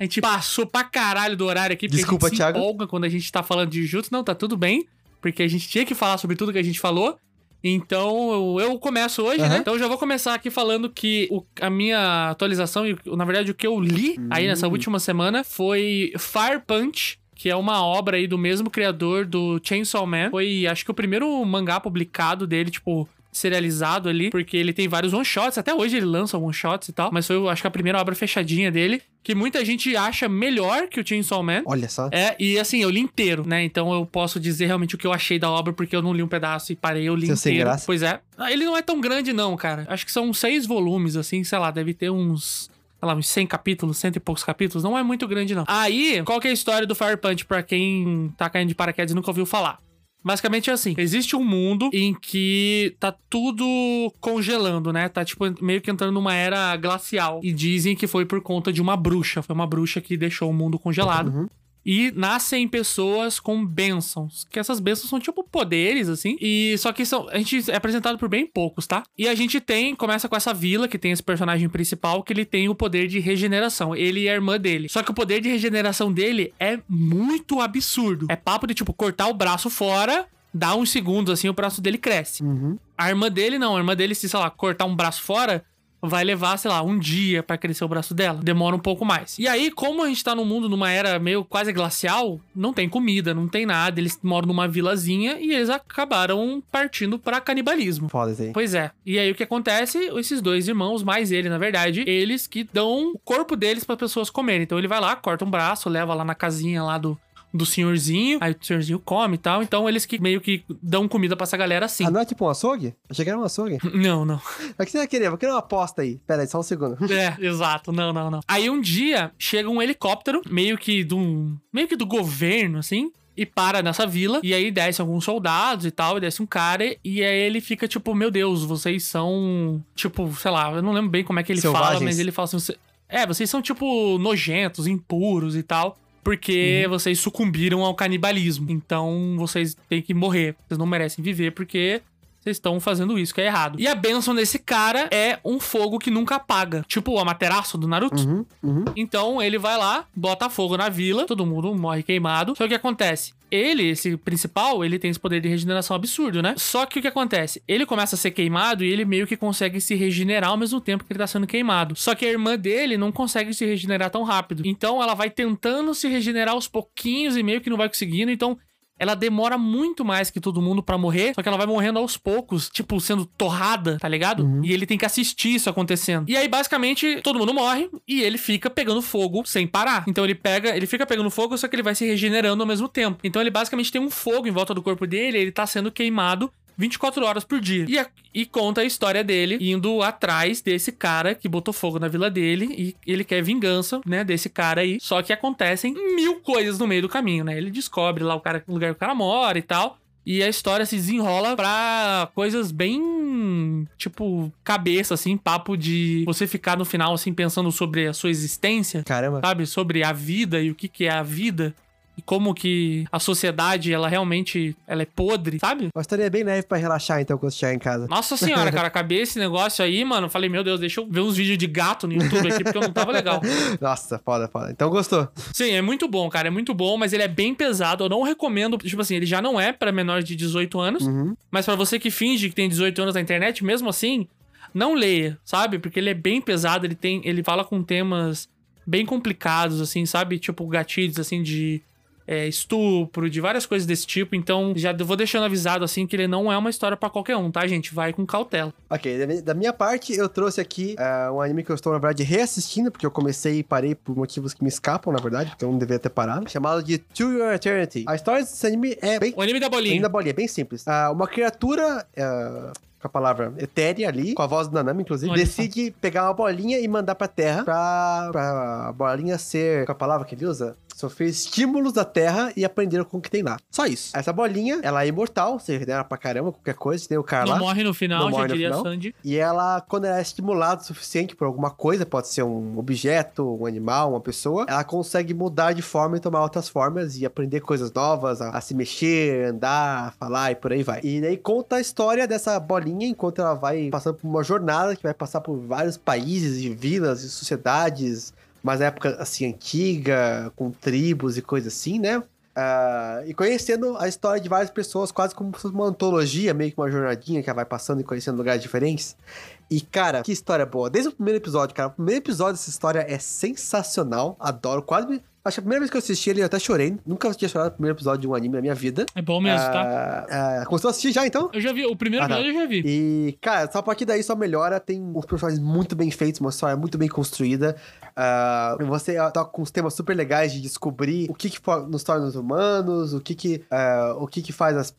A gente passou pra caralho do horário aqui, porque Desculpa, a gente se Thiago. empolga quando a gente tá falando de Jutsu. Não, tá tudo bem, porque a gente tinha que falar sobre tudo que a gente falou. Então, eu, começo hoje, né? Aham. Então, eu já vou começar aqui falando que o- a minha atualização, e na verdade o que eu li aí Hum. nessa última semana foi Fire Punch, que é uma obra aí do mesmo criador do Chainsaw Man. Foi, acho que o primeiro mangá publicado dele, tipo, serializado ali, porque ele tem vários one-shots, até hoje ele lança one-shots e tal, mas foi, acho que a primeira obra fechadinha dele, que muita gente acha melhor que o Chainsaw Man. Olha só. É, e assim, eu li inteiro, né? Então eu posso dizer realmente o que eu achei da obra, porque eu não li um pedaço e parei, eu li Seu sem inteiro. graça. Pois é. Ah, Ele não é tão grande, não, cara. Acho que são seis volumes, assim, sei lá, deve ter uns. Sei lá, uns 100 capítulos, cento e poucos capítulos. Não é muito grande, não. Aí, qual que é a história do Fire Punch pra quem tá caindo de paraquedas e nunca ouviu falar? Basicamente é assim: existe um mundo em que tá tudo congelando, né? Tá tipo meio que entrando numa era glacial. E dizem que foi por conta de uma bruxa. Foi uma bruxa que deixou o mundo congelado. Uhum. E nascem pessoas com bênçãos. Que essas bênçãos são tipo poderes, assim. E só que são. A gente é apresentado por bem poucos, tá? E a gente tem. Começa com essa vila, que tem esse personagem principal, que ele tem o poder de regeneração. Ele e a irmã dele. Só que o poder de regeneração dele é muito absurdo. É papo de, tipo, cortar o braço fora, dá uns segundos, assim, o braço dele cresce. Uhum. A irmã dele não, a irmã dele, se, sei lá, cortar um braço fora, vai levar, sei lá, um dia pra crescer o braço dela. Demora um pouco mais. E aí, como a gente tá num mundo, numa era meio quase glacial, não tem comida, não tem nada. Eles moram numa vilazinha e eles acabaram partindo pra canibalismo. Foda isso aí. Pois é. E aí o que acontece? Esses dois irmãos, mais ele, na verdade, eles que dão o corpo deles para pessoas comerem. Então ele vai lá, corta um braço, leva lá na casinha lá do, do senhorzinho, aí o senhorzinho come e tal. Então eles que meio que dão comida pra essa galera assim. Ah, não é tipo um açougue? Achei que era um açougue. Não, não. Mas o que você vai querer? Vou querer uma aposta aí. Pera aí, só um segundo. É, exato. Não, não, não. Aí um dia chega um helicóptero, meio que do meio que do governo assim, e para nessa vila. E aí desce alguns soldados e tal, e desce um cara e aí ele fica tipo, meu Deus, vocês são tipo, sei lá, eu não lembro bem como é que ele fala, Selvagens. mas ele fala assim, "Você- é, vocês são tipo nojentos, impuros e tal. Porque vocês sucumbiram ao canibalismo. Então vocês têm que morrer. Vocês não merecem viver porque vocês estão fazendo isso que é errado. E a benção desse cara é um fogo que nunca apaga. Tipo o Amaterasu do Naruto. Uhum, uhum. Então ele vai lá, bota fogo na vila, todo mundo morre queimado. Só que o que acontece? Ele, esse principal, ele tem esse poder de regeneração absurdo, né? Só que o que acontece? Ele começa a ser queimado e ele meio que consegue se regenerar ao mesmo tempo que ele tá sendo queimado. Só que a irmã dele não consegue se regenerar tão rápido. Então ela vai tentando se regenerar aos pouquinhos e meio que não vai conseguindo. Então ela demora muito mais que todo mundo pra morrer, só que ela vai morrendo aos poucos, tipo, sendo torrada, tá ligado? E ele tem que assistir isso acontecendo. E aí, basicamente, todo mundo morre e ele fica pegando fogo sem parar. Então ele pega, ele fica pegando fogo, só que ele vai se regenerando ao mesmo tempo. Então ele basicamente tem um fogo em volta do corpo dele, ele tá sendo queimado 24 horas por dia. E, a- e conta a história dele indo atrás desse cara que botou fogo na vila dele e ele quer vingança, né, desse cara aí. Só que acontecem mil coisas no meio do caminho, né? Ele descobre lá o, cara, o lugar que o cara mora e tal. E a história se desenrola pra coisas bem, tipo, cabeça, assim, papo de você ficar no final, assim, pensando sobre a sua existência Caramba. sabe? Sobre a vida e o que, que é a vida. E como que a sociedade, ela realmente, ela é podre, sabe? Uma história bem leve pra relaxar, então, quando chegar em casa. Nossa senhora, cara, acabei esse negócio aí, mano. Falei, meu Deus, deixa eu ver uns vídeos de gato no YouTube aqui, porque eu não tava legal. Nossa, foda, foda. Então gostou. Sim, é muito bom, cara, é muito bom, mas ele é bem pesado. Eu não recomendo, tipo assim, ele já não é pra menores de 18 anos, Uhum. mas pra você que finge que tem 18 anos na internet, mesmo assim, não leia, sabe? Porque ele é bem pesado, ele tem, ele fala com temas bem complicados assim, sabe? Tipo gatilhos assim de é, estupro, de várias coisas desse tipo. Então, já vou deixando avisado assim que ele não é uma história pra qualquer um, tá, gente? Vai com cautela. Ok, da mi- da minha parte, eu trouxe aqui ah, um anime que eu estou, na verdade, reassistindo, porque eu comecei e parei por motivos que me escapam, na verdade, porque eu não devia ter parado, chamado de To Your Eternity. A história desse anime é bem O anime da bolinha. Ainda bolinha, bem simples. Ah, uma criatura. ah, com a palavra etérea ali, com a voz do Nanami, inclusive, Olha decide pegar uma bolinha e mandar pra terra pra, pra bolinha ser. Com a palavra que ele usa? Sofrer estímulos da terra e aprender com o que tem lá. Só isso. Essa bolinha, ela é imortal, você regenera pra caramba, qualquer coisa, tem o cara Não lá. morre no final, Não já morre no diria final. Sandy. E ela, quando ela é estimulada o suficiente por alguma coisa, pode ser um objeto, um animal, uma pessoa, ela consegue mudar de forma e tomar outras formas e aprender coisas novas, a, a se mexer, andar, falar e por aí vai. E daí conta a história dessa bolinha enquanto ela vai passando por uma jornada que vai passar por vários países e vilas e sociedades, mas na época assim antiga, com tribos e coisas assim, né? Ah, e conhecendo a história de várias pessoas, quase como uma antologia, meio que uma jornadinha que ela vai passando e conhecendo lugares diferentes. E, cara, que história boa. Desde o primeiro episódio, cara. O primeiro episódio dessa história é sensacional. Adoro. Quase. Acho que a primeira vez que eu assisti ele, eu até chorei. Nunca tinha chorado no primeiro episódio de um anime na minha vida. É bom mesmo, tá? Ah, ah, começou a assistir já, então? Eu já vi, o primeiro Ah, tá. episódio eu já vi. E, cara, só a partir daí só melhora. Tem uns personagens muito bem feitos, uma história muito bem construída. Ah, você toca com uns temas super legais de descobrir o que, que nos torna os humanos, o que que, ah, o que, que faz as,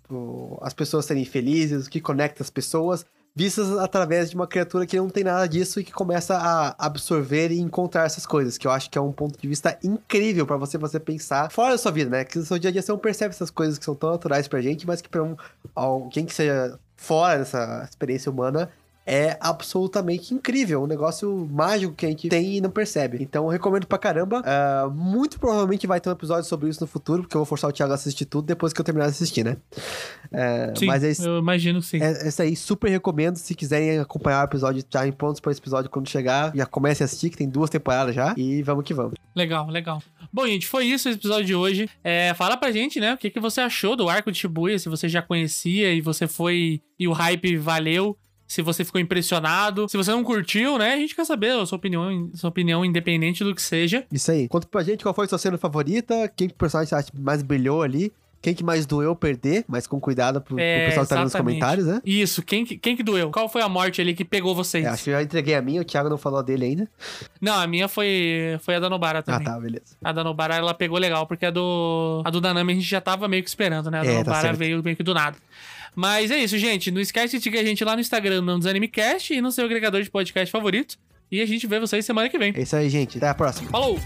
as pessoas serem felizes, o que conecta as pessoas. Vistas através de uma criatura que não tem nada disso e que começa a absorver e encontrar essas coisas, que eu acho que é um ponto de vista incrível pra você você pensar fora da sua vida, né? Que no seu dia a dia você não percebe essas coisas que são tão naturais pra gente, mas que pra um, alguém que seja fora dessa experiência humana é absolutamente incrível. Um negócio mágico que a gente tem e não percebe. Então eu recomendo pra caramba. Ah, muito provavelmente vai ter um episódio sobre isso no futuro, porque eu vou forçar o Thiago a assistir tudo depois que eu terminar de assistir, né? É, Sim, mas é eu imagino que sim. É, essa aí, super recomendo. Se quiserem acompanhar o episódio, já em pontos para esse episódio quando chegar. Já comece a assistir, que tem duas temporadas já. E vamos que vamos. Legal, legal. Bom, gente, foi isso esse episódio de hoje. É, fala pra gente, né, o que, que você achou do arco de Shibuya, se você já conhecia e você foi e o hype valeu. Se você ficou impressionado. Se você não curtiu, né? A gente quer saber a sua opinião, sua opinião independente do que seja. Isso aí. Conta pra gente qual foi sua cena favorita, quem que personagem você acha mais brilhou ali. Quem que mais doeu perder, mas com cuidado pro, pro É, pessoal que tá nos comentários, né? Isso, quem, que- quem que doeu? Qual foi a morte ali que pegou vocês? É, acho que eu já entreguei a minha, o Thiago não falou dele ainda. Não, a minha foi, foi a da Nobara Ah, também. tá, beleza. A da Nobara, ela pegou legal, porque a do, a do Nanami a gente já tava meio que esperando, né? A da É, tá Nobara certo. veio meio que do nada. Mas é isso, gente. Não esquece de seguir a gente lá no Instagram, no DesanimeCast e no seu agregador de podcast favorito. E a gente vê vocês semana que vem. É isso aí, gente. Até a próxima. Falou!